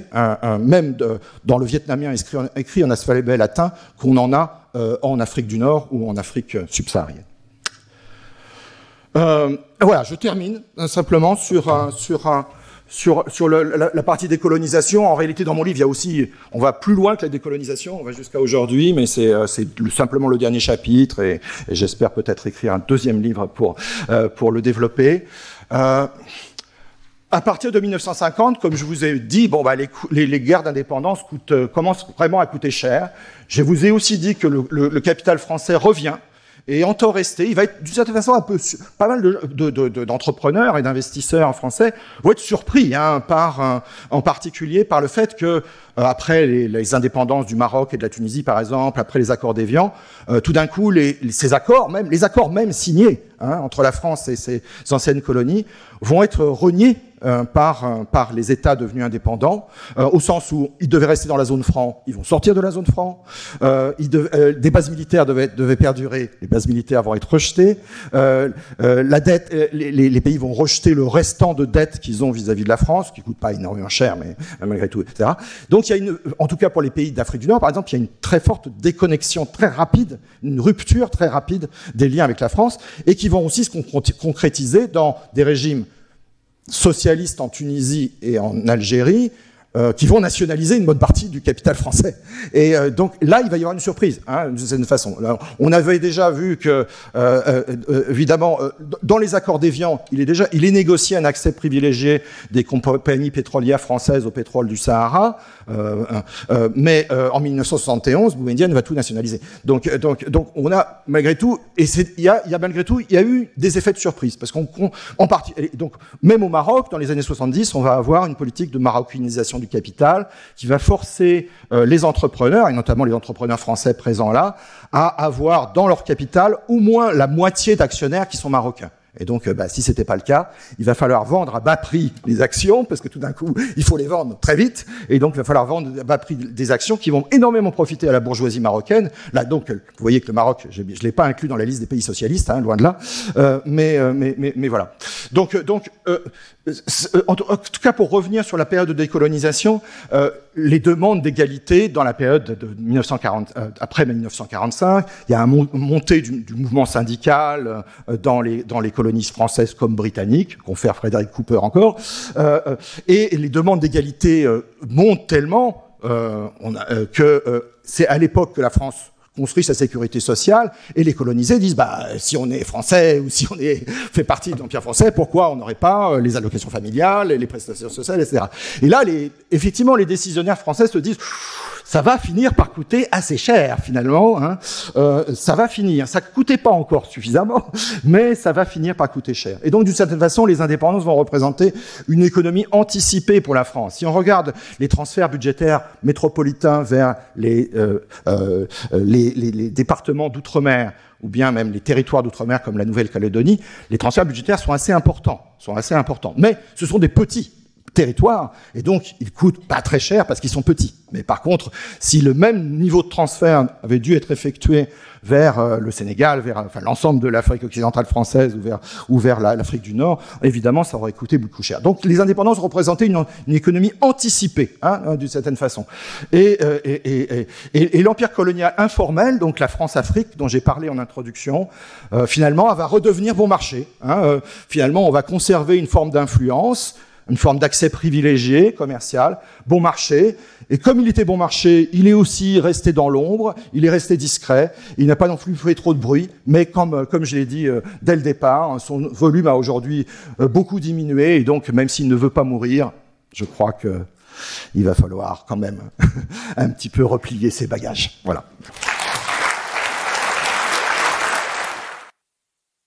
même de, dans le vietnamien écrit en, alphabet latin, qu'on en a en Afrique du Nord ou en Afrique subsaharienne. voilà, je termine simplement sur sur un sur, la, la, partie décolonisation, en réalité, dans mon livre, il y a aussi, on va plus loin que la décolonisation, on va jusqu'à aujourd'hui, mais c'est euh, simplement le dernier chapitre, et, j'espère peut-être écrire un deuxième livre pour, euh, le développer. Euh, à partir de 1950, comme je vous ai dit, bon, bah, les, guerres d'indépendance commencent vraiment à coûter cher. Je vous ai aussi dit que le capital français revient et en temps resté, il va être d'une certaine façon un peu pas mal d'entrepreneurs de, de, et d'investisseurs français vont être surpris hein, par en particulier par le fait que euh, après les, les, indépendances du Maroc et de la Tunisie, par exemple, après les accords d'Évian, euh, tout d'un coup, les, ces accords, même les accords même signés hein, entre la France et ses anciennes colonies, vont être reniés par, euh, par les États devenus indépendants, euh, au sens où ils devaient rester dans la zone franc, ils vont sortir de la zone franc, des bases militaires devaient, perdurer, les bases militaires vont être rejetées, la dette, les, pays vont rejeter le restant de dette qu'ils ont vis-à-vis -vis de la France, qui coûte pas énormément cher, mais malgré tout, etc. Donc il y a une, en tout cas pour les pays d'Afrique du Nord, par exemple, il y a une très forte déconnexion très rapide, une rupture très rapide des liens avec la France, et qui vont aussi se concrétiser dans des régimes socialistes en Tunisie et en Algérie, euh, qui vont nationaliser une bonne partie du capital français. Et euh, donc là, il va y avoir une surprise, hein, d'une certaine façon. Là, on avait déjà vu que, euh, euh évidemment, euh, dans les accords d'Évian, il est déjà, il est négocié un accès privilégié des compagnies pétrolières françaises au pétrole du Sahara, mais en 1971, Boumediene va tout nationaliser. Donc, donc, donc, on a malgré tout, et il y a, y a malgré tout, il y a eu des effets de surprise, parce qu'on, en partie, donc même au Maroc, dans les années 70, on va avoir une politique de marocanisation capital, qui va forcer euh, les entrepreneurs, et notamment les entrepreneurs français présents là, à avoir dans leur capital au moins la moitié d'actionnaires qui sont marocains. Et donc, euh, bah, si c'était pas le cas, il va falloir vendre à bas prix les actions, parce que tout d'un coup, il faut les vendre très vite. Et donc, il va falloir vendre à bas prix des actions qui vont énormément profiter à la bourgeoisie marocaine. Là, donc, vous voyez que le Maroc, je, je l'ai pas inclus dans la liste des pays socialistes, hein, loin de là. Euh, mais, euh, mais, mais, mais, voilà. Donc, donc, euh, en tout cas, pour revenir sur la période de décolonisation, euh, les demandes d'égalité dans la période de 1940, euh, après 1945, il y a une montée du, mouvement syndical euh, dans les dans les colonies françaises comme britanniques, confère Frédéric Cooper encore, euh, et les demandes d'égalité montent tellement on a, que c'est à l'époque que la France construit sa sécurité sociale, et les colonisés disent, bah, si on est français ou si on est, fait partie de l'Empire français, pourquoi on n'aurait pas les allocations familiales, les prestations sociales, etc. Et là, les, effectivement, les décisionnaires français se disent, ça va finir par coûter assez cher finalement. Hein. Euh, ça va finir. Ça coûtait pas encore suffisamment, mais ça va finir par coûter cher. Et donc d'une certaine façon, les indépendances vont représenter une économie anticipée pour la France. Si on regarde les transferts budgétaires métropolitains vers les, euh, euh, les, départements d'outre-mer ou bien même les territoires d'outre-mer comme la Nouvelle-Calédonie, les transferts budgétaires sont assez importants, sont assez importants. Mais ce sont des petits territoire, et donc ils coûtent pas très cher parce qu'ils sont petits. Mais par contre, si le même niveau de transfert avait dû être effectué vers euh, le Sénégal, vers enfin, l'ensemble de l'Afrique occidentale française ou vers, ou vers l'Afrique du Nord, évidemment, ça aurait coûté beaucoup cher. Donc les indépendances représentaient une, une économie anticipée, hein, hein d'une certaine façon. Et, euh, et, et, et, et l'empire colonial informel, donc la France-Afrique, dont j'ai parlé en introduction, euh, finalement, va redevenir bon marché. Hein, euh, finalement, on va conserver une forme d'influence, une forme d'accès privilégié, commercial, bon marché. Et comme il était bon marché, il est aussi resté dans l'ombre, il est resté discret, il n'a pas non plus fait trop de bruit, mais comme, euh, comme je l'ai dit euh, dès le départ, hein, son volume a aujourd'hui euh, beaucoup diminué, et donc même s'il ne veut pas mourir, je crois que il va falloir quand même un petit peu replier ses bagages. Voilà.